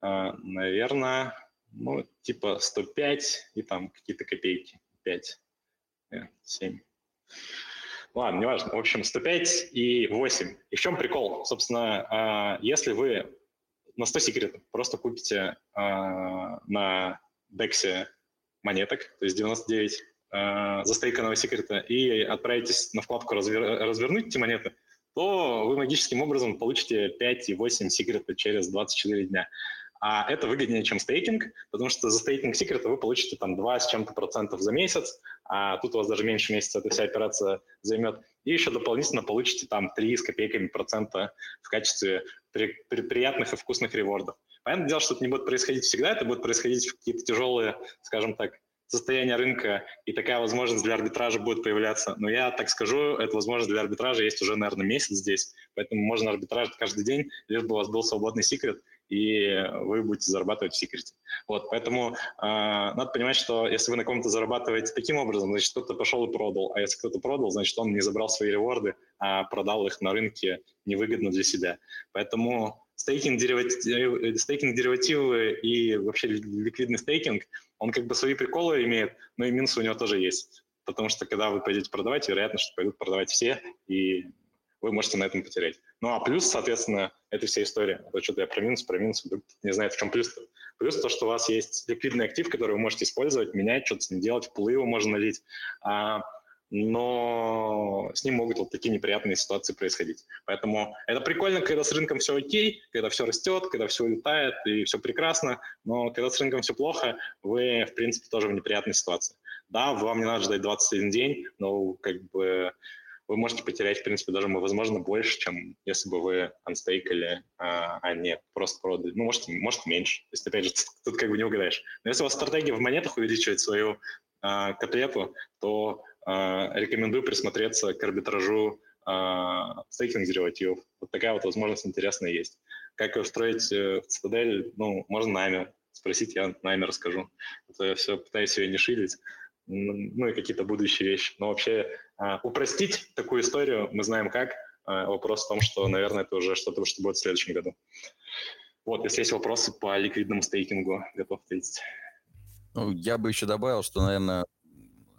А, наверное, ну, типа 105 и там какие-то копейки, 5, 7. Ладно, неважно. В общем, 105 и 8. И в чем прикол? Собственно, а, если вы на 100 секретов просто купите а, на DEX монеток, то есть 99 а, застейканного секрета, и отправитесь на вкладку развер... «Развернуть эти монеты», то вы магическим образом получите 5 и 8 секрета через 24 дня. А это выгоднее, чем стейкинг, потому что за стейкинг секрета вы получите там 2 с чем-то процентов за месяц, а тут у вас даже меньше месяца эта вся операция займет. И еще дополнительно получите там 3 с копейками процента в качестве при, при, приятных и вкусных ревордов. Понятное дело, что это не будет происходить всегда, это будет происходить в какие-то тяжелые, скажем так, состояния рынка, и такая возможность для арбитража будет появляться. Но я так скажу, эта возможность для арбитража есть уже, наверное, месяц здесь, поэтому можно арбитражить каждый день, лишь бы у вас был свободный секрет, и вы будете зарабатывать в секрете. Вот, поэтому э, надо понимать, что если вы на ком-то зарабатываете таким образом, значит, кто-то пошел и продал, а если кто-то продал, значит, он не забрал свои реворды, а продал их на рынке невыгодно для себя. Поэтому стейкинг, деривативы, стейкинг деривативы и вообще ликвидный стейкинг, он как бы свои приколы имеет, но и минусы у него тоже есть. Потому что когда вы пойдете продавать, вероятно, что пойдут продавать все, и вы можете на этом потерять. Ну а плюс, соответственно, это вся история. А то что-то я про минус, про минус, вдруг не знает, в чем плюс. -то. Плюс то, что у вас есть ликвидный актив, который вы можете использовать, менять, что-то с ним делать, пулы его можно налить. А, но с ним могут вот такие неприятные ситуации происходить. Поэтому это прикольно, когда с рынком все окей, когда все растет, когда все улетает и все прекрасно, но когда с рынком все плохо, вы, в принципе, тоже в неприятной ситуации. Да, вам не надо ждать 21 день, но как бы вы можете потерять, в принципе, даже, возможно, больше, чем если бы вы анстейкали, а, а не просто продали. Ну, может, может меньше. То есть, опять же, тут как бы не угадаешь. Но если у вас стратегия в монетах увеличивает свою а, котлету, то а, рекомендую присмотреться к арбитражу а, стейкинг-деривативов. Вот такая вот возможность интересная есть. Как ее встроить э, в Цитадель, ну, можно нами спросить, я нами расскажу. Это я все пытаюсь ее не шилить ну и какие-то будущие вещи. Но вообще а, упростить такую историю мы знаем как. А, вопрос в том, что, наверное, это уже что-то, что будет в следующем году. Вот, если есть вопросы по ликвидному стейкингу, готов ответить. Ну, я бы еще добавил, что, наверное,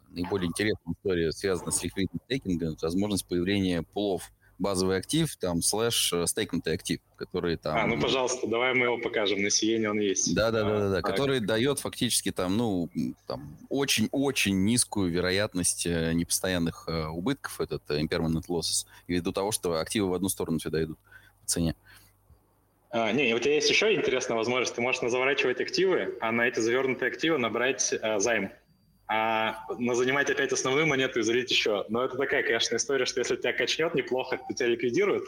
наиболее интересная история связана с ликвидным стейкингом, возможность появления пулов базовый актив, там, слэш э, стейкнутый актив, который там... А, ну, пожалуйста, давай мы его покажем, на Сиене он есть. Да-да-да, да, который дает фактически там, ну, там, очень-очень низкую вероятность э, непостоянных э, убытков, этот impermanent losses, ввиду того, что активы в одну сторону всегда идут в цене. А, не, у тебя есть еще интересная возможность. Ты можешь заворачивать активы, а на эти завернутые активы набрать э, займ а на занимать опять основную монету и залить еще. Но это такая, конечно, история, что если тебя качнет неплохо, то тебя ликвидируют,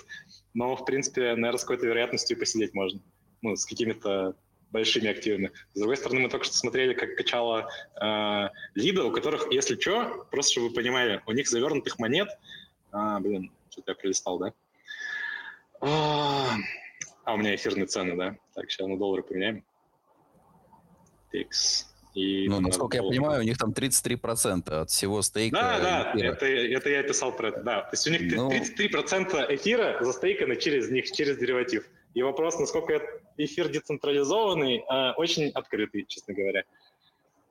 но, в принципе, наверное, с какой-то вероятностью и посидеть можно. Ну, с какими-то большими активами. С другой стороны, мы только что смотрели, как качала э, лида, у которых, если что, просто чтобы вы понимали, у них завернутых монет... А, блин, что-то я пролистал, да? А, у меня эфирные цены, да? Так, сейчас на доллары поменяем. Тикс. И ну, насколько я понимаю, у них там 33% от всего стейка. Да, да, это, это я писал про это, да. То есть у них ну... 33% эфира застейкано через них, через дериватив. И вопрос, насколько эфир децентрализованный, а, очень открытый, честно говоря.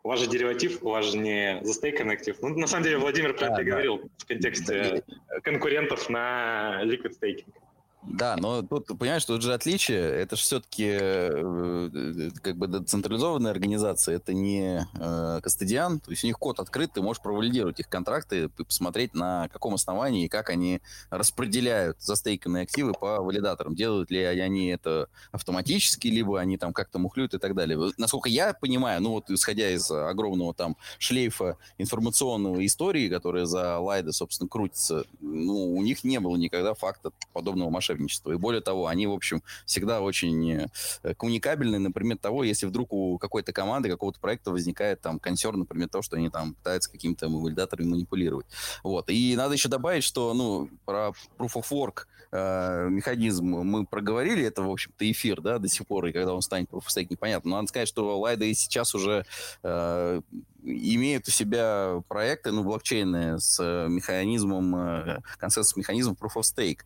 У вас же дериватив, у вас же не застейканный актив. Ну, на самом деле, Владимир про да, это да. говорил в контексте конкурентов на liquid staking. Да, но тут, понимаешь, тут же отличие. Это же все-таки э, как бы децентрализованная организация, это не э, Кастадиан. То есть у них код открыт, ты можешь провалидировать их контракты, посмотреть на каком основании и как они распределяют застейканные активы по валидаторам. Делают ли они это автоматически, либо они там как-то мухлюют и так далее. Насколько я понимаю, ну вот исходя из огромного там шлейфа информационного истории, которая за Лайда, собственно, крутится, ну, у них не было никогда факта подобного масштаба мошенничества. И более того, они, в общем, всегда очень э, коммуникабельны, например, того, если вдруг у какой-то команды, какого-то проекта возникает там консерн, например, то, что они там пытаются какими-то валидаторами манипулировать. Вот. И надо еще добавить, что, ну, про Proof of Work э, механизм мы проговорили, это, в общем-то, эфир, да, до сих пор, и когда он станет Proof of Stake, непонятно. Но надо сказать, что Лайда и сейчас уже э, имеют у себя проекты, ну, блокчейны с механизмом, э, консенсус механизмом Proof of Stake.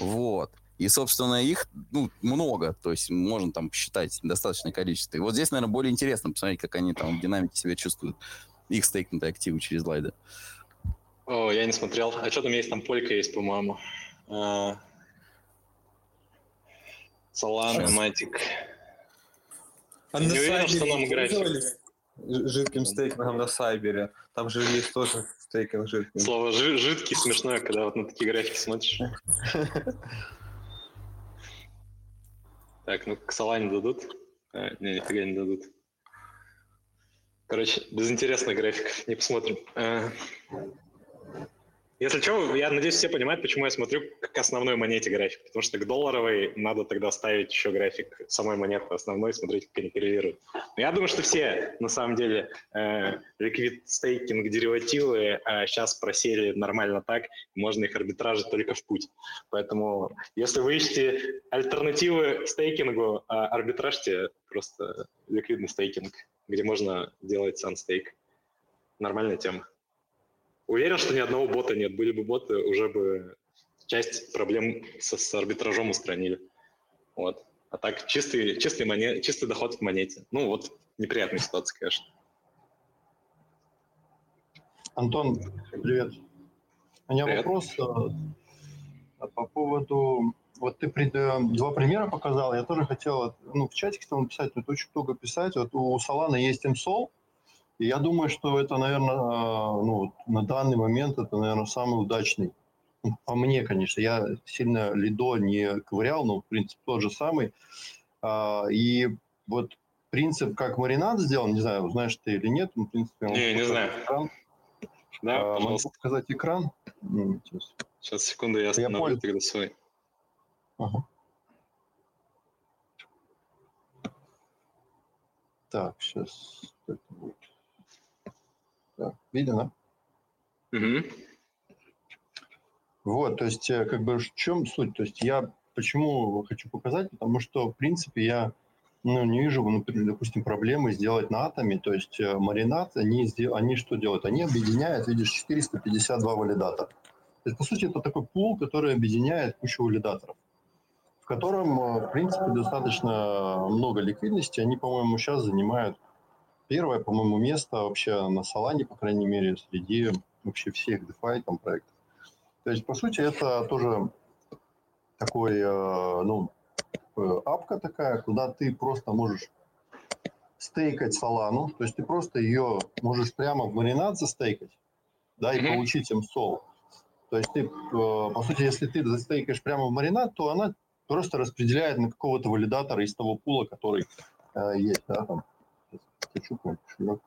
Вот. И, собственно, их ну, много, то есть можно там посчитать достаточное количество. И вот здесь, наверное, более интересно посмотреть, как они там в динамике себя чувствуют, их стейкнутые активы через лайды. О, я не смотрел. А что там есть? Там полька есть, по-моему. Солан, Матик. А не уверен, что нам играть. Жидким стейкингом на Сайбере. Там же есть тоже стейкинг жидкий. Слово жидкий смешное, когда вот на такие графики смотришь. Так, ну к Солане дадут? А, не, нифига не дадут. Короче, безинтересная графика, не посмотрим. Если что, я надеюсь, все понимают, почему я смотрю к основной монете график. Потому что к долларовой надо тогда ставить еще график самой монеты основной, смотреть, как они коррелируют. Но я думаю, что все, на самом деле, ликвид стейкинг деривативы э, сейчас просели нормально так, можно их арбитражить только в путь. Поэтому, если вы ищете альтернативы стейкингу, э, арбитражьте просто ликвидный стейкинг, где можно делать санстейк. Нормальная тема. Уверен, что ни одного бота нет. Были бы боты, уже бы часть проблем с, с арбитражом устранили. Вот. А так чистый, чистый, монет, чистый доход в монете. Ну вот, неприятная ситуация, конечно. Антон, привет. У меня привет. вопрос. А по поводу... Вот ты пред, два примера показал, я тоже хотел ну, в чатике там написать, тут очень много писать. Вот у Solana есть MSOL, и я думаю, что это, наверное, ну, на данный момент это, наверное, самый удачный. Ну, по мне, конечно, я сильно лидо не ковырял, но, в принципе, тот же самый. И вот принцип, как маринад сделан, не знаю, знаешь ты или нет, в принципе... Не, не знаю. Экран. Да, а, Могу показать экран? Сейчас. сейчас, секунду, я остановлю я тогда свой. Ага. Так, сейчас. Так, видно? Угу. Вот, то есть, э, как бы, в чем суть? То есть, я почему хочу показать? Потому что, в принципе, я ну, не вижу, например, допустим, проблемы сделать на атоме. То есть э, маринад, они, они что делают? Они объединяют, видишь, 452 валидатора. То есть, по сути, это такой пул, который объединяет кучу валидаторов, в котором, э, в принципе, достаточно много ликвидности. Они, по-моему, сейчас занимают первое, по-моему, место вообще на Солане, по крайней мере, среди вообще всех DeFi там, проектов. То есть, по сути, это тоже такой, э, ну, Э, апка такая, куда ты просто можешь стейкать салану, то есть ты просто ее можешь прямо в маринад застейкать, да, и получить им сол. То есть ты, э, по сути, если ты застейкаешь прямо в маринад, то она просто распределяет на какого-то валидатора из того пула, который есть, да, там. Хочу кошелек.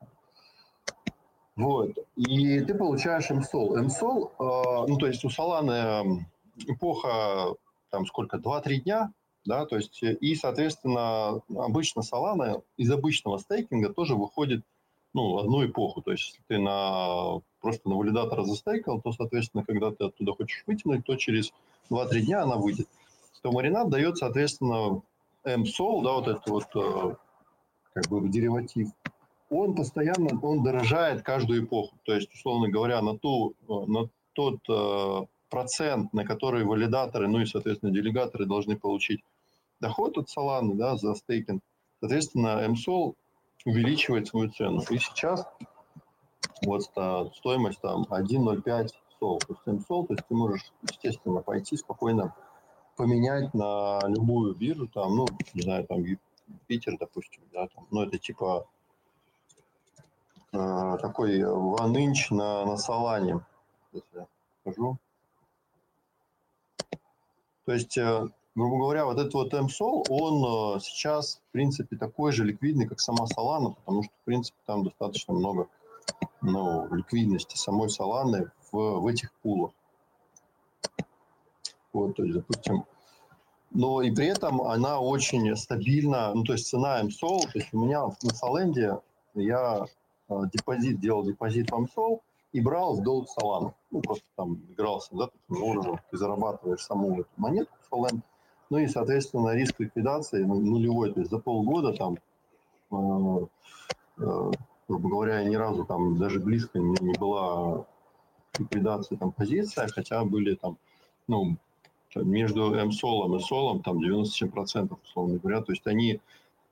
Вот. И ты получаешь MSOL. MSOL, э, ну, то есть у Solana эпоха, там сколько, 2-3 дня, да, то есть и, соответственно, обычно Solana из обычного стейкинга тоже выходит, ну, одну эпоху, то есть если ты на, просто на валидатора застейкал, то, соответственно, когда ты оттуда хочешь вытянуть, то через 2-3 дня она выйдет. То маринад дает, соответственно, MSOL, да, вот этот вот э, как бы дериватив, он постоянно, он дорожает каждую эпоху. То есть, условно говоря, на, ту, э, на тот процент, на который валидаторы, ну и, соответственно, делегаторы должны получить доход от Solana да, за стейкинг, соответственно, MSOL увеличивает свою цену. И сейчас вот стоимость там 1.05 сол. То есть MSOL, то есть ты можешь, естественно, пойти спокойно поменять на любую биржу, там, ну, не знаю, там, Питер, допустим, да, там, ну, это типа э, такой inch на, на Солане, если я скажу. То есть э, грубо говоря, вот этот вот MSOL, он э, сейчас, в принципе, такой же ликвидный, как сама Solana, потому что, в принципе, там достаточно много ну, ликвидности самой Solana в, в этих пулах. Вот, то есть, допустим, но и при этом она очень стабильна, ну, то есть цена MSOL, то есть у меня на Соленде я э, депозит, делал депозит в MSOL и брал в долг Solana. Ну, просто там игрался, да, таким образом, ты зарабатываешь саму эту монету Solana, ну и, соответственно, риск ликвидации ну, нулевой. То есть за полгода там, э, э, грубо говоря, ни разу там даже близко не, не была ликвидация там позиция, хотя были там, ну, между МСОЛом и СОЛом там 97%, условно говоря. То есть они,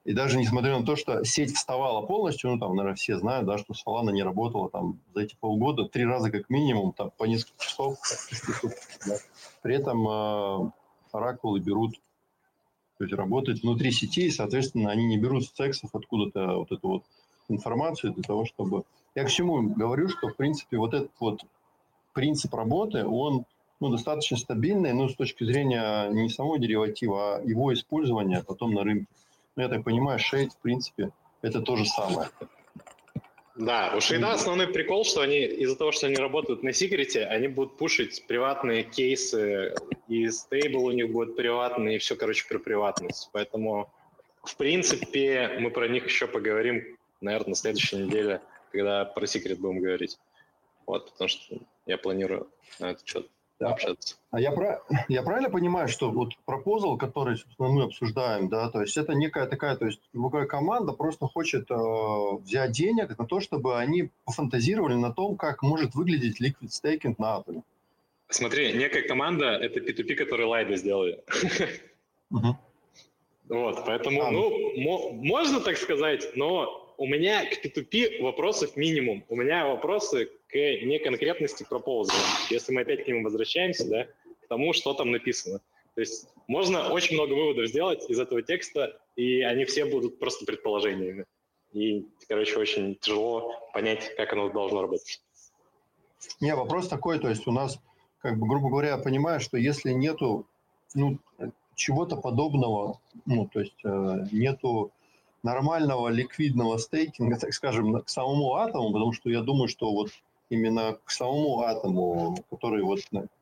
и даже несмотря на то, что сеть вставала полностью, ну, там, наверное, все знают, да, что Solana не работала там за эти полгода три раза как минимум, там, по несколько часов. При этом э, оракулы берут, то есть работать внутри сети, и, соответственно, они не берут с цексов откуда-то вот эту вот информацию для того, чтобы... Я к чему говорю, что, в принципе, вот этот вот принцип работы, он ну, достаточно стабильный, но с точки зрения не самого дериватива, а его использования потом на рынке. Ну, я так понимаю, шейд, в принципе, это то же самое. Да, у Шейда основной прикол, что они из-за того, что они работают на секрете, они будут пушить приватные кейсы, и стейбл у них будет приватный, и все, короче, про приватность. Поэтому, в принципе, мы про них еще поговорим, наверное, на следующей неделе, когда про секрет будем говорить. Вот, потому что я планирую на это что-то да. Общаться. А я, я правильно понимаю, что вот пропозал, который, собственно, мы обсуждаем, да, то есть это некая такая, то есть другая команда просто хочет э, взять денег на то, чтобы они пофантазировали на том, как может выглядеть liquid staking на атоме. Смотри, некая команда – это P2P, который лайды сделали. Угу. Вот, поэтому, а, ну, можно так сказать, но у меня к P2P вопросов минимум. У меня вопросы к неконкретности пропозала. Если мы опять к нему возвращаемся, да, к тому, что там написано. То есть можно очень много выводов сделать из этого текста, и они все будут просто предположениями. И, короче, очень тяжело понять, как оно должно работать. Не, вопрос такой, то есть у нас, как бы, грубо говоря, я понимаю, что если нету ну, чего-то подобного, ну, то есть э, нету нормального ликвидного стейкинга, так скажем, к самому атому, потому что я думаю, что вот именно к самому атому, который вот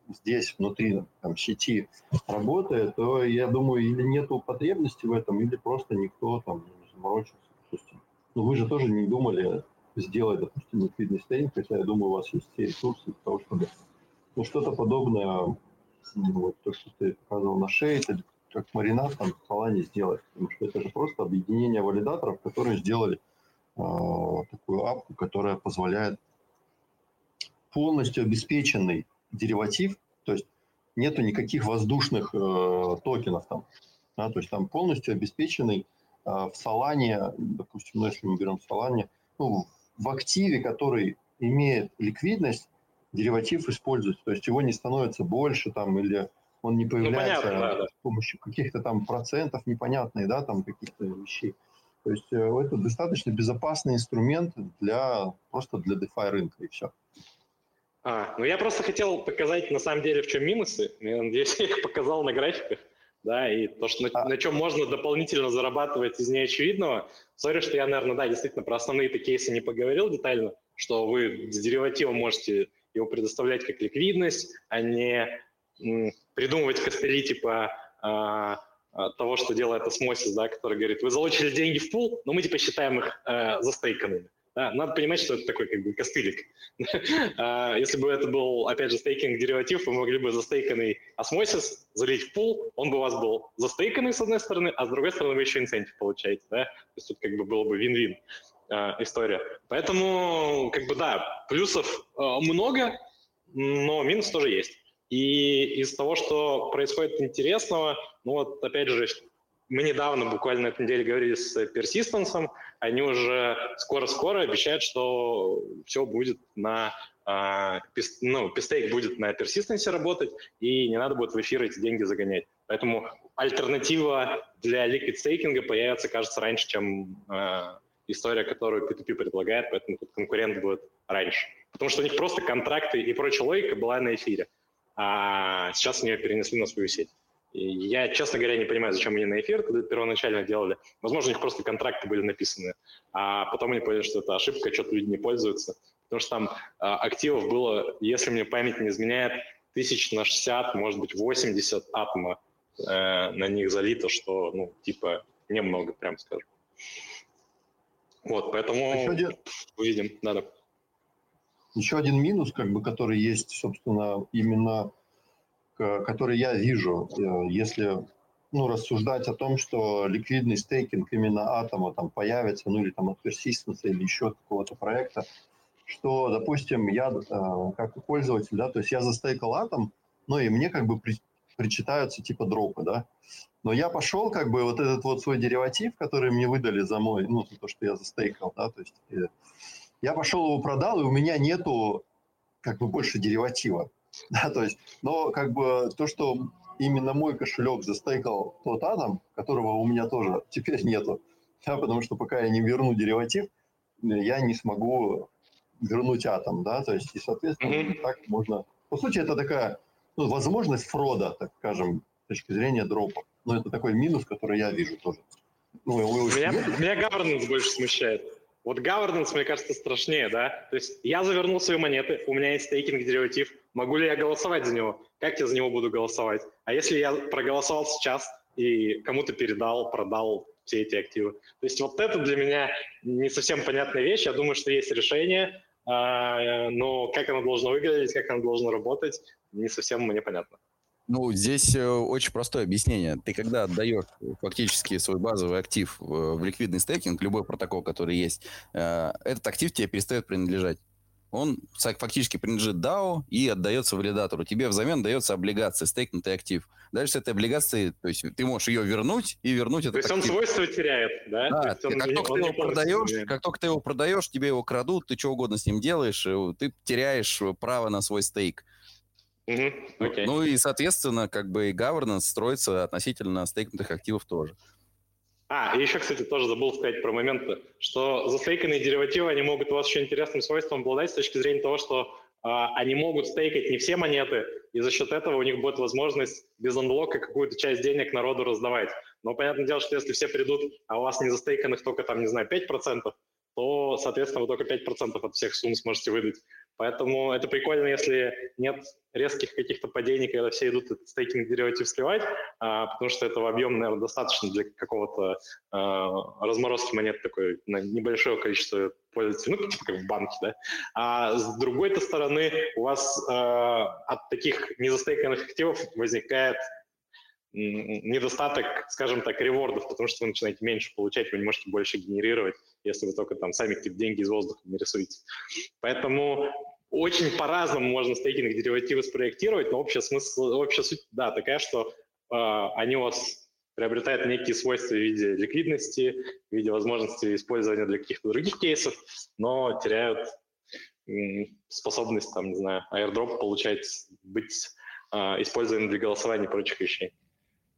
здесь, внутри там, сети работает, то я думаю, или нету потребности в этом, или просто никто там не заморочился. Допустим. Ну, вы же тоже не думали сделать, допустим, ликвидный стейкинг, хотя я думаю, у вас есть все ресурсы для того, чтобы ну, что-то подобное, вот то, что ты показывал на шее, это как маринад там в салане сделать, потому что это же просто объединение валидаторов, которые сделали э, такую апку, которая позволяет полностью обеспеченный дериватив, то есть нету никаких воздушных э, токенов там, да, то есть там полностью обеспеченный э, в Солане, допустим, ну, если мы берем Солане, ну, в активе, который имеет ликвидность, дериватив используется, то есть его не становится больше там или он не появляется ну, понятно, да, с помощью каких-то там процентов непонятных, да, там каких-то вещей. То есть э, это достаточно безопасный инструмент для просто для DeFi рынка и все. А, ну я просто хотел показать на самом деле в чем минусы. Я надеюсь, я их показал на графиках. Да, и то, что на, а. на чем можно дополнительно зарабатывать из неочевидного. Sorry, что я, наверное, да, действительно про основные-то кейсы не поговорил детально, что вы с деривативом можете его предоставлять как ликвидность, а не м, придумывать костыли типа а, а, того, что делает Osmosis, да, который говорит, вы залочили деньги в пул, но мы типа считаем их э, застейканными. Надо понимать, что это такой как бы костылик. А, если бы это был, опять же, стейкинг дериватив, вы могли бы застейканный осмосис залить в пул, он бы у вас был застейканный с одной стороны, а с другой стороны вы еще инцентив получаете. Да? То есть тут как бы было бы вин-вин а, история. Поэтому, как бы, да, плюсов а, много, но минус тоже есть. И из того, что происходит интересного, ну вот, опять же, мы недавно, буквально на этой неделе, говорили с Persistence, они уже скоро-скоро обещают, что все будет на а, ну, пистейк будет на персистенсе работать, и не надо будет в эфир эти деньги загонять. Поэтому альтернатива для liquid стейкинга появится, кажется, раньше, чем э, история, которую P2P предлагает, поэтому тут конкурент будет раньше. Потому что у них просто контракты и прочая логика была на эфире, а сейчас они ее перенесли на свою сеть. Я, честно говоря, не понимаю, зачем они на эфир когда первоначально делали. Возможно, у них просто контракты были написаны, а потом они поняли, что это ошибка, что-то люди не пользуются. Потому что там а, активов было, если мне память не изменяет, тысяч на 60, может быть, 80 атома э, на них залито, что, ну, типа, немного, прям скажем. Вот, поэтому Еще один... увидим. Да, Еще один минус, как бы, который есть, собственно, именно который я вижу, э, если ну, рассуждать о том, что ликвидный стейкинг именно атома там появится, ну или там от Persistence или еще от какого-то проекта, что, допустим, я э, как пользователь, да, то есть я застейкал атом, ну и мне как бы при, причитаются типа дропы, да, но я пошел как бы вот этот вот свой дериватив, который мне выдали за мой, ну, за то, что я застейкал, да, то есть э, я пошел его продал, и у меня нету как бы больше дериватива. Да, то есть, но как бы то, что именно мой кошелек застейкал тот атом, которого у меня тоже теперь нету, да, потому что пока я не верну дериватив, я не смогу вернуть атом, да, то есть, и, соответственно, mm-hmm. так можно... По сути, это такая ну, возможность фрода, так скажем, с точки зрения дропа. Но это такой минус, который я вижу тоже. Ну, меня, меня governance больше смущает. Вот governance, мне кажется, страшнее, да? То есть я завернул свои монеты, у меня есть стейкинг дериватив, могу ли я голосовать за него? Как я за него буду голосовать? А если я проголосовал сейчас и кому-то передал, продал все эти активы? То есть вот это для меня не совсем понятная вещь. Я думаю, что есть решение, а, но как оно должно выглядеть, как оно должно работать, не совсем мне понятно. Ну, здесь э, очень простое объяснение. Ты когда отдаешь фактически свой базовый актив в ликвидный стейкинг, любой протокол, который есть, э, этот актив тебе перестает принадлежать. Он фактически принадлежит DAO и отдается валидатору. Тебе взамен дается облигация, стейкнутый актив. Дальше с этой облигацией, то есть ты можешь ее вернуть и вернуть этот То есть актив. он свойства теряет, да? Да, как, он, только он ты его продаешь, как только ты его продаешь, тебе его крадут, ты что угодно с ним делаешь, ты теряешь право на свой стейк. Mm-hmm. Okay. Ну и, соответственно, как бы и governance строится относительно стейкнутых активов тоже. А, и еще, кстати, тоже забыл сказать про моменты, что застейканные деривативы, они могут у вас еще интересным свойством обладать с точки зрения того, что а, они могут стейкать не все монеты, и за счет этого у них будет возможность без анблока какую-то часть денег народу раздавать. Но понятное дело, что если все придут, а у вас не застейканных только там, не знаю, 5%, то, соответственно, вы только 5% от всех сумм сможете выдать. Поэтому это прикольно, если нет резких каких-то падений, когда все идут этот стейкинг дериватив сливать, а, потому что этого объема, наверное, достаточно для какого-то а, разморозки монет такой на небольшое количество пользователей, ну, типа как в банке, да. А с другой-то стороны, у вас а, от таких незастейканных активов возникает недостаток, скажем так, ревордов, потому что вы начинаете меньше получать, вы не можете больше генерировать, если вы только там сами какие-то деньги из воздуха не рисуете. Поэтому очень по-разному можно стейкинг деривативы спроектировать, но общая, смысл, общая суть, да, такая, что э, они у вас приобретают некие свойства в виде ликвидности, в виде возможности использования для каких-то других кейсов, но теряют способность, там, не знаю, airdrop получать, быть э, использованным для голосования и прочих вещей.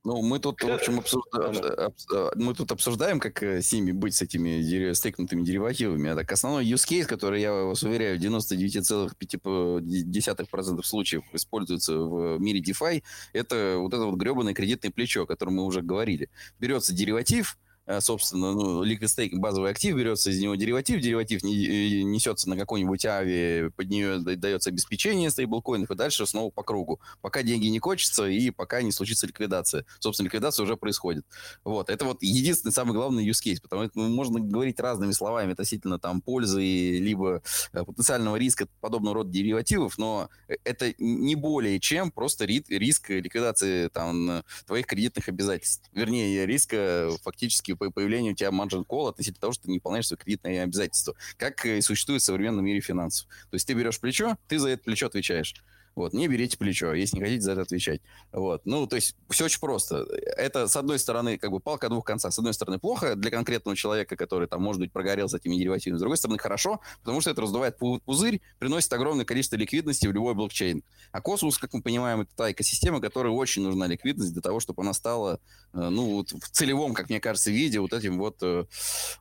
Ну, мы тут, в общем, обсужда... А, мы тут обсуждаем, как э, с ними быть, с этими стейкнутыми деривативами. А так основной use case, который, я вас уверяю, в 99,5% случаев используется в мире DeFi, это вот это вот гребаное кредитное плечо, о котором мы уже говорили. Берется дериватив, Э, собственно, ну, liquid stake, базовый актив, берется из него дериватив, дериватив не, несется на какой-нибудь ави, под нее дается обеспечение стейблкоинов, и дальше снова по кругу, пока деньги не кончатся и пока не случится ликвидация. Собственно, ликвидация уже происходит. Вот, это вот единственный самый главный use case, потому что можно говорить разными словами относительно там пользы либо э, потенциального риска подобного рода деривативов, но это не более чем просто риск ликвидации там твоих кредитных обязательств. Вернее, риска фактически появлению у тебя margin call относительно того, что ты не выполняешь свои кредитные обязательства, как и существует в современном мире финансов. То есть ты берешь плечо, ты за это плечо отвечаешь. Вот, не берите плечо, если не хотите за это отвечать. Вот, ну, то есть все очень просто. Это, с одной стороны, как бы палка двух концах. С одной стороны, плохо для конкретного человека, который, там, может быть, прогорел с этими деривативами. С другой стороны, хорошо, потому что это раздувает пузырь, приносит огромное количество ликвидности в любой блокчейн. А Космос, как мы понимаем, это та экосистема, которой очень нужна ликвидность для того, чтобы она стала, э, ну, вот в целевом, как мне кажется, виде вот этим вот э,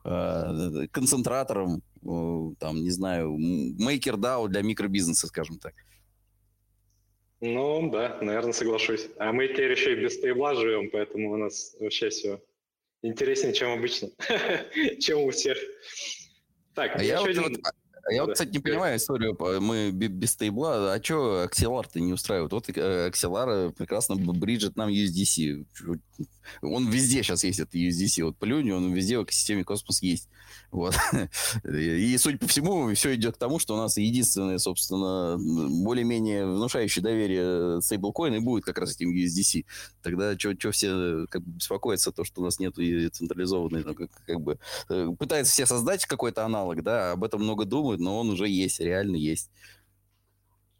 э концентратором, там, не знаю, MakerDAO для микробизнеса, скажем так. Ну, да, наверное, соглашусь. А мы теперь еще и без стейбла живем, поэтому у нас вообще все интереснее, чем обычно, чем у всех. Так, а я, вот, один... вот, а я вот, кстати, не понимаю историю. Мы без стейбла, а что Axelar-то не устраивает? Вот Axelar прекрасно бриджит нам USDC. Он везде сейчас есть, это USDC. Вот плюнь, он везде в экосистеме Космос есть. Вот. И, судя по всему, все идет к тому, что у нас единственное, собственно, более-менее внушающее доверие стейблкоин и будет как раз этим USDC. Тогда что все как бы беспокоятся, то, что у нас нет централизованной, ну, как, как бы э, пытаются все создать какой-то аналог, да, об этом много думают, но он уже есть, реально есть.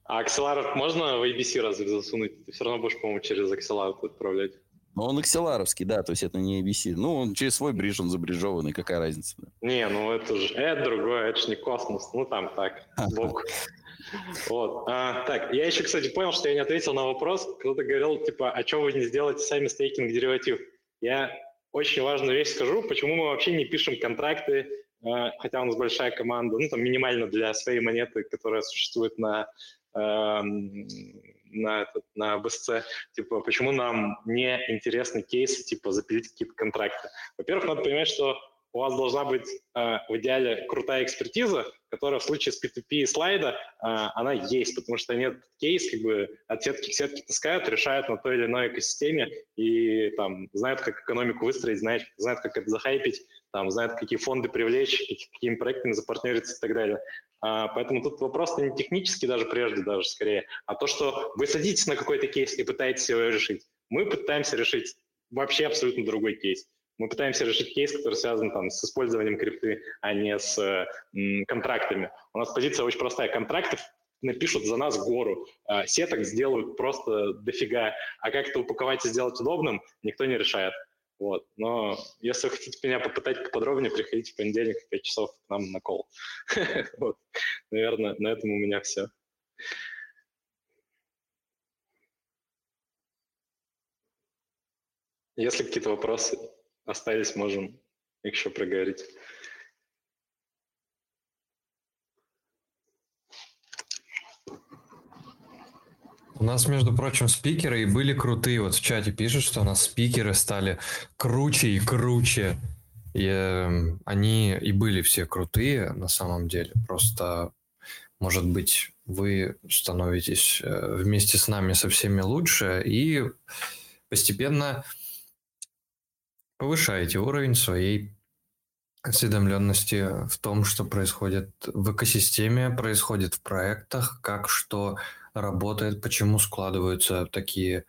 А Axelar можно в ABC разве засунуть? Ты все равно будешь, по-моему, через Axelar отправлять. Ну, он акселаровский, да, то есть это не ABC. Ну, он через свой бридж, он забриджованный, какая разница? Да? Не, ну это же, это другое, это же не космос, ну там так, сбоку. Вот. А, так, я еще, кстати, понял, что я не ответил на вопрос. Кто-то говорил, типа, а что вы не сделаете сами стейкинг дериватив? Я очень важную вещь скажу, почему мы вообще не пишем контракты, хотя у нас большая команда, ну, там, минимально для своей монеты, которая существует на эм, на, этот, на BSC, типа, почему нам не интересны кейсы, типа, запилить какие-то контракты. Во-первых, надо понимать, что у вас должна быть э, в идеале крутая экспертиза, которая в случае с P2P и слайда, э, она есть, потому что этот кейс как бы от сетки к сетке таскают, решают на той или иной экосистеме и там знают, как экономику выстроить, знают, знают как это захайпить, там, знают, какие фонды привлечь, какими проектами запартнериться и так далее. А, поэтому тут вопрос не технический даже прежде, даже скорее, а то, что вы садитесь на какой-то кейс и пытаетесь его решить. Мы пытаемся решить вообще абсолютно другой кейс. Мы пытаемся решить кейс, который связан там, с использованием крипты, а не с м, контрактами. У нас позиция очень простая. Контрактов напишут за нас гору. А, сеток сделают просто дофига. А как это упаковать и сделать удобным, никто не решает. Вот. Но если вы хотите меня попытать поподробнее, приходите в понедельник в 5 часов к нам на кол. вот. Наверное, на этом у меня все. Если какие-то вопросы остались, можем их еще проговорить. У нас, между прочим, спикеры и были крутые. Вот в чате пишут, что у нас спикеры стали круче и круче. И э, они и были все крутые на самом деле. Просто, может быть, вы становитесь э, вместе с нами со всеми лучше и постепенно повышаете уровень своей осведомленности в том, что происходит в экосистеме, происходит в проектах, как что работает, почему складываются такие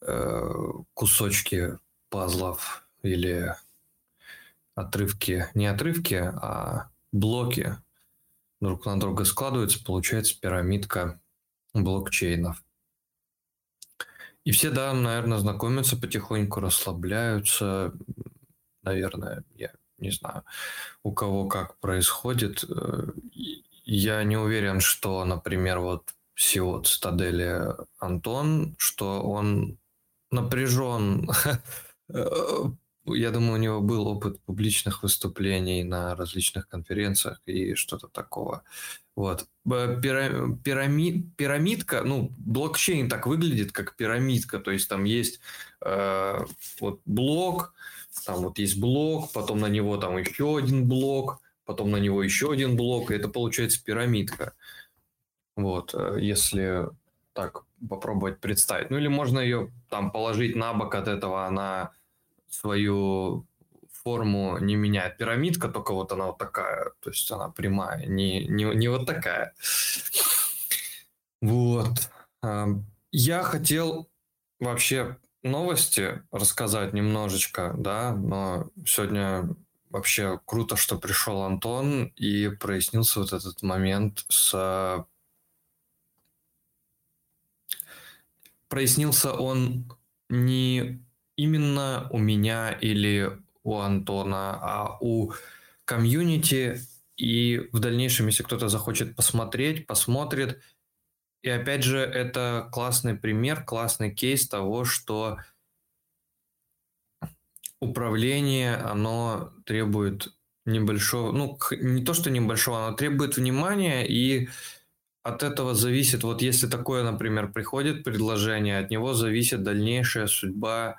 э, кусочки пазлов или отрывки, не отрывки, а блоки друг на друга складываются, получается пирамидка блокчейнов. И все, да, наверное, знакомятся потихоньку, расслабляются. Наверное, я не знаю, у кого как происходит. Э, я не уверен, что, например, вот всего цитадели Антон, что он напряжен. Я думаю, у него был опыт публичных выступлений на различных конференциях и что-то такого. Вот. Пирами... Пирамидка, ну, блокчейн так выглядит, как пирамидка, то есть там есть э, вот блок, там вот есть блок, потом на него там еще один блок, потом на него еще один блок, и это получается пирамидка. Вот, э, если так попробовать представить. Ну или можно ее там положить на бок от этого, она свою форму не меняет. Пирамидка, только вот она вот такая, то есть она прямая, не, не, не вот такая. Вот. Я хотел вообще новости рассказать немножечко, да, но сегодня вообще круто, что пришел Антон и прояснился вот этот момент с прояснился он не именно у меня или у Антона, а у комьюнити. И в дальнейшем, если кто-то захочет посмотреть, посмотрит. И опять же, это классный пример, классный кейс того, что управление, оно требует небольшого, ну, не то, что небольшого, оно требует внимания и от этого зависит, вот если такое, например, приходит предложение, от него зависит дальнейшая судьба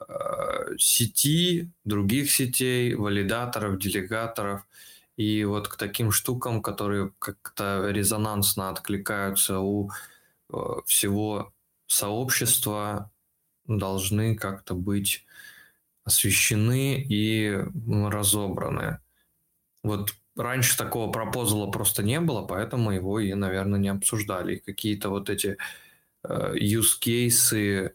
э, сети, других сетей, валидаторов, делегаторов. И вот к таким штукам, которые как-то резонансно откликаются у э, всего сообщества, должны как-то быть освещены и разобраны. Вот раньше такого пропозала просто не было, поэтому его и, наверное, не обсуждали. И какие-то вот эти э, use cases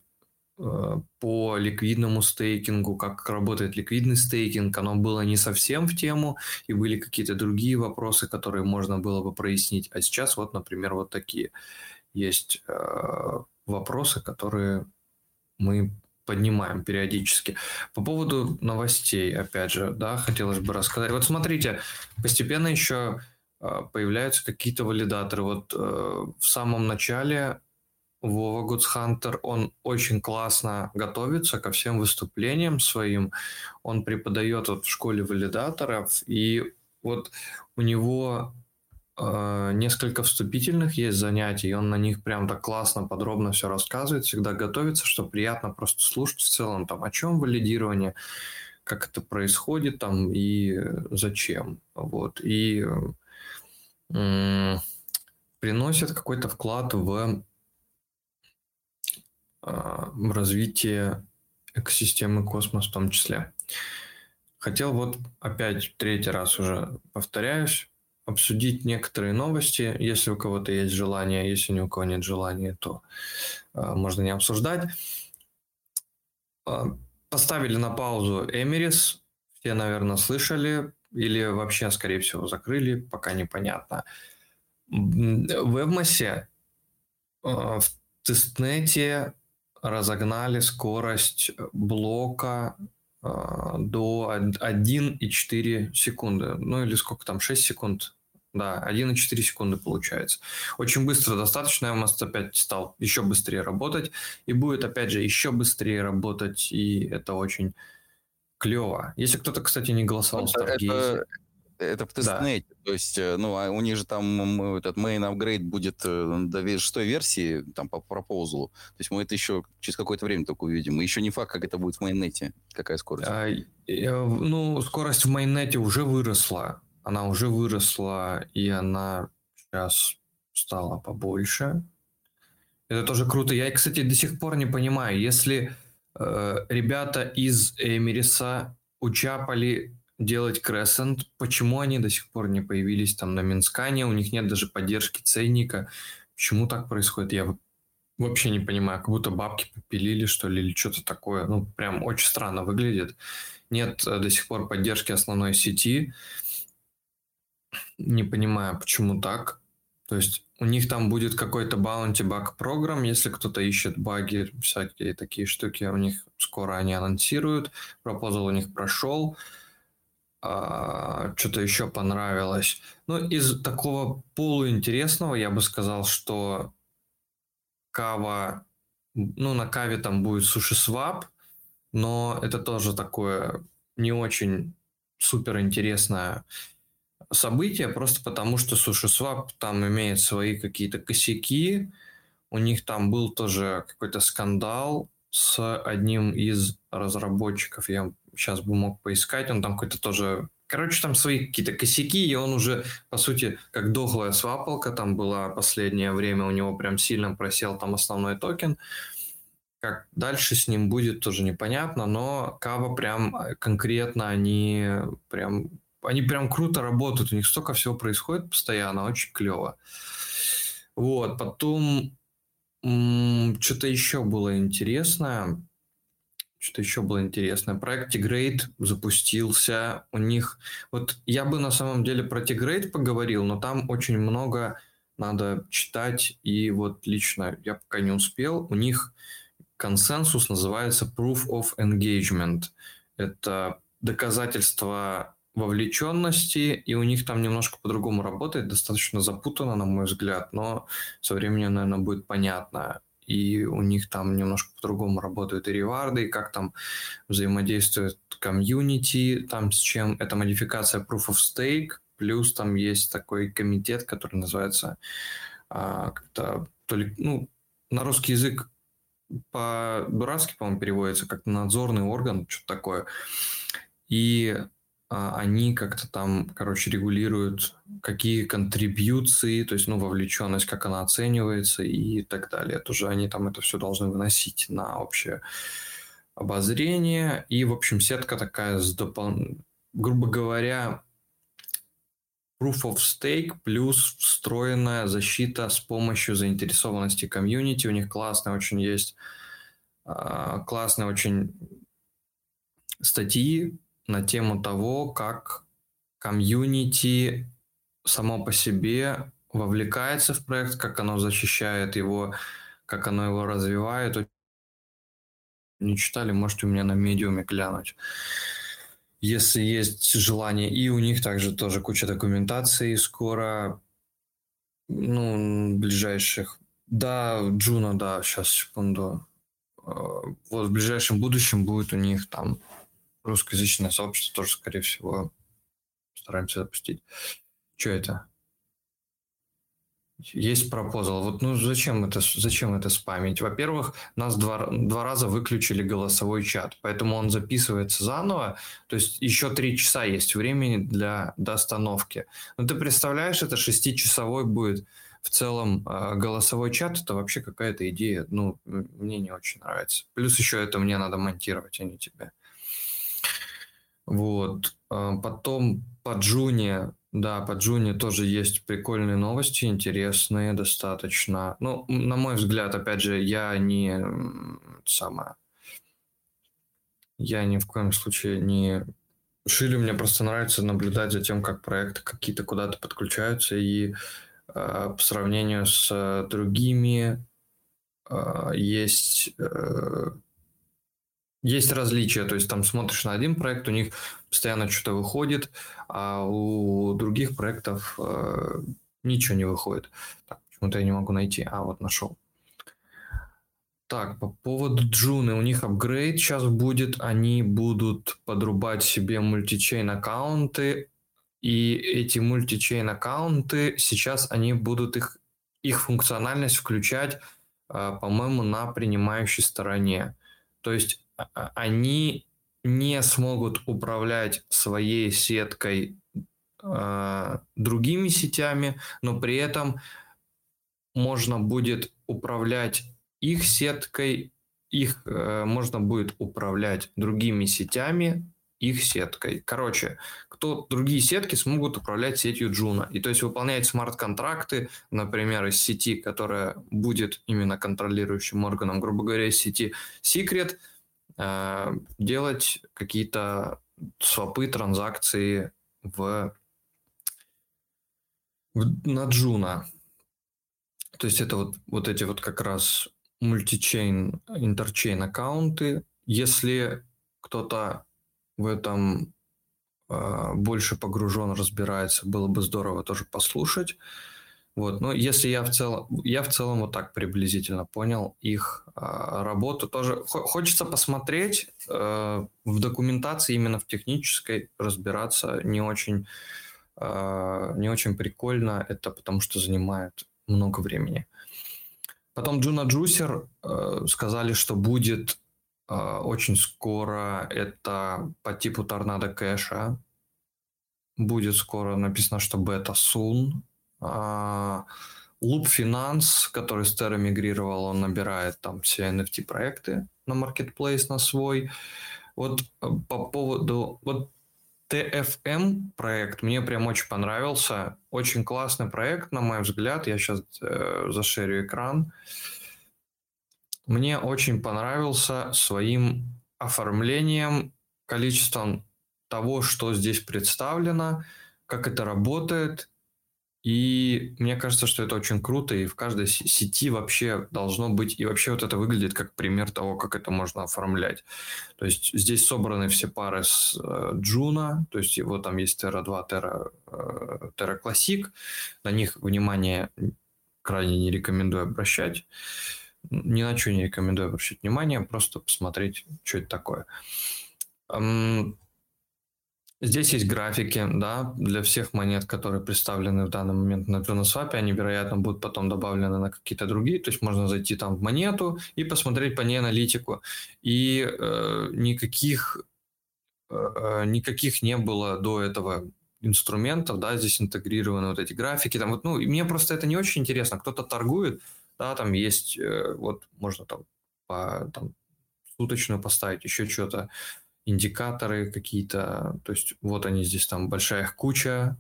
э, по ликвидному стейкингу, как работает ликвидный стейкинг, оно было не совсем в тему, и были какие-то другие вопросы, которые можно было бы прояснить. А сейчас вот, например, вот такие есть э, вопросы, которые мы поднимаем периодически. По поводу новостей, опять же, да, хотелось бы рассказать. Вот смотрите, постепенно еще а, появляются какие-то валидаторы. Вот э, в самом начале Вова Гудсхантер, он очень классно готовится ко всем выступлениям своим. Он преподает вот в школе валидаторов, и вот у него несколько вступительных есть занятий, и он на них прям так классно, подробно все рассказывает, всегда готовится, что приятно просто слушать в целом, там, о чем валидирование, как это происходит там и зачем. Вот. И приносит какой-то вклад в, э, в развитие экосистемы космос в том числе. Хотел вот опять третий раз уже повторяюсь, обсудить некоторые новости, если у кого-то есть желание, если ни у кого нет желания, то э, можно не обсуждать. Э, поставили на паузу Эмирис, все, наверное, слышали, или вообще, скорее всего, закрыли, пока непонятно. В Эвмосе, э, в тестнете разогнали скорость блока до 1,4 секунды. Ну или сколько там, 6 секунд Да, 1,4 секунды получается. Очень быстро достаточно, MST опять стал еще быстрее работать, и будет, опять же, еще быстрее работать, и это очень клево. Если кто-то, кстати, не голосовал в Stargaze... Это, это в тестнете, да. то есть, э, ну, а у них же там этот main upgrade будет э, до шестой версии, там, по пропозалу. То есть мы это еще через какое-то время только увидим. И еще не факт, как это будет в майнете, какая скорость. А, ну, скорость в майнете уже выросла она уже выросла, и она сейчас стала побольше. Это тоже круто. Я, кстати, до сих пор не понимаю, если э, ребята из Эмириса учапали делать Crescent, почему они до сих пор не появились там на Минскане, у них нет даже поддержки ценника. Почему так происходит, я вообще не понимаю, как будто бабки попилили, что ли, или что-то такое. Ну, прям очень странно выглядит. Нет э, до сих пор поддержки основной сети не понимаю, почему так. То есть у них там будет какой-то bounty баг программ, если кто-то ищет баги, всякие такие штуки, у них скоро они анонсируют. Пропозал у них прошел. А, что-то еще понравилось. Ну, из такого полуинтересного я бы сказал, что кава, ну, на каве там будет суши свап, но это тоже такое не очень супер интересное событие, просто потому что SushiSwap там имеет свои какие-то косяки. У них там был тоже какой-то скандал с одним из разработчиков. Я сейчас бы мог поискать. Он там какой-то тоже... Короче, там свои какие-то косяки, и он уже, по сути, как дохлая свапалка там была последнее время, у него прям сильно просел там основной токен. Как дальше с ним будет, тоже непонятно, но Кава прям конкретно они прям они прям круто работают, у них столько всего происходит постоянно, очень клево. Вот, потом что-то еще было интересное. Что-то еще было интересное. Проект Tigrate запустился. У них... Вот я бы на самом деле про Tigrate поговорил, но там очень много надо читать. И вот лично я пока не успел. У них консенсус называется Proof of Engagement. Это доказательство вовлеченности, и у них там немножко по-другому работает, достаточно запутанно, на мой взгляд, но со временем, наверное, будет понятно. И у них там немножко по-другому работают и реварды, и как там взаимодействует комьюнити, там с чем это модификация Proof of Stake, плюс там есть такой комитет, который называется а, как-то то ли, ну, на русский язык по-дурацки, по-моему, переводится, как надзорный орган, что-то такое. И они как-то там, короче, регулируют, какие контрибьюции, то есть, ну, вовлеченность, как она оценивается и так далее. Тоже они там это все должны выносить на общее обозрение. И, в общем, сетка такая с допол... грубо говоря, proof of stake плюс встроенная защита с помощью заинтересованности комьюнити. У них классная очень есть, а, классные очень статьи на тему того, как комьюнити само по себе вовлекается в проект, как оно защищает его, как оно его развивает. Не читали, можете у меня на Medium'е глянуть. Если есть желание. И у них также тоже куча документации скоро, ну, ближайших. Да, Juno, да, сейчас, секунду. Э, вот в ближайшем будущем будет у них там русскоязычное сообщество тоже, скорее всего, стараемся запустить. Что это? Есть пропозал. Вот ну зачем это, зачем это спамить? Во-первых, нас два, два раза выключили голосовой чат, поэтому он записывается заново. То есть еще три часа есть времени для достановки. Ну ты представляешь, это шестичасовой будет в целом э, голосовой чат. Это вообще какая-то идея. Ну, мне не очень нравится. Плюс еще это мне надо монтировать, а не тебе. Вот. А, потом по Джуне, да, по Джуне тоже есть прикольные новости, интересные достаточно. Ну, на мой взгляд, опять же, я не самое, я ни в коем случае не Шили мне просто нравится наблюдать за тем, как проекты какие-то куда-то подключаются, и э, по сравнению с другими э, есть э, есть различия, то есть там смотришь на один проект, у них постоянно что-то выходит, а у других проектов э, ничего не выходит. Так, почему-то я не могу найти. А, вот нашел. Так, по поводу Джуны, у них апгрейд сейчас будет, они будут подрубать себе мультичейн аккаунты, и эти мультичейн аккаунты сейчас они будут их, их функциональность включать, э, по-моему, на принимающей стороне. То есть они не смогут управлять своей сеткой э, другими сетями, но при этом можно будет управлять их сеткой, их э, можно будет управлять другими сетями, их сеткой. Короче, кто другие сетки смогут управлять сетью Джуна. И то есть выполнять смарт-контракты, например, из сети, которая будет именно контролирующим органом, грубо говоря, из сети Secret – делать какие-то свопы, транзакции в, в на Juno. То есть это вот, вот эти вот как раз мультичейн, интерчейн аккаунты. Если кто-то в этом э, больше погружен, разбирается, было бы здорово тоже послушать. Вот, но если я в целом, я в целом вот так приблизительно понял их э, работу, тоже хочется посмотреть э, в документации именно в технической разбираться не очень э, не очень прикольно, это потому что занимает много времени. Потом Джуна Джусер э, сказали, что будет э, очень скоро это по типу торнадо кэша. Будет скоро написано, что бета а, Loop Finance, который с Terra мигрировал, он набирает там все NFT-проекты на Marketplace на свой. Вот э, по поводу... Вот TFM проект мне прям очень понравился. Очень классный проект, на мой взгляд. Я сейчас э, зашерю экран. Мне очень понравился своим оформлением, количеством того, что здесь представлено, как это работает – и мне кажется, что это очень круто, и в каждой сети вообще должно быть, и вообще вот это выглядит как пример того, как это можно оформлять. То есть здесь собраны все пары с э, Джуна, то есть его там есть Terra 2, Terra, э, Terra Classic, на них внимание крайне не рекомендую обращать. Ни на что не рекомендую обращать внимание, просто посмотреть, что это такое. Здесь есть графики, да, для всех монет, которые представлены в данный момент на JunoSwap, они, вероятно, будут потом добавлены на какие-то другие, то есть можно зайти там в монету и посмотреть по ней аналитику. И э, никаких, э, никаких не было до этого инструментов, да, здесь интегрированы вот эти графики, там вот, ну, и мне просто это не очень интересно, кто-то торгует, да, там есть, э, вот, можно там по, там, суточную поставить, еще что-то, индикаторы какие-то, то есть вот они здесь там большая их куча,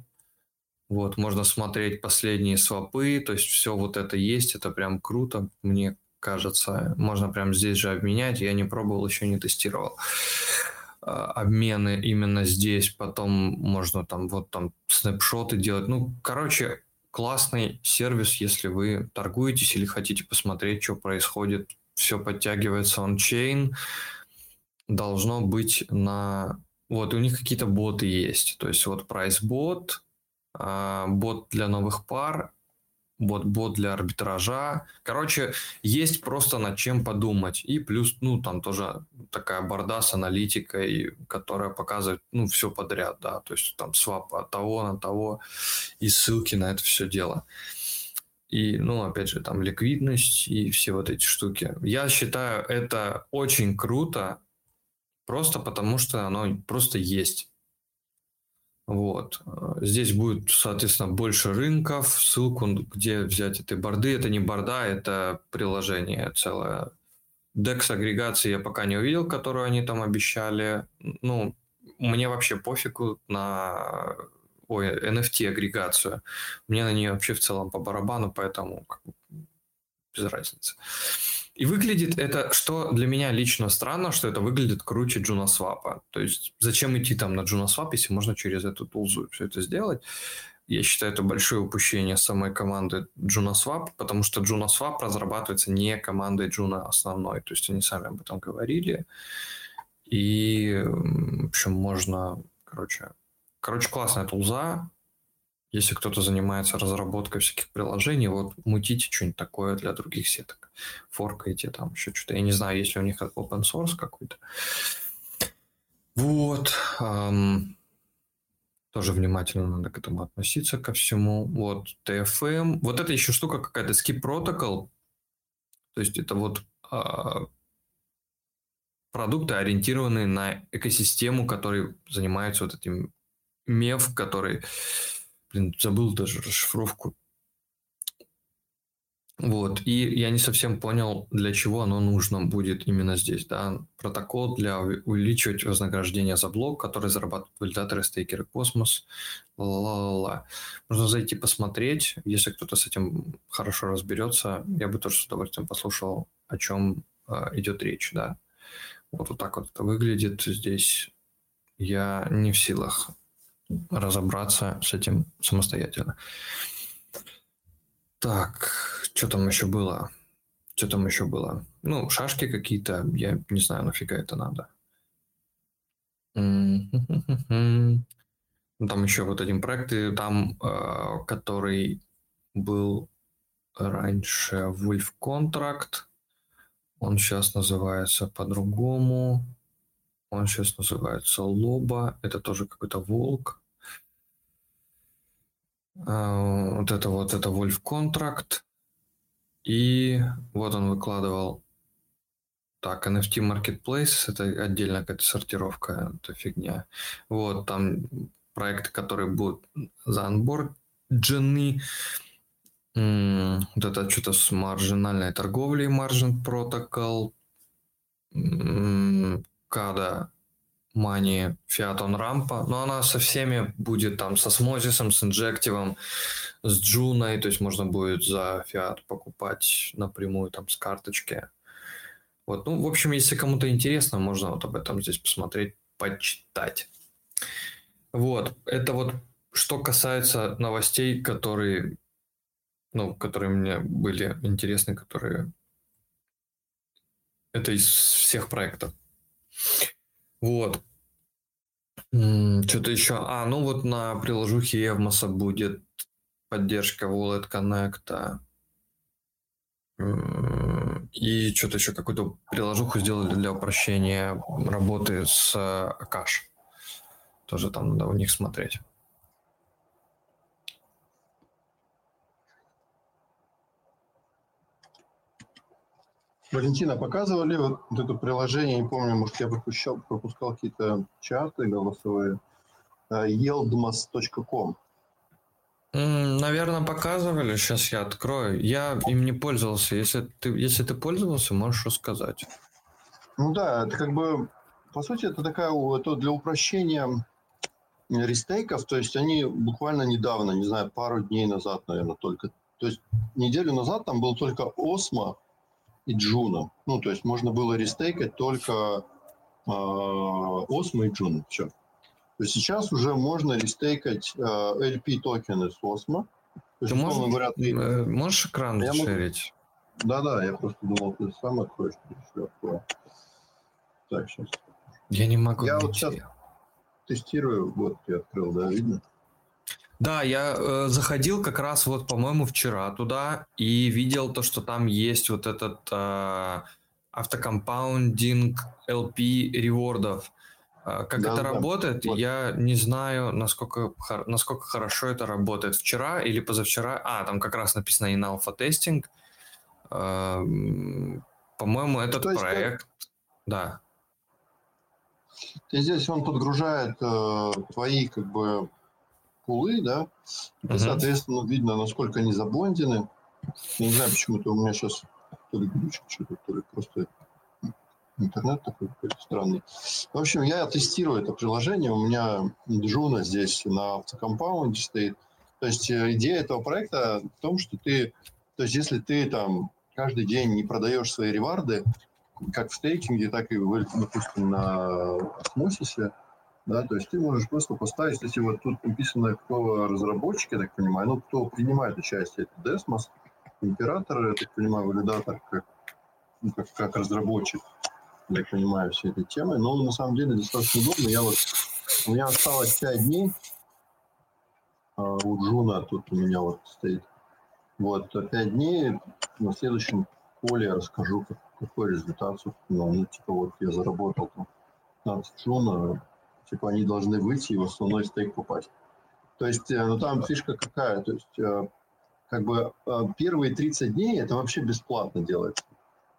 вот можно смотреть последние свопы, то есть все вот это есть, это прям круто, мне кажется, можно прям здесь же обменять, я не пробовал, еще не тестировал. А, обмены именно здесь, потом можно там вот там снапшоты делать, ну, короче, классный сервис, если вы торгуетесь или хотите посмотреть, что происходит, все подтягивается он-чейн, должно быть на... Вот, у них какие-то боты есть. То есть вот price-бот, а, бот для новых пар, бот, бот для арбитража. Короче, есть просто над чем подумать. И плюс, ну, там тоже такая борда с аналитикой, которая показывает, ну, все подряд, да, то есть там свап от того на того и ссылки на это все дело. И, ну, опять же, там ликвидность и все вот эти штуки. Я считаю, это очень круто, Просто потому, что оно просто есть. Вот. Здесь будет, соответственно, больше рынков. Ссылку, где взять этой борды. Это не борда, это приложение целое. DEX агрегации я пока не увидел, которую они там обещали. Ну, мне вообще пофигу на ой, NFT агрегацию. Мне на нее вообще в целом по барабану, поэтому без разницы. И выглядит это, что для меня лично странно, что это выглядит круче JunoSwap. То есть зачем идти там на JunoSwap, если можно через эту тулзу все это сделать? Я считаю, это большое упущение самой команды JunoSwap, потому что JunoSwap разрабатывается не командой Juno основной. То есть они сами об этом говорили. И, в общем, можно, короче, короче, классная тулза. Если кто-то занимается разработкой всяких приложений, вот мутите что-нибудь такое для других сеток. Форкайте там еще что-то. Я не знаю, есть ли у них open source какой-то. Вот. Эм, тоже внимательно надо к этому относиться, ко всему. Вот, TFM. Вот это еще штука какая-то, Skip Protocol. То есть это вот э, продукты, ориентированные на экосистему, который занимается вот этим меф, который, блин, забыл даже расшифровку вот, и я не совсем понял, для чего оно нужно будет именно здесь, да. Протокол для увеличивать вознаграждение за блок, который зарабатывают валидаторы, стейкеры, космос, ла-ла-ла-ла. Можно зайти посмотреть, если кто-то с этим хорошо разберется, я бы тоже с удовольствием послушал, о чем э, идет речь, да. Вот, вот так вот это выглядит здесь. Я не в силах разобраться с этим самостоятельно. Так, что там еще было? Что там еще было? Ну, шашки какие-то, я не знаю, нафига это надо. Там еще вот один проект, там, а, который был раньше Wolf Contract, он сейчас называется по-другому. Он сейчас называется Лоба. Это тоже какой-то волк. А, вот это вот это Wolf Contract. И вот он выкладывал так, NFT Marketplace, это отдельно какая-то сортировка, это фигня. Вот, там проекты, которые будут заанборджены. Вот это что-то с маржинальной торговлей, Margin Protocol. Када Fiat on Rampa, но она со всеми будет там, со Смозисом, с Инжективом, с Джуной, то есть можно будет за Fiat покупать напрямую там с карточки. Вот, ну, в общем, если кому-то интересно, можно вот об этом здесь посмотреть, почитать. Вот, это вот что касается новостей, которые, ну, которые мне были интересны, которые это из всех проектов. Вот. Что-то еще. А, ну вот на приложухе Evmos будет поддержка Wallet Connect. И что-то еще какую-то приложуху сделали для упрощения работы с Акаш. Тоже там надо у них смотреть. Валентина, показывали вот это приложение, не помню, может, я пропускал, пропускал какие-то чаты голосовые, yieldmas.com. Наверное, показывали. Сейчас я открою. Я им не пользовался. Если ты, если ты пользовался, можешь рассказать. Ну да, это как бы, по сути, это такая, это для упрощения рестейков, то есть они буквально недавно, не знаю, пару дней назад, наверное, только, то есть неделю назад там был только Osmo, и Juno. Ну, то есть можно было рестейкать только э, Osmo и Juno. Все. То есть сейчас уже можно рестейкать э, LP токены с Osmo. То ты можешь, говоря, ты... Э, можешь экран пошерить? Да-да, я просто думал, ты сам откроешь. Так, сейчас. Я не могу Я найти. вот сейчас тестирую. Вот, я открыл, да, видно? Да, я э, заходил как раз вот, по-моему, вчера туда и видел то, что там есть вот этот э, автокомпаундинг LP ревордов. Э, как да, это да. работает, вот. я не знаю, насколько, насколько хорошо это работает. Вчера или позавчера, а, там как раз написано in alpha testing. Э, по-моему, этот то проект, как... да. И здесь он подгружает э, твои как бы пулы, да, и, соответственно, видно, насколько они заблондены. Я не знаю, почему-то у меня сейчас то ли глючит что-то, то ли просто интернет такой какой-то странный. В общем, я тестирую это приложение. У меня Джуна здесь на автокомпаунде стоит. То есть э, идея этого проекта в том, что ты, то есть если ты там каждый день не продаешь свои реварды, как в стейкинге, так и, допустим, на осмосисе, да, то есть ты можешь просто поставить, если вот тут написано, кто разработчик, я так понимаю, ну, кто принимает участие, это Desmos, император, я так понимаю, валидатор, как, ну, как, как разработчик. я понимаю, все этой темы. Но на самом деле достаточно удобно. Я вот, у меня осталось 5 дней. А у Джуна тут у меня вот стоит. Вот, 5 дней. На следующем поле я расскажу, как, какой результат. Ну, типа, вот я заработал там 15 Джуна. Типа, они должны выйти и в основной стейк попасть. То есть, э, ну там фишка какая, то есть, э, как бы э, первые 30 дней это вообще бесплатно делается.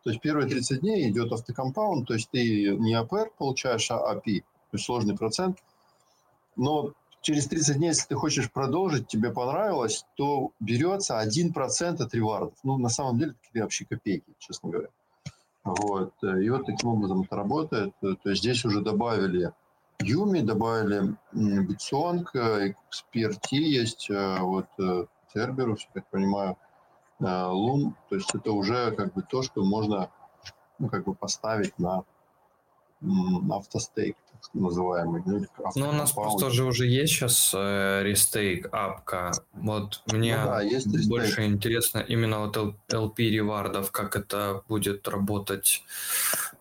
То есть первые 30 дней идет автокомпаунд, то есть ты не APR получаешь, а API, то есть сложный процент. Но через 30 дней, если ты хочешь продолжить, тебе понравилось, то берется 1% от ревардов. Ну, на самом деле, это вообще копейки, честно говоря. Вот. И вот таким образом это работает. То есть здесь уже добавили Umee, добавили BitSong, Эксперти есть, э, вот Cerberus, я так понимаю, Lum, то есть это уже как бы то, что можно ну, как бы поставить на автостейк, называемый. Ну, ну, у нас просто же уже есть сейчас э, рестейк, апка. Вот мне ну, да, есть больше интересно именно вот LP ревардов, как это будет работать.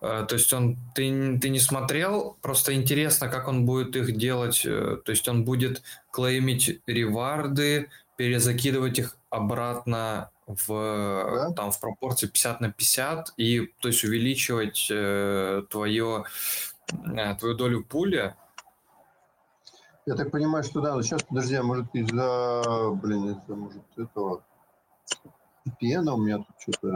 Э, то есть он, ты, ты не смотрел, просто интересно, как он будет их делать. Э, то есть он будет клеймить реварды, перезакидывать их обратно в, да? там, в пропорции 50 на 50 и то есть увеличивать э, твое, твою долю пули. Я так понимаю, что да, но сейчас, подожди, а может из-за, блин, из-за, может, этого VPN у меня тут что-то...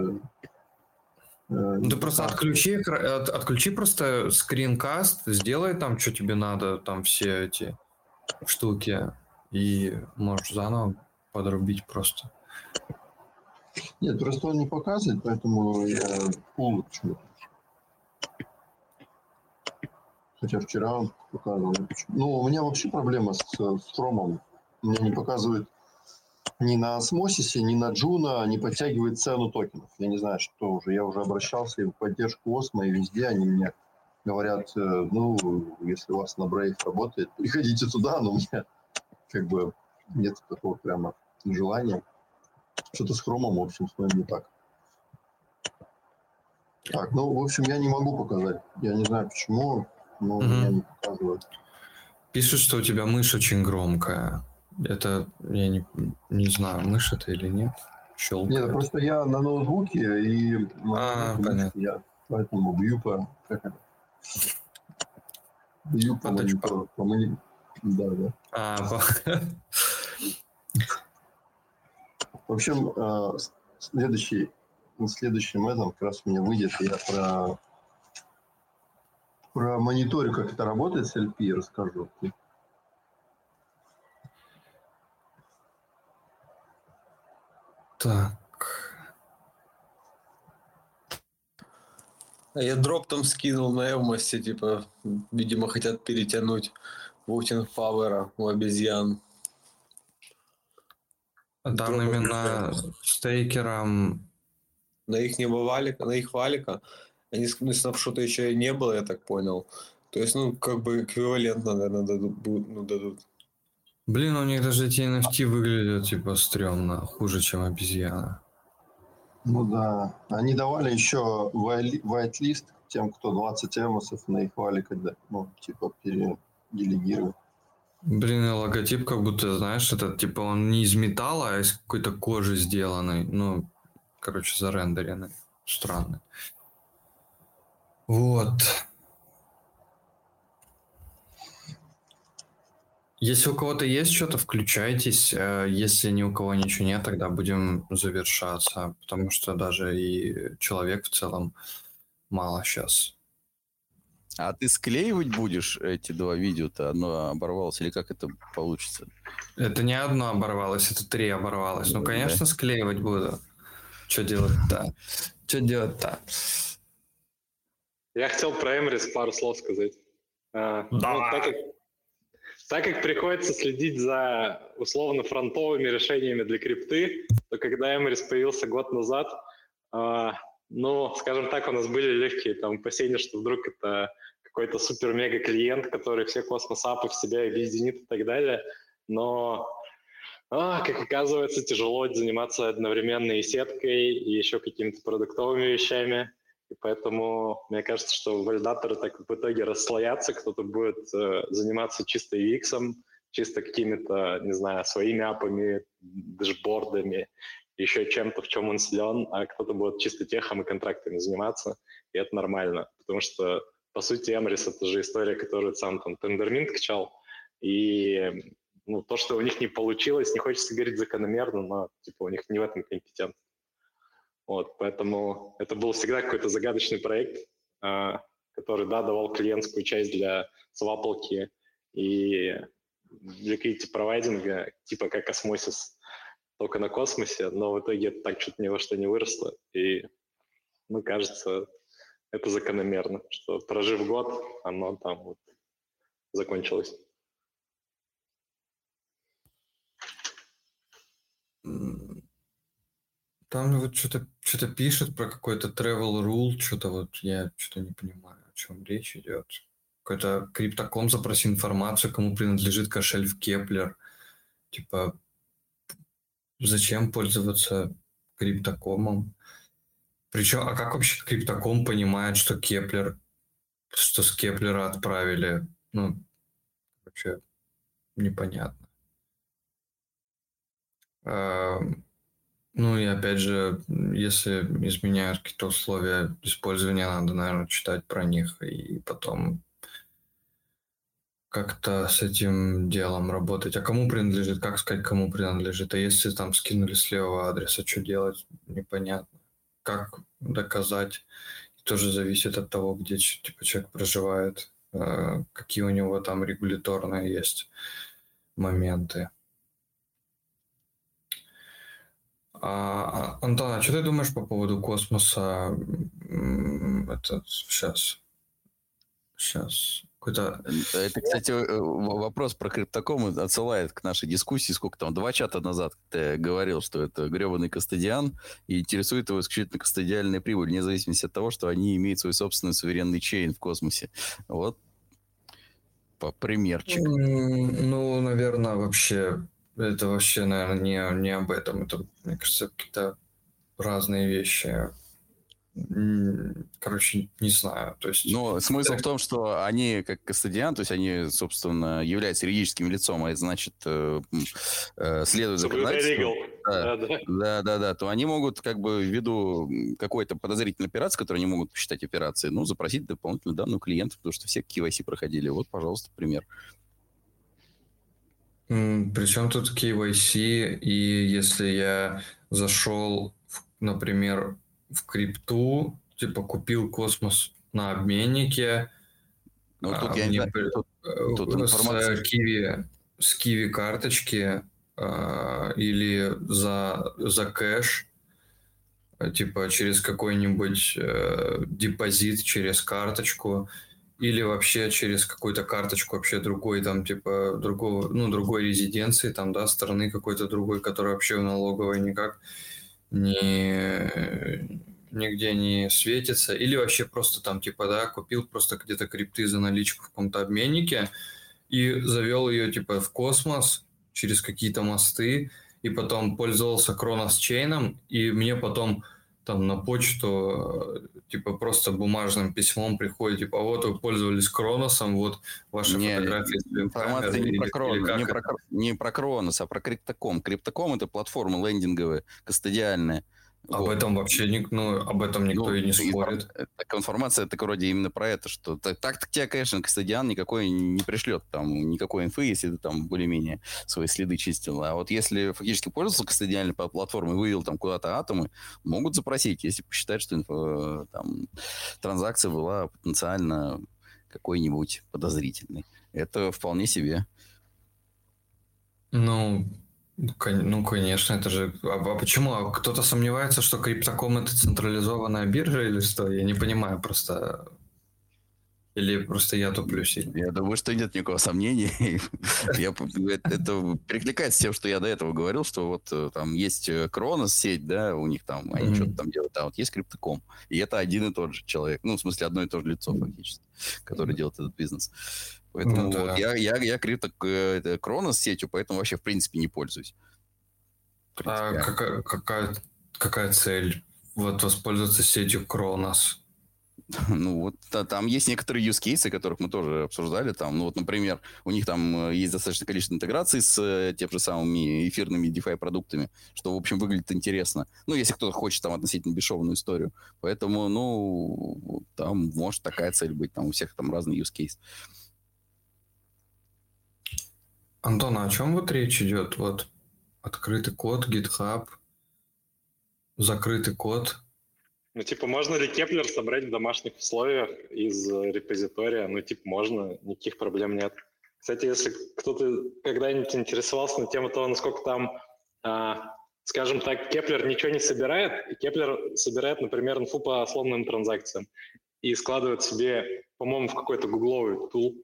Э, ну, ты просто отключи, от, отключи просто скринкаст, сделай там, что тебе надо, там все эти штуки, и можешь заново подрубить просто. Нет, просто он не показывает, поэтому я улучшу. Хотя вчера он показывал. Ну, у меня вообще проблема с, с хромом. Мне не показывает ни на осмосисе, ни на джуна, не подтягивает цену токенов. Я не знаю, что уже. Я уже обращался и в поддержку осмо, и везде они мне говорят, э, ну, если у вас на Brave работает, приходите туда, но у меня как бы нет такого прямо желания. Что-то с хромом, в общем, с моим не так. Так, ну, в общем, я не могу показать. Я не знаю почему, но угу. меня не показывают. Пишут, что у тебя мышь очень громкая. Это, я не, не знаю, мышь это или нет. Щелкает. Нет, просто я на ноутбуке и... А, понятно. Я поэтому бью по... Как это? Бью по, по, по, по, Да, да. А, по... В общем, э, следующий, на следующем этом как раз у меня выйдет, я про, про мониторю, как это работает с LP, расскажу. Так. А я дроп там скинул на Эвмосте, типа, видимо, хотят перетянуть Voting Power у обезьян. Данными стейкерам... На их не валика, на их валика, они ну, снапшота еще и не было, я так понял. То есть, ну, как бы эквивалентно, наверное, дадут. Ну, дадут. Блин, у них даже эти NFT выглядят, типа, стрёмно, хуже, чем обезьяна. Ну да. Они давали еще white тем, кто 20 эмосов на их валик, ну, типа, переделегировать. Блин, и логотип как будто, знаешь, это типа он не из металла, а из какой-то кожи сделанный. Ну, короче, зарендеренный. Странный. Вот. Если у кого-то есть что-то, включайтесь. Э, если ни у кого ничего нет, тогда будем завершаться, потому что даже и человек в целом мало сейчас. А ты склеивать будешь эти два видео-то? Одно оборвалось или как это получится? Это не одно оборвалось, это три оборвалось. Ну, конечно, да? склеивать буду. Что делать-то? Что делать-то? Я хотел про Эмрис пару слов сказать. Да. Ну, так, как, так как приходится следить за условно фронтовыми решениями для крипты, то когда Эмрис появился год назад, а, ну, скажем так, у нас были легкие там опасения, что вдруг это какой-то супер-мега-клиент, который все космос-апы в себя объединит и так далее. Но, а, как оказывается, тяжело заниматься одновременно и сеткой, и еще какими-то продуктовыми вещами. И поэтому мне кажется, что валидаторы так в итоге расслоятся, кто-то будет э, заниматься чисто UX, чисто какими-то, не знаю, своими апами, дэшбордами, еще чем-то, в чем он силен, а кто-то будет чисто техом и контрактами заниматься, и это нормально, потому что, по сути, Эмрис — это же история, которую сам там Тендерминт качал, и ну, то, что у них не получилось, не хочется говорить закономерно, но типа у них не в этом компетент. Вот, поэтому это был всегда какой-то загадочный проект, э, который, да, давал клиентскую часть для свапалки и liquidity-провайдинга, типа как осмосис, только на космосе, но в итоге так что-то ни во что не выросло. И, ну, кажется, это закономерно, что прожив год, оно там вот закончилось. Там вот что-то что пишет про какой-то travel rule, что-то вот я что-то не понимаю, о чем речь идет. Какой-то Crypto.com запроси информацию, кому принадлежит кошель в Keplr. Типа, зачем пользоваться Crypto.com'ом? Причем, а как вообще Crypto.com понимает, что Keplr, что с Keplr'а отправили? Ну, вообще непонятно. Ну и опять же, если изменяют какие-то условия использования, надо, наверное, читать про них и потом как-то с этим делом работать. А кому принадлежит, как сказать, кому принадлежит? А если там скинули с левого адреса, что делать? Непонятно. Как доказать? Тоже зависит от того, где типа, человек проживает, э, какие у него там регуляторные есть моменты. А, Антон, а что ты думаешь по поводу космоса? Это сейчас. Сейчас. Какой-то... Это, кстати, э, вопрос про криптоком отсылает к нашей дискуссии. Сколько там? Два чата назад ты говорил, что это гребаный кастодиан, и интересует его исключительно кастодиальная прибыль, вне зависимости от того, что они имеют свой собственный суверенный чейн в космосе. Вот по примерчик. Ну, наверное, вообще это вообще, наверное, не, не об этом. Это, мне кажется, какие-то разные вещи. Короче, не знаю. То есть... Но смысл в том, что они, как кастодиан, то есть они, собственно, являются юридическим лицом, а это значит, э, э, следуют законодательству. Да, да, да, да, да, то они могут, как бы, ввиду какой-то подозрительной операции, которую они могут посчитать операцией, ну, запросить дополнительную данную клиента, потому что все KYC проходили. Вот, пожалуйста, пример. Причем тут KYC, и если я зашел, например, в крипту, типа купил космос на обменнике, ну, тут а, я не тут, тут с информация... киви, с киви карточки а, или за, за кэш, типа через какой-нибудь э, депозит через карточку, или вообще через какую-то карточку вообще другой, там, типа, другого, ну, другой резиденции, там, да, страны какой-то другой, которая вообще в налоговой никак не, нигде не светится, или вообще просто там, типа, да, купил просто где-то крипты за наличку в каком-то обменнике и завел ее, типа, в космос через какие-то мосты, и потом пользовался Кронос Чейном, и мне потом там на почту, типа просто бумажным письмом приходит, типа, вот вы пользовались Кроносом, вот ваши не, фотографии. Информация не, про Крон, не, про, не про Кронос, а про Криптоком. Криптоком это платформа лендинговая, кастодиальная. Об вот. этом вообще ну, об этом никто ну, и не спорит. Так информация так вроде именно про это, что так, так тебя, конечно, Кастадиан никакой не пришлет, там, никакой инфы, если ты там более-менее свои следы чистил. А вот если фактически пользовался Кастадиальной платформой, вывел там куда-то атомы, могут запросить, если посчитают, что инфо, там, транзакция была потенциально какой-нибудь подозрительной. Это вполне себе. Ну, ну, конечно, это же... А, а почему? А кто-то сомневается, что криптоком это централизованная биржа или что? Я не понимаю просто. Или просто я туплю сильно? Я думаю, что нет никакого сомнения. я, это перекликается с тем, что я до этого говорил, что вот э, там есть Кронос э, сеть, да, у них там, они mm-hmm. что-то там делают, а вот есть криптоком. И это один и тот же человек. Ну, в смысле, одно и то же лицо фактически, который mm-hmm. делает этот бизнес. Поэтому ну, да. вот я, я, я крипто Кронос сетью, поэтому вообще в принципе не пользуюсь. А какая, какая, какая цель вот воспользоваться сетью Кронос? Ну вот а, там есть некоторые use cases, которых мы тоже обсуждали. Там, ну вот, например, у них там э, есть достаточное количество интеграций с э, тем же самыми эфирными DeFi продуктами, что, в общем, выглядит интересно. Ну, если кто-то хочет там относительно бесшовную историю. Поэтому, ну, там может такая цель быть. Там у всех там разный use case. Антон, а о чем вот речь идет? Вот открытый код, GitHub, закрытый код – ну, типа, можно ли Keplr собрать в домашних условиях из репозитория? Ну, типа, можно, никаких проблем нет. Кстати, если кто-то когда-нибудь интересовался на тему того, насколько там, а, скажем так, Keplr ничего не собирает, и Keplr собирает, например, инфу по сломанным транзакциям и складывает себе, по-моему, в какой-то гугловый tool.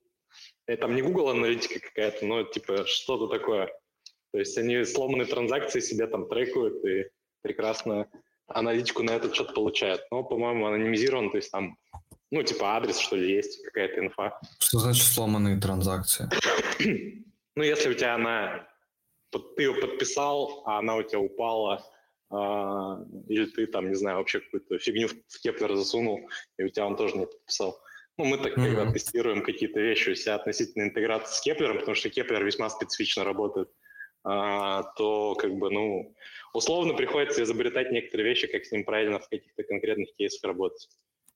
Это там не Google аналитика какая-то, но типа что-то такое. То есть они сломанные транзакции себе там трекают и прекрасно аналитику на этот счет получает. Но, по-моему, анонимизирован, то есть там, ну, типа адрес, что ли, есть, какая-то инфа. Что значит сломанные транзакции? ну, если у тебя она, ты ее подписал, а она у тебя упала, а, или ты там, не знаю, вообще какую-то фигню в Keplr засунул, и у тебя он тоже не подписал. Ну, мы так, mm-hmm. тестируем какие-то вещи у себя относительно интеграции с Кеплером, потому что Keplr весьма специфично работает, а, то как бы, ну, условно приходится изобретать некоторые вещи, как с ним правильно в каких-то конкретных кейсах работать.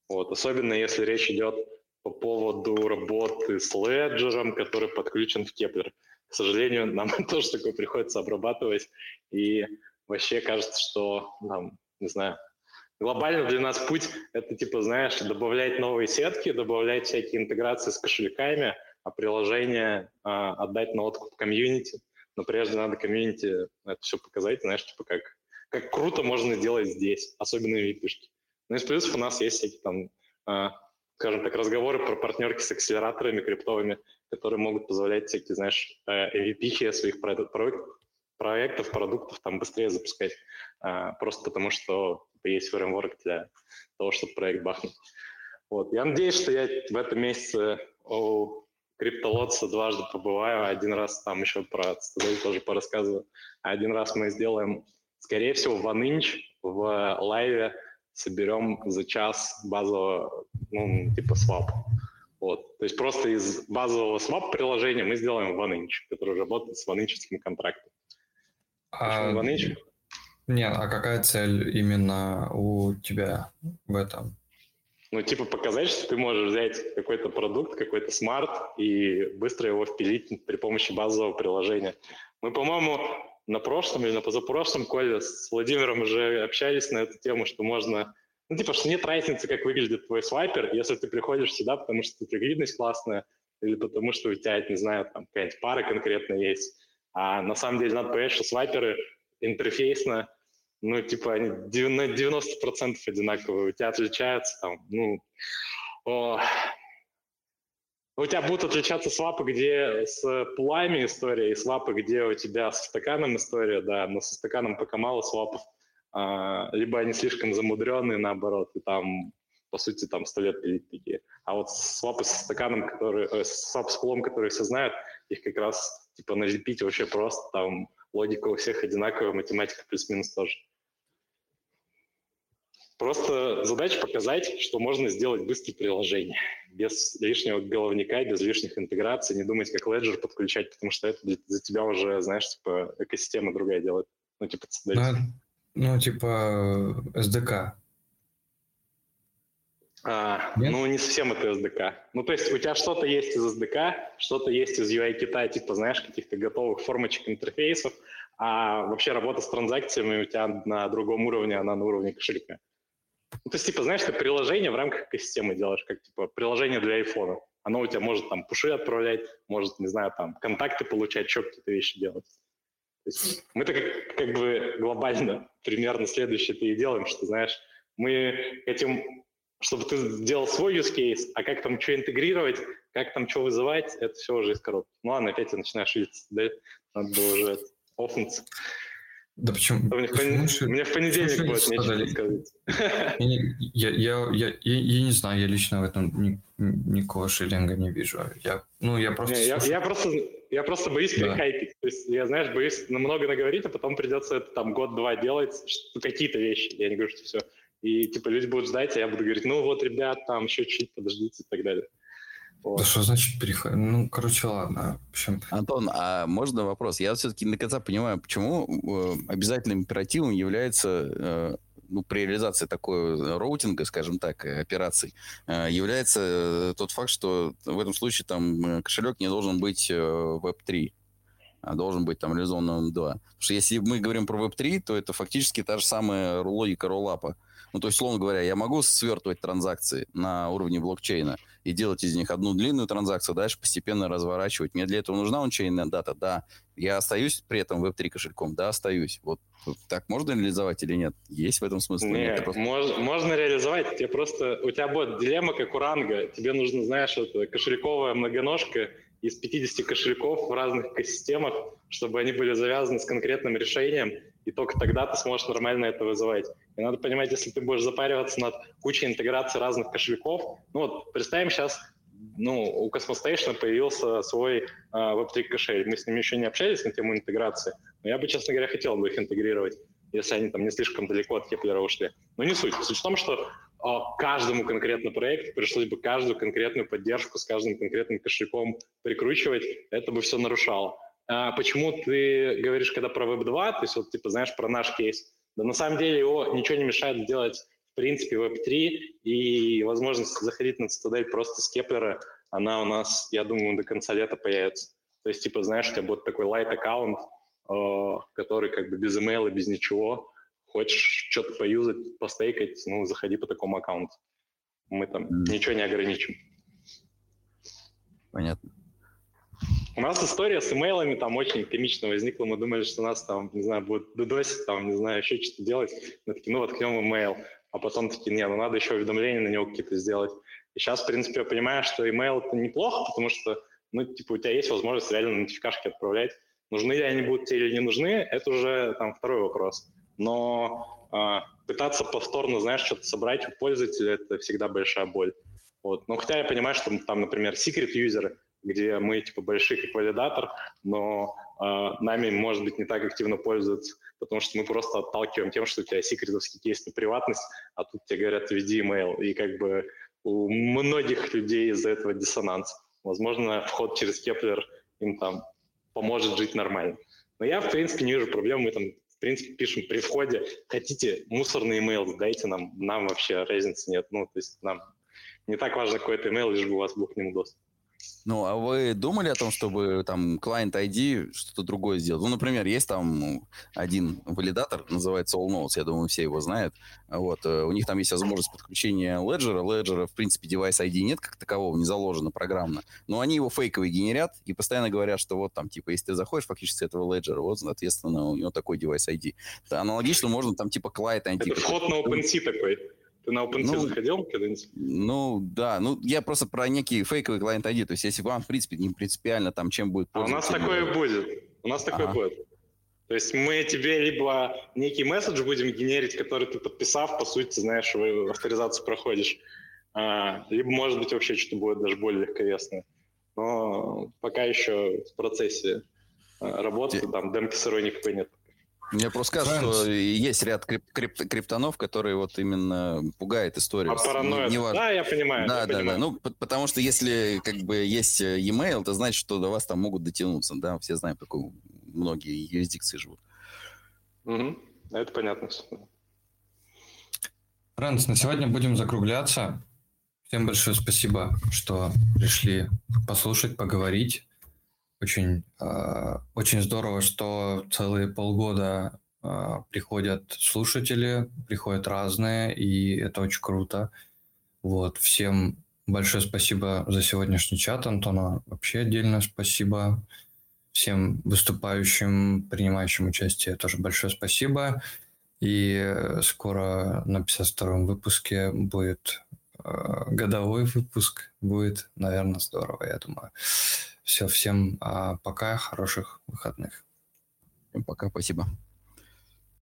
Вот. Особенно если речь идет по поводу работы с леджером, который подключен в Keplr. К сожалению, нам тоже такое приходится обрабатывать, и вообще кажется, что, нам, не знаю, глобально для нас путь — это, типа, знаешь, добавлять новые сетки, добавлять всякие интеграции с кошельками, а приложение а, отдать на откуп комьюнити — но прежде надо комьюнити это все показать, знаешь, типа как, как круто можно делать здесь, особенно в випишки. Ну, из плюсов у нас есть всякие там, э, скажем так, разговоры про партнерки с акселераторами криптовыми, которые могут позволять всякие, знаешь, MVP своих проектов, проектов, продуктов там быстрее запускать, э, просто потому что есть фреймворк для того, чтобы проект бахнуть. Вот. Я надеюсь, что я в этом месяце криптолотца дважды побываю, один раз там еще про Цитадель тоже порассказываю. Один раз мы сделаем, скорее всего, в OneInch в лайве соберем за час базового, ну, типа swap. Вот. То есть просто из базового swap приложения мы сделаем OneInch, который работает с OneInch контрактом. А... OneInch? Нет, а какая цель именно у тебя в этом? Ну, типа показать, что ты можешь взять какой-то продукт, какой-то smart и быстро его впилить при помощи базового приложения. Мы, по-моему, на прошлом или на позапрошлом коле с Владимиром уже общались на эту тему, что можно... Ну, типа, что нет разницы, как выглядит твой свайпер, если ты приходишь сюда, потому что тут ликвидность классная, или потому что у тебя, не знаю, там какая-нибудь пара конкретно есть. А на самом деле надо понять, что свайперы интерфейсно ну, типа, они на 90% одинаковые, у тебя отличаются там, ну, о, у тебя будут отличаться свапы, где с пулами история, и свапы, где у тебя со стаканом история, да, но со стаканом пока мало свапов, а, либо они слишком замудренные, наоборот, и там, по сути, там сто лет пилить такие. А вот свапы со стаканом, которые, э, свапы с пулом, которые все знают, их как раз, типа, налепить вообще просто, там, логика у всех одинаковая, математика плюс-минус тоже. Просто задача показать, что можно сделать быстрое приложение без лишнего головника, без лишних интеграций, не думать, как Ledger подключать, потому что это за тебя уже, знаешь, типа экосистема другая делает. Ну, типа, ну, ну типа SDK. А, ну, не совсем это SDK. Ну, то есть у тебя что-то есть из SDK, что-то есть из UI кита, типа, знаешь, каких-то готовых формочек интерфейсов, а вообще работа с транзакциями у тебя на другом уровне, она на уровне кошелька. Ну, то есть, типа, знаешь, ты приложение в рамках экосистемы делаешь, как, типа, приложение для айфона. Оно у тебя может там пуши отправлять, может, не знаю, там, контакты получать, еще какие-то вещи делать. То есть мы так как, как бы глобально примерно следующее-то и делаем, что, знаешь, мы хотим, чтобы ты сделал свой use case, а как там что интегрировать, как там что вызывать, это все уже из коробки. Ну ладно, опять я начинаю шилиться, да? Надо было уже офнуться. Да почему? Мне, почему в, пон... Мне в понедельник будет нечего сказать. Я, я, я, я, я не знаю, я лично в этом ни, никакого шиллинга не вижу. Я, ну, я просто... Не, я, я просто... Я просто боюсь да. перехайпить. То есть я, знаешь, боюсь много наговорить, а потом придется это там год-два делать, какие-то вещи. Я не говорю, что все. И типа люди будут ждать, а я буду говорить, ну вот, ребят, там еще чуть подождите и так далее. Вот. Да что значит переход? Ну, короче, ладно. В общем... Антон, а можно вопрос? Я все-таки на конца понимаю, почему э, обязательным императивом является э, ну, при реализации такой роутинга, скажем так, операций, э, является тот факт, что в этом случае там кошелек не должен быть Web3 а должен быть там реализован на M2. Потому что если мы говорим про Web3, то это фактически та же самая логика роллапа. Ну, то есть, условно говоря, я могу свертывать транзакции на уровне блокчейна и делать из них одну длинную транзакцию, дальше постепенно разворачивать. Мне для этого нужна ончейнная дата? Да. Я остаюсь при этом Web3 кошельком? Да, остаюсь. Вот так можно реализовать или нет? Есть в этом смысл? Нет, нет просто... мож, можно реализовать. Тебе просто... У тебя будет дилемма, как у ранга. Тебе нужно, знаешь, это кошельковая многоножка из 50 кошельков в разных экосистемах, чтобы они были завязаны с конкретным решением, и только тогда ты сможешь нормально это вызывать. И надо понимать, если ты будешь запариваться над кучей интеграции разных кошельков, ну вот представим сейчас, ну, у Cosmostation появился свой э, Web3 кошель. Мы с ними еще не общались на тему интеграции, но я бы, честно говоря, хотел бы их интегрировать, если они там не слишком далеко от Кеплера ушли. Но не суть. Суть в том, что а, каждому конкретному проекту пришлось бы каждую конкретную поддержку с каждым конкретным кошельком прикручивать, это бы все нарушало. А почему ты говоришь, когда про Web 2, то есть вот типа знаешь про наш кейс, да на самом деле его ничего не мешает сделать в принципе Web 3 и возможность заходить на Citadel просто с Кеплера, она у нас, я думаю, до конца лета появится. То есть типа знаешь, у тебя будет такой light аккаунт, э, который как бы без email, без ничего, хочешь что-то поюзать, постейкать, ну заходи по такому аккаунту. Мы там mm. ничего не ограничим. Понятно. У нас история с имейлами там очень комично возникла. Мы думали, что нас там, не знаю, будут дудосить, там, не знаю, еще что-то делать. Мы такие, ну, воткнем имейл. А потом такие, не, ну, надо еще уведомления на него какие-то сделать. И сейчас, в принципе, я понимаю, что имейл это неплохо, потому что, ну, типа, у тебя есть возможность реально нотификашки отправлять. Нужны ли они будут тебе или не нужны, это уже там второй вопрос. Но э, пытаться повторно, знаешь, что-то собрать у пользователя, это всегда большая боль. Вот. Но хотя я понимаю, что там, например, secret юзеры, где мы типа большие как валидатор, но э, нами, может быть, не так активно пользуются, потому что мы просто отталкиваем тем, что у тебя секретовский кейс на приватность, а тут тебе говорят, введи email, и как бы у многих людей из-за этого диссонанс. Возможно, вход через Keplr им там поможет жить нормально. Но я, в принципе, не вижу проблем. Мы там, в принципе, пишем при входе, хотите мусорный email, дайте нам, нам вообще разницы нет. Ну, то есть нам не так важно какой-то email, лишь бы у вас был к нему доступ. Ну, а вы думали о том, чтобы там client ID что-то другое сделать? Ну, например, есть там один валидатор, называется All Notes, я думаю, все его знают. Вот, э, у них там есть возможность подключения Ledger. Ledger, в принципе, девайс ID нет как такового, не заложено программно. Но они его фейковый генерят и постоянно говорят, что вот там, типа, если ты заходишь фактически этого Ledger, вот, соответственно, у него такой девайс ID. Аналогично можно там, типа, client ID. Это вход на OpenSea такой. Ты на OpenSea ну, заходил когда-нибудь? Ну, да. Ну, я просто про некий фейковый клиент ID. То есть, если вам, в принципе, не принципиально там, чем будет А у нас такое будет. У нас такое ага. будет. То есть мы тебе либо некий месседж будем генерить, который ты подписав, по сути, знаешь, авторизацию проходишь, а, либо, может быть, вообще что-то будет даже более легковесное. Но пока еще в процессе а, работы, там, демки сырой никакой нет. Мне просто кажется, что есть ряд крип крип криптонов, которые вот именно пугает историю. А паранойя. Не Да, я понимаю. Да, я да, понимаю. да. Ну, потому что если как бы есть э, e-mail, это значит, что до вас там могут дотянуться. Да, все знаем, такую многие юрисдикции живут. Угу. Это понятно. Фрэнс, на сегодня будем закругляться. Всем большое спасибо, что пришли послушать, поговорить. Очень, э, очень здорово, что целые полгода э, приходят слушатели, приходят разные, и это очень круто. Вот, всем большое спасибо за сегодняшний чат, Антона. Вообще отдельное спасибо всем выступающим, принимающим участие тоже большое спасибо. И скоро на 52-м выпуске будет э, годовой выпуск. Будет, наверное, здорово, я думаю. Все, всем а, пока, хороших выходных. Пока, спасибо.